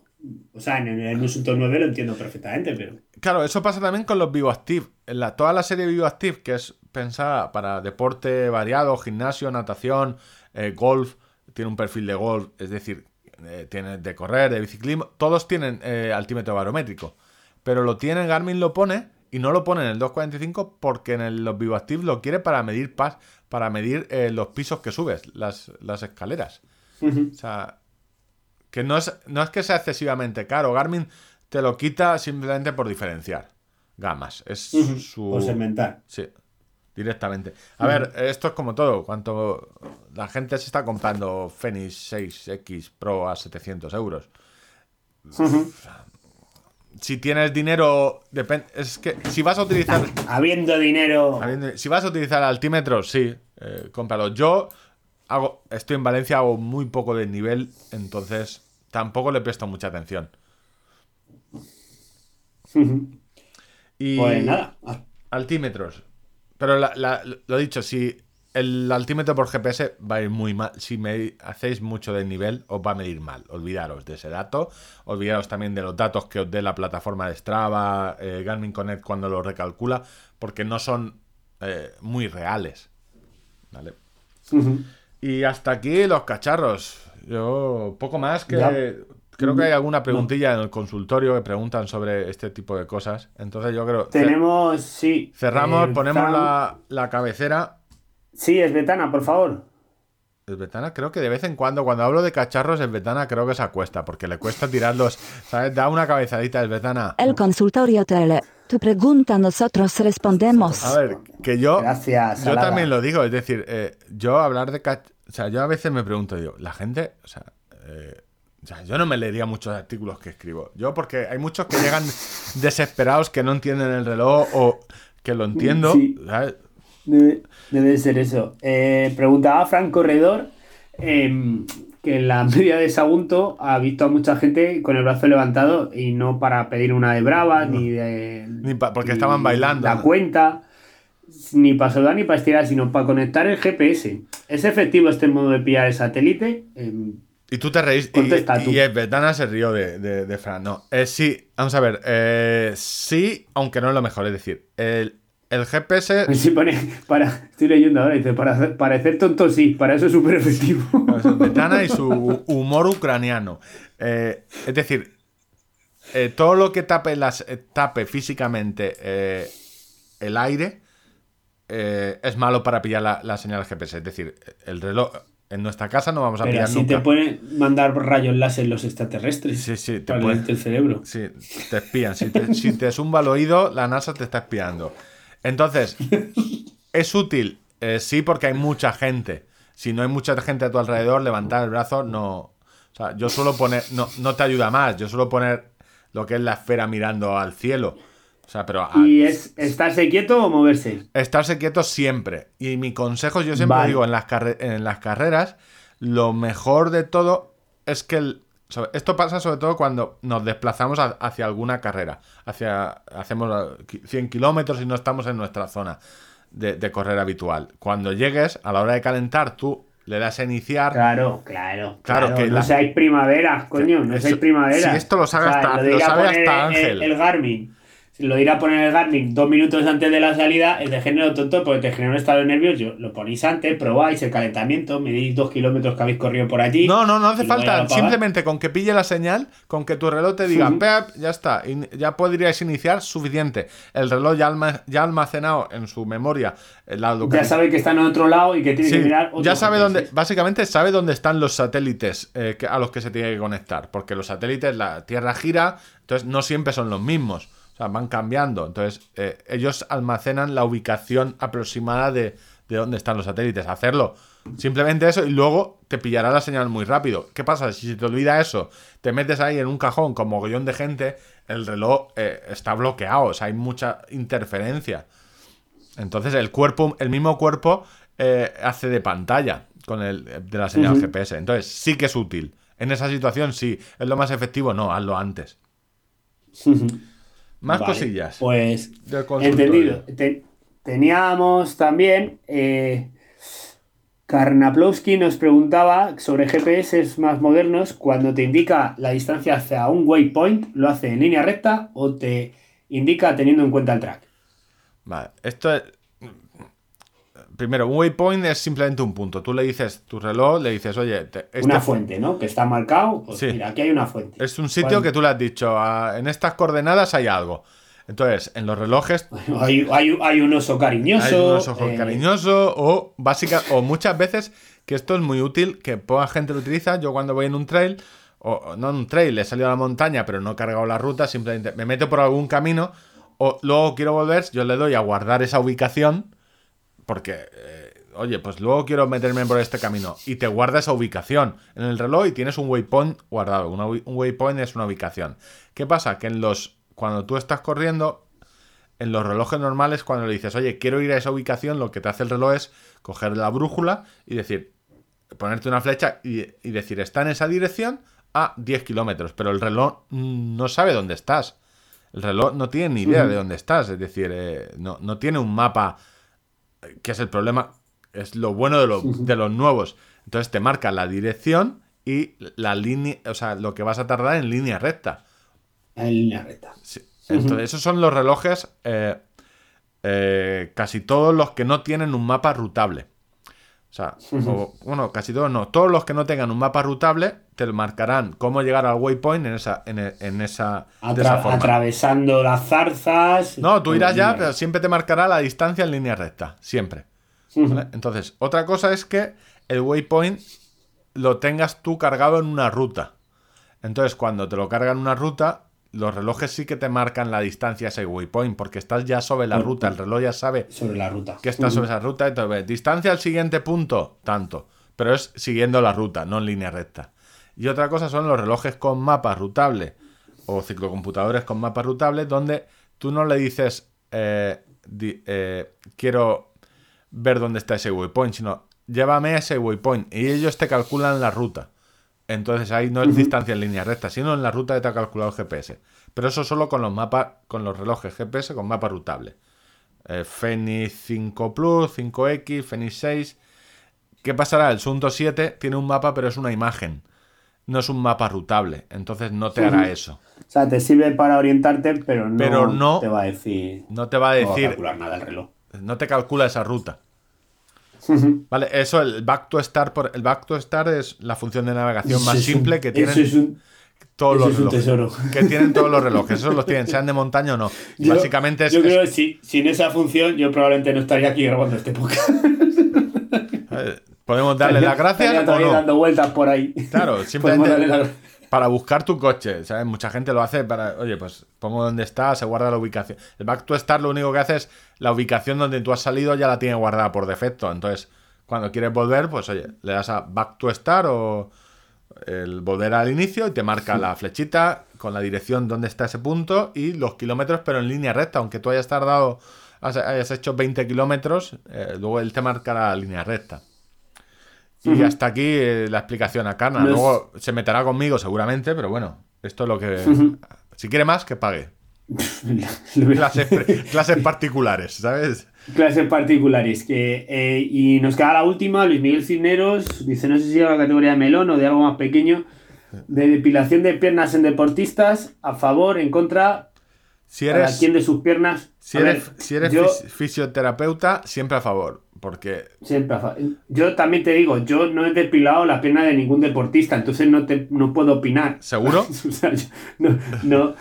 O sea, en el, Usunto 9 lo entiendo perfectamente, pero. Claro, eso pasa también con los VivoActive. En la, toda la serie VivoActive, que es pensada para deporte variado, gimnasio, natación, eh, golf, tiene un perfil de golf, es decir, eh, tiene de correr, de biciclismo, todos tienen eh, altímetro barométrico. Pero lo tienen, Garmin lo pone y no lo pone en el 245 porque en el- los VivoActive lo quiere para medir pas, para medir eh, los pisos que subes, las, las escaleras. O sea, que no es, no es que sea excesivamente caro. Garmin te lo quita simplemente por diferenciar gamas. Es su. Por segmentar. Sí, directamente. A ver, esto es como todo. Cuanto la gente se está comprando Fenix 6X Pro a 700 euros. Ujú. Si tienes dinero, depende. Es que si vas a utilizar. Habiendo dinero. Habiendo- Si vas a utilizar altímetros, sí, eh, cómpralo. Yo hago, estoy en Valencia, hago muy poco de nivel, entonces tampoco le presto mucha atención. Y Pues nada. altímetros. Pero la- la- lo dicho, si el altímetro por GPS va a ir muy mal, si me hacéis mucho de nivel, os va a medir mal. Olvidaros de ese dato. Olvidaros también de los datos que os dé la plataforma de Strava, eh, Garmin Connect cuando lo recalcula, porque no son eh, muy reales. ¿Vale? Y hasta aquí los cacharros. Yo, poco más que. Ya. Creo que hay alguna preguntilla en el consultorio que preguntan sobre este tipo de cosas. Entonces yo creo. Tenemos, sí. Cerramos, eh, ponemos la, la cabecera. Sí, es Betana, por favor. Es Betana, creo que de vez en cuando, cuando hablo de cacharros, es Betana creo que se acuesta, porque le cuesta tirarlos. ¿Sabes? Da una cabezadita, es Betana. El consultorio tele. Tu pregunta nosotros respondemos. A ver, que yo. Gracias, Yo Salada. también lo digo, es decir, eh, yo hablar de cach... O sea, yo a veces me pregunto, digo, la gente. O sea, eh, o sea, yo no me leería muchos artículos que escribo. Yo, porque hay muchos que llegan desesperados que no entienden el reloj o que lo entiendo. Sí. ¿sabes? Debe, debe ser eso. Eh, preguntaba Fran Corredor em, que en la media de Sagunto ha visto a mucha gente con el brazo levantado y no para pedir una de brava, ni de. Ni pa- porque ni estaban bailando. La cuenta, ni para saludar ni para estirar, sino para conectar el GPS. ¿Es efectivo este modo de pillar el satélite? Em, Y tú te reís. Y, Contesta tú. y Betana se rió de, de, de Fran. No, eh, sí, vamos a ver. eh, sí, aunque no es lo mejor. Es decir, el, el GPS. Sí, pone, para, estoy leyendo ahora, dice, para hacer- parecer tonto sí, para eso es súper efectivo. Betana y su humor ucraniano. Eh, es decir, eh, todo lo que tape, las, eh, tape físicamente eh, el aire eh, es malo para pillar la, la señal GPS. Es decir, el reloj. En nuestra casa no vamos a Pero pillar así nunca. te pueden mandar rayos láser los extraterrestres. Sí, sí, te para puede- leerte el cerebro. Sí, te espían. Si te, si te zumba el oído, la NASA te está espiando. Entonces, ¿es útil? Eh, sí, porque hay mucha gente. Si no hay mucha gente a tu alrededor, levantar el brazo no. O sea, yo suelo poner. No, no te ayuda más. Yo suelo poner lo que es la esfera mirando al cielo. O sea, pero. a- ¿Y es estarse quieto o moverse? Estarse quieto siempre. Y mi consejo, yo siempre Vale. digo, en las, carre- en las carreras, lo mejor de todo es que el- esto pasa sobre todo cuando nos desplazamos a- hacia alguna carrera. Hacia, hacemos eh, 100 kilómetros y no estamos en nuestra zona de, de correr habitual. Cuando llegues, a la hora de calentar, tú le das a iniciar. Claro, claro. Claro, Claro, que no la- seáis primavera, coño, no Eso- seáis primavera. si esto lo sabe hasta- lo sabe hasta el- Ángel. El, Garmin. Lo ir a poner el Garmin dos minutos antes de la salida es de género tonto porque te genera un estado de nervios. Yo, lo ponéis antes, probáis el calentamiento, medís dos kilómetros que habéis corrido por allí. No, no, no hace falta. Simplemente con que pille la señal, con que tu reloj te diga, ya está. Ya podríais iniciar suficiente. El reloj ya, alma- ya almacenado en su memoria la Ya sabe que está en otro lado y que tiene Sí, que mirar otro ya sabe dónde, básicamente sabe dónde están los satélites eh, a los que se tiene que conectar, porque los satélites, la Tierra gira, entonces no siempre son los mismos, sea, van cambiando, entonces eh, ellos almacenan la ubicación aproximada de, de dónde están los satélites, hacerlo, simplemente eso, y luego te pillará la señal muy rápido. ¿Qué pasa? Si se te olvida eso, te metes ahí en un cajón con mogollón de gente, el reloj eh, está bloqueado, o sea, hay mucha interferencia. Entonces el cuerpo, el mismo cuerpo eh, hace de pantalla con el de la señal. GPS. Entonces sí que es útil. En esa situación sí. ¿Es lo más efectivo? No, hazlo antes. Más Vale, cosillas. Pues. Entendido. Te- teníamos también. Eh, Karnaplowski nos preguntaba sobre GPS más modernos. Cuando te indica la distancia hacia un waypoint, ¿lo hace en línea recta o te indica teniendo en cuenta el track? Vale, esto es... Primero, un waypoint es simplemente un punto. Tú le dices tu reloj, le dices, oye, te- este una fuente, ¿no? Que está marcado. Pues Sí. mira, aquí hay una fuente. es un sitio ¿Cuál? que tú le has dicho, "Ah, en estas coordenadas hay algo. Entonces, en los relojes Hay, hay- hay un oso cariñoso. Hay unos ojos eh, cariñosos o básica o muchas veces que esto es muy útil que poca gente lo utiliza. Yo cuando voy en un trail o o no en un trail, he salido a la montaña pero no he cargado la ruta, simplemente me meto por algún camino o luego quiero volver, yo le doy a guardar esa ubicación porque eh, oye, pues luego quiero meterme por este camino y te guarda esa ubicación en el reloj y tienes un waypoint guardado. Una un waypoint es una ubicación. ¿Qué pasa? Que en los cuando tú estás corriendo en los relojes normales, cuando le dices, oye, quiero ir a esa ubicación, lo que te hace el reloj es coger la brújula y decir, ponerte una flecha y, y decir, está en esa dirección a 10 kilómetros, pero el reloj no sabe dónde estás. El reloj no tiene ni idea de dónde estás, es decir, eh, no, no tiene un mapa, que es el problema, es lo bueno de, lo- de los nuevos. Entonces te marca la dirección y la línea, o sea, lo que vas a tardar en línea recta. En línea recta. Sí. Entonces, esos son los relojes, eh, eh, casi todos los que no tienen un mapa rutable. O sea, o- bueno, casi todos no. Todos los que no tengan un mapa rutable te marcarán cómo llegar al waypoint en esa, en, en esa, de esa Atra- forma. atravesando las zarzas. No, tú irás ya, pero siempre te marcará la distancia en línea recta. Siempre. ¿vale? Entonces, otra cosa es que el waypoint lo tengas tú cargado en una ruta. Entonces, cuando te lo cargan en una ruta, los relojes sí que te marcan la distancia a ese waypoint, porque estás ya sobre la ruta. El reloj ya sabe sobre la ruta. que estás sobre esa ruta. Entonces, distancia al siguiente punto, tanto. Pero es siguiendo la ruta, no en línea recta. Y otra cosa son los relojes con mapa rutable o ciclocomputadores con mapa rutable, donde tú no le dices, eh, di- eh, quiero ver dónde está ese waypoint, sino llévame a ese waypoint y ellos te calculan la ruta. Entonces ahí no es distancia en línea recta, sino en la ruta que te ha calculado el GPS. Pero eso solo con los mapas, con los relojes GPS con mapa rutable. Eh, Fenix 5 Plus, 5X, Fenix 6. ¿Qué pasará? El Sunto 7 tiene un mapa, pero es una imagen. no es un mapa rutable, entonces no te hará eso. O sea, te sirve para orientarte, pero no, Pero no- te va a decir. No te va a no va a decir, calcular nada el reloj. no te calcula esa ruta. Vale, eso, el back to start, por, el back to start es la función de navegación Eso más es un- simple que tienen Eso es un, todos eso los es un relojes. tesoro. Que tienen todos los relojes, esos los tienen, sean de montaña o no. Yo- Básicamente es, Yo es- creo que si, sin esa función, yo probablemente no estaría aquí grabando este podcast. eh, podemos darle las gracias o no. dando vueltas por ahí. Claro, simplemente para buscar tu coche, ¿sabes? Mucha gente lo hace para, oye, pues pongo dónde está, se guarda la ubicación. El back to start lo único que hace es la ubicación donde tú has salido ya la tiene guardada por defecto. Entonces, cuando quieres volver, pues oye, le das a back to start o el volver al inicio y te marca la flechita con la dirección donde está ese punto y los kilómetros, pero en línea recta, aunque tú hayas tardado, hayas hecho 20 kilómetros, eh, luego él te marca la línea recta. Y hasta aquí eh, la explicación a Carna. Luego se meterá conmigo seguramente, pero bueno, esto es lo que... Si quiere más, que pague. Clases, particulares, ¿sabes? Clases particulares. Que, eh, y nos queda la última, Luis Miguel Cisneros, dice, no sé si era la categoría de melón o de algo más pequeño, de depilación de piernas en deportistas, a favor, en contra, Si eres, quién de sus piernas. si A eres, ver, si eres yo, fisioterapeuta, siempre a favor. Porque siempre yo también te digo, yo no he depilado la pierna de ningún deportista, entonces no, te, no puedo opinar. ¿Seguro? O sea, yo no, no,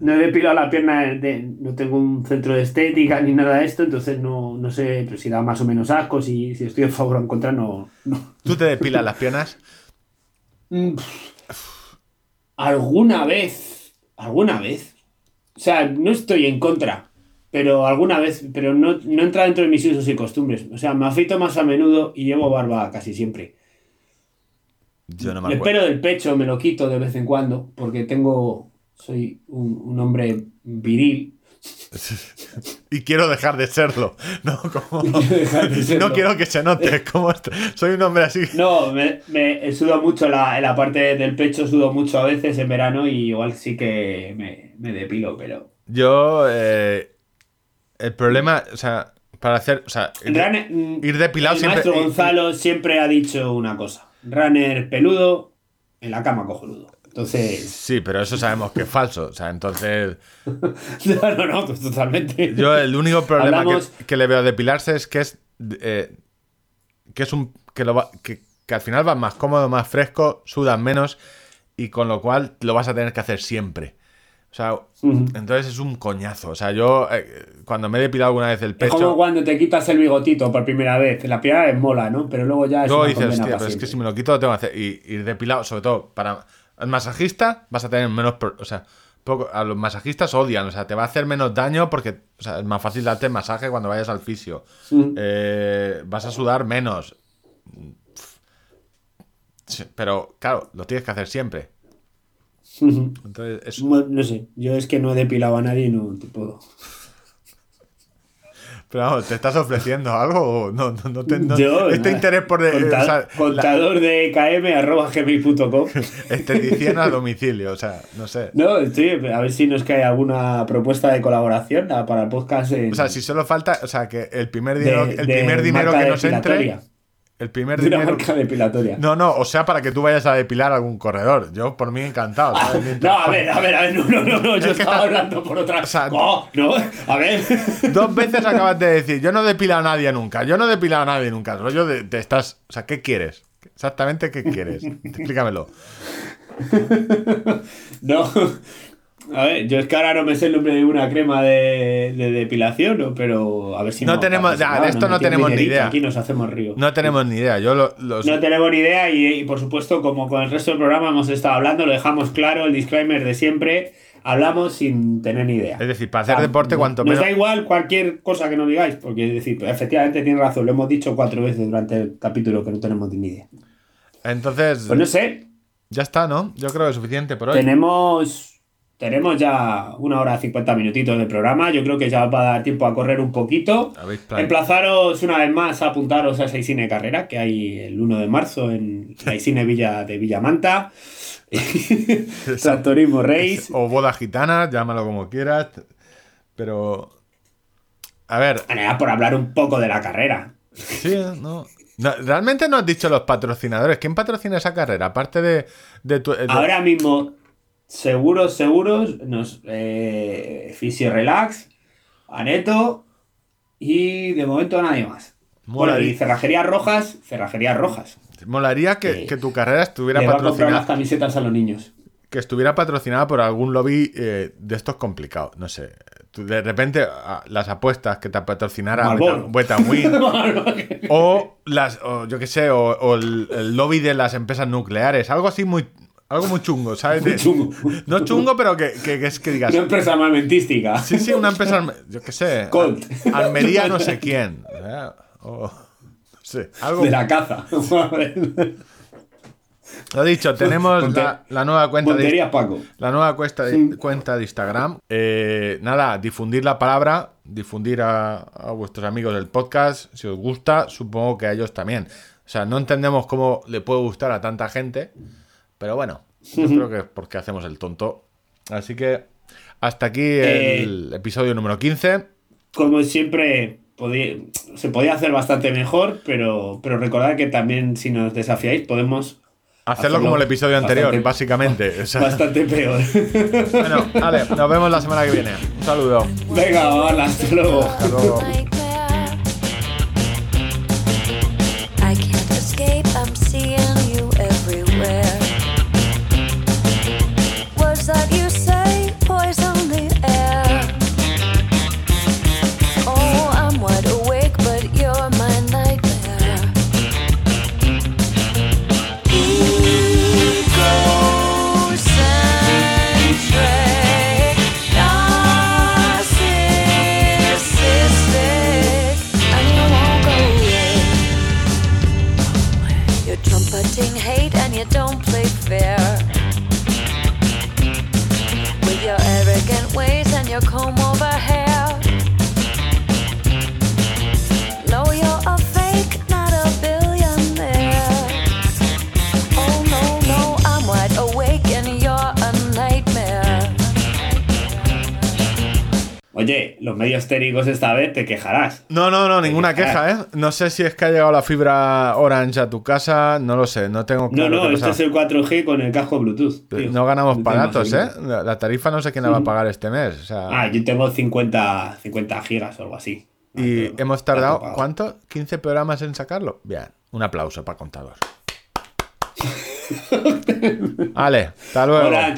no he depilado la pierna, de, no tengo un centro de estética ni nada de esto, entonces no, no sé pero si da más o menos asco, si, si estoy a favor o en contra, no. no. tú te depilas las piernas. Mm. Alguna vez, alguna vez. O sea, no estoy en contra, pero alguna vez, pero no, no entra dentro de mis usos y costumbres. O sea, me afeito más a menudo y llevo barba casi siempre. Yo no me El pelo del pecho me lo quito de vez en cuando, porque tengo, soy un, un hombre viril. Y quiero dejar de serlo. No, como- de serlo. no quiero que se note. Como soy un hombre así. No, me, me sudo mucho la, en la parte del pecho, sudo mucho a veces en verano y igual sí que me, me depilo, pero... Yo, eh, el problema, o sea, para hacer, o sea, ir, Runner- ir depilado el siempre. maestro Gonzalo siempre ha dicho una cosa. Runner peludo, en la cama cojonudo. Entonces... Sí, pero eso sabemos que es falso. O sea, entonces. no, no, no, pues totalmente. Yo el único problema Hablamos- que, que le veo a depilarse es que es. eh, que es un. Que, lo va- que, que al final vas más cómodo, más fresco, sudas menos. Y con lo cual lo vas a tener que hacer siempre. O sea, entonces es un coñazo. O sea, yo eh, cuando me he depilado alguna vez el Es pecho. como cuando te quitas el bigotito por primera vez. La primera vez mola, ¿no? Pero luego ya es Luego dices, hostia, pero es que siempre". si me lo quito lo tengo que hacer. Y ir depilado, sobre todo para el masajista, vas a tener menos. O sea, poco, a los masajistas odian, o sea, te va a hacer menos daño porque o sea, es más fácil darte masaje cuando vayas al fisio. Eh, vas a sudar menos. Pero claro, lo tienes que hacer siempre. Entonces, No sé, yo es que no he depilado a nadie y no te puedo. pero vamos, ¿te estás ofreciendo algo? o No, no, no te- no- Yo, este interés por. Conta- o sea, la- contador de km arroba gmail.com. estetición a domicilio, o sea, no sé. No, estoy a ver si nos cae alguna propuesta de colaboración para el podcast. en- O sea, si solo falta, o sea, que el primer de- dinero, el primer dinero que nos entre. El primer De una dinero. marca depilatoria. No, no, o sea, para que tú vayas a depilar algún corredor. Yo, por mí, encantado. No, a ver, a ver, a ver, no, no, no, no, yo Es estaba ta- hablando por otra. o sea- no, no, a ver. Dos veces acabas de decir, yo no he depilado a nadie nunca, yo no he depilado a nadie nunca. Rollo de, de estás, o sea, ¿qué quieres? Exactamente, ¿qué quieres? Explícamelo. No. A ver, yo es que ahora no me sé el nombre de una crema de, de depilación, ¿no? pero a ver si No tenemos- pasa ya, de esto nos no tenemos ni idea. Aquí nos hacemos río. No tenemos ni idea. Yo lo, los- No tenemos ni idea y, y, por supuesto, como con el resto del programa hemos estado hablando, lo dejamos claro, el disclaimer de siempre, hablamos sin tener ni idea. Es decir, para hacer O sea, deporte, no- cuanto nos menos. da igual cualquier cosa que nos digáis, porque es decir, efectivamente tiene razón, lo hemos dicho cuatro veces durante el capítulo que no tenemos ni idea. Entonces, Pues no sé, ya está, ¿no? Yo creo que es suficiente por hoy. tenemos, tenemos ya una hora cincuenta minutitos de programa, yo creo que ya va a dar tiempo a correr un poquito. Emplazaros una vez más a apuntaros a esa Isine Carrera que hay el 1 de marzo en la Isine Villa de Villamanta. Tractorismo Race. O boda gitana, llámalo como quieras. Pero. A ver, era por hablar un poco de la carrera. sí, ¿no? No, realmente no has dicho los patrocinadores. ¿Quién patrocina esa carrera? Aparte de, de tu. de- Ahora mismo, seguros, seguros, nos, eh, Fisio Relax, Aneto y de momento nadie más. Bueno, y cerrajerías rojas, cerrajerías rojas. Molaría que, Eh, que tu carrera estuviera Le va a comprar las patrocinada. camisetas a los niños. Que estuviera patrocinada por algún lobby eh, de estos complicados. No sé. De repente, las apuestas que te patrocinara. Wet Win. O las, o yo qué sé, o, o el, el lobby de las empresas nucleares, algo así muy, algo muy chungo, ¿sabes? Chungo. No chungo, pero que, que, que es que digas. Una empresa armamentística. Sí, sí, una empresa, yo qué sé, Colt. Almería no sé quién, sea, o- no sé, algo. De la caza. Lo dicho, tenemos Ponte- la, la nueva cuenta de, Paco. la nueva cuesta de, Sí. cuenta de Instagram. Eh, nada, difundir la palabra, difundir a, a vuestros amigos del podcast. Si os gusta, supongo que a ellos también. O sea, no entendemos cómo le puede gustar a tanta gente, pero bueno, yo creo que es porque hacemos el tonto. Así que hasta aquí el episodio número 15. Como siempre, se podía hacer bastante mejor, pero, pero recordad que también si nos desafiáis podemos Hacerlo Hacerlo como el episodio anterior, bastante- básicamente. O sea, bastante peor. bueno, vale, nos vemos la semana que viene. Un saludo. Venga, hola, hasta luego. Hasta luego. Oye, los medios técnicos esta vez te quejarás. No, no, no, ninguna queja, ¿eh? No sé si es que ha llegado la fibra Orange a tu casa, no lo sé, no tengo No, claro no, esto pasa. es el 4G con el casco Bluetooth. tío. No ganamos No ¿eh? La tarifa no sé quién la va a pagar este mes. O sea, Ah, yo tengo 50, 50 gigas o algo así. y Ah, hemos ya tardado. ¿cuánto? ¿15 programas en sacarlo? Bien, un aplauso para contador. vale, hasta luego. Hola.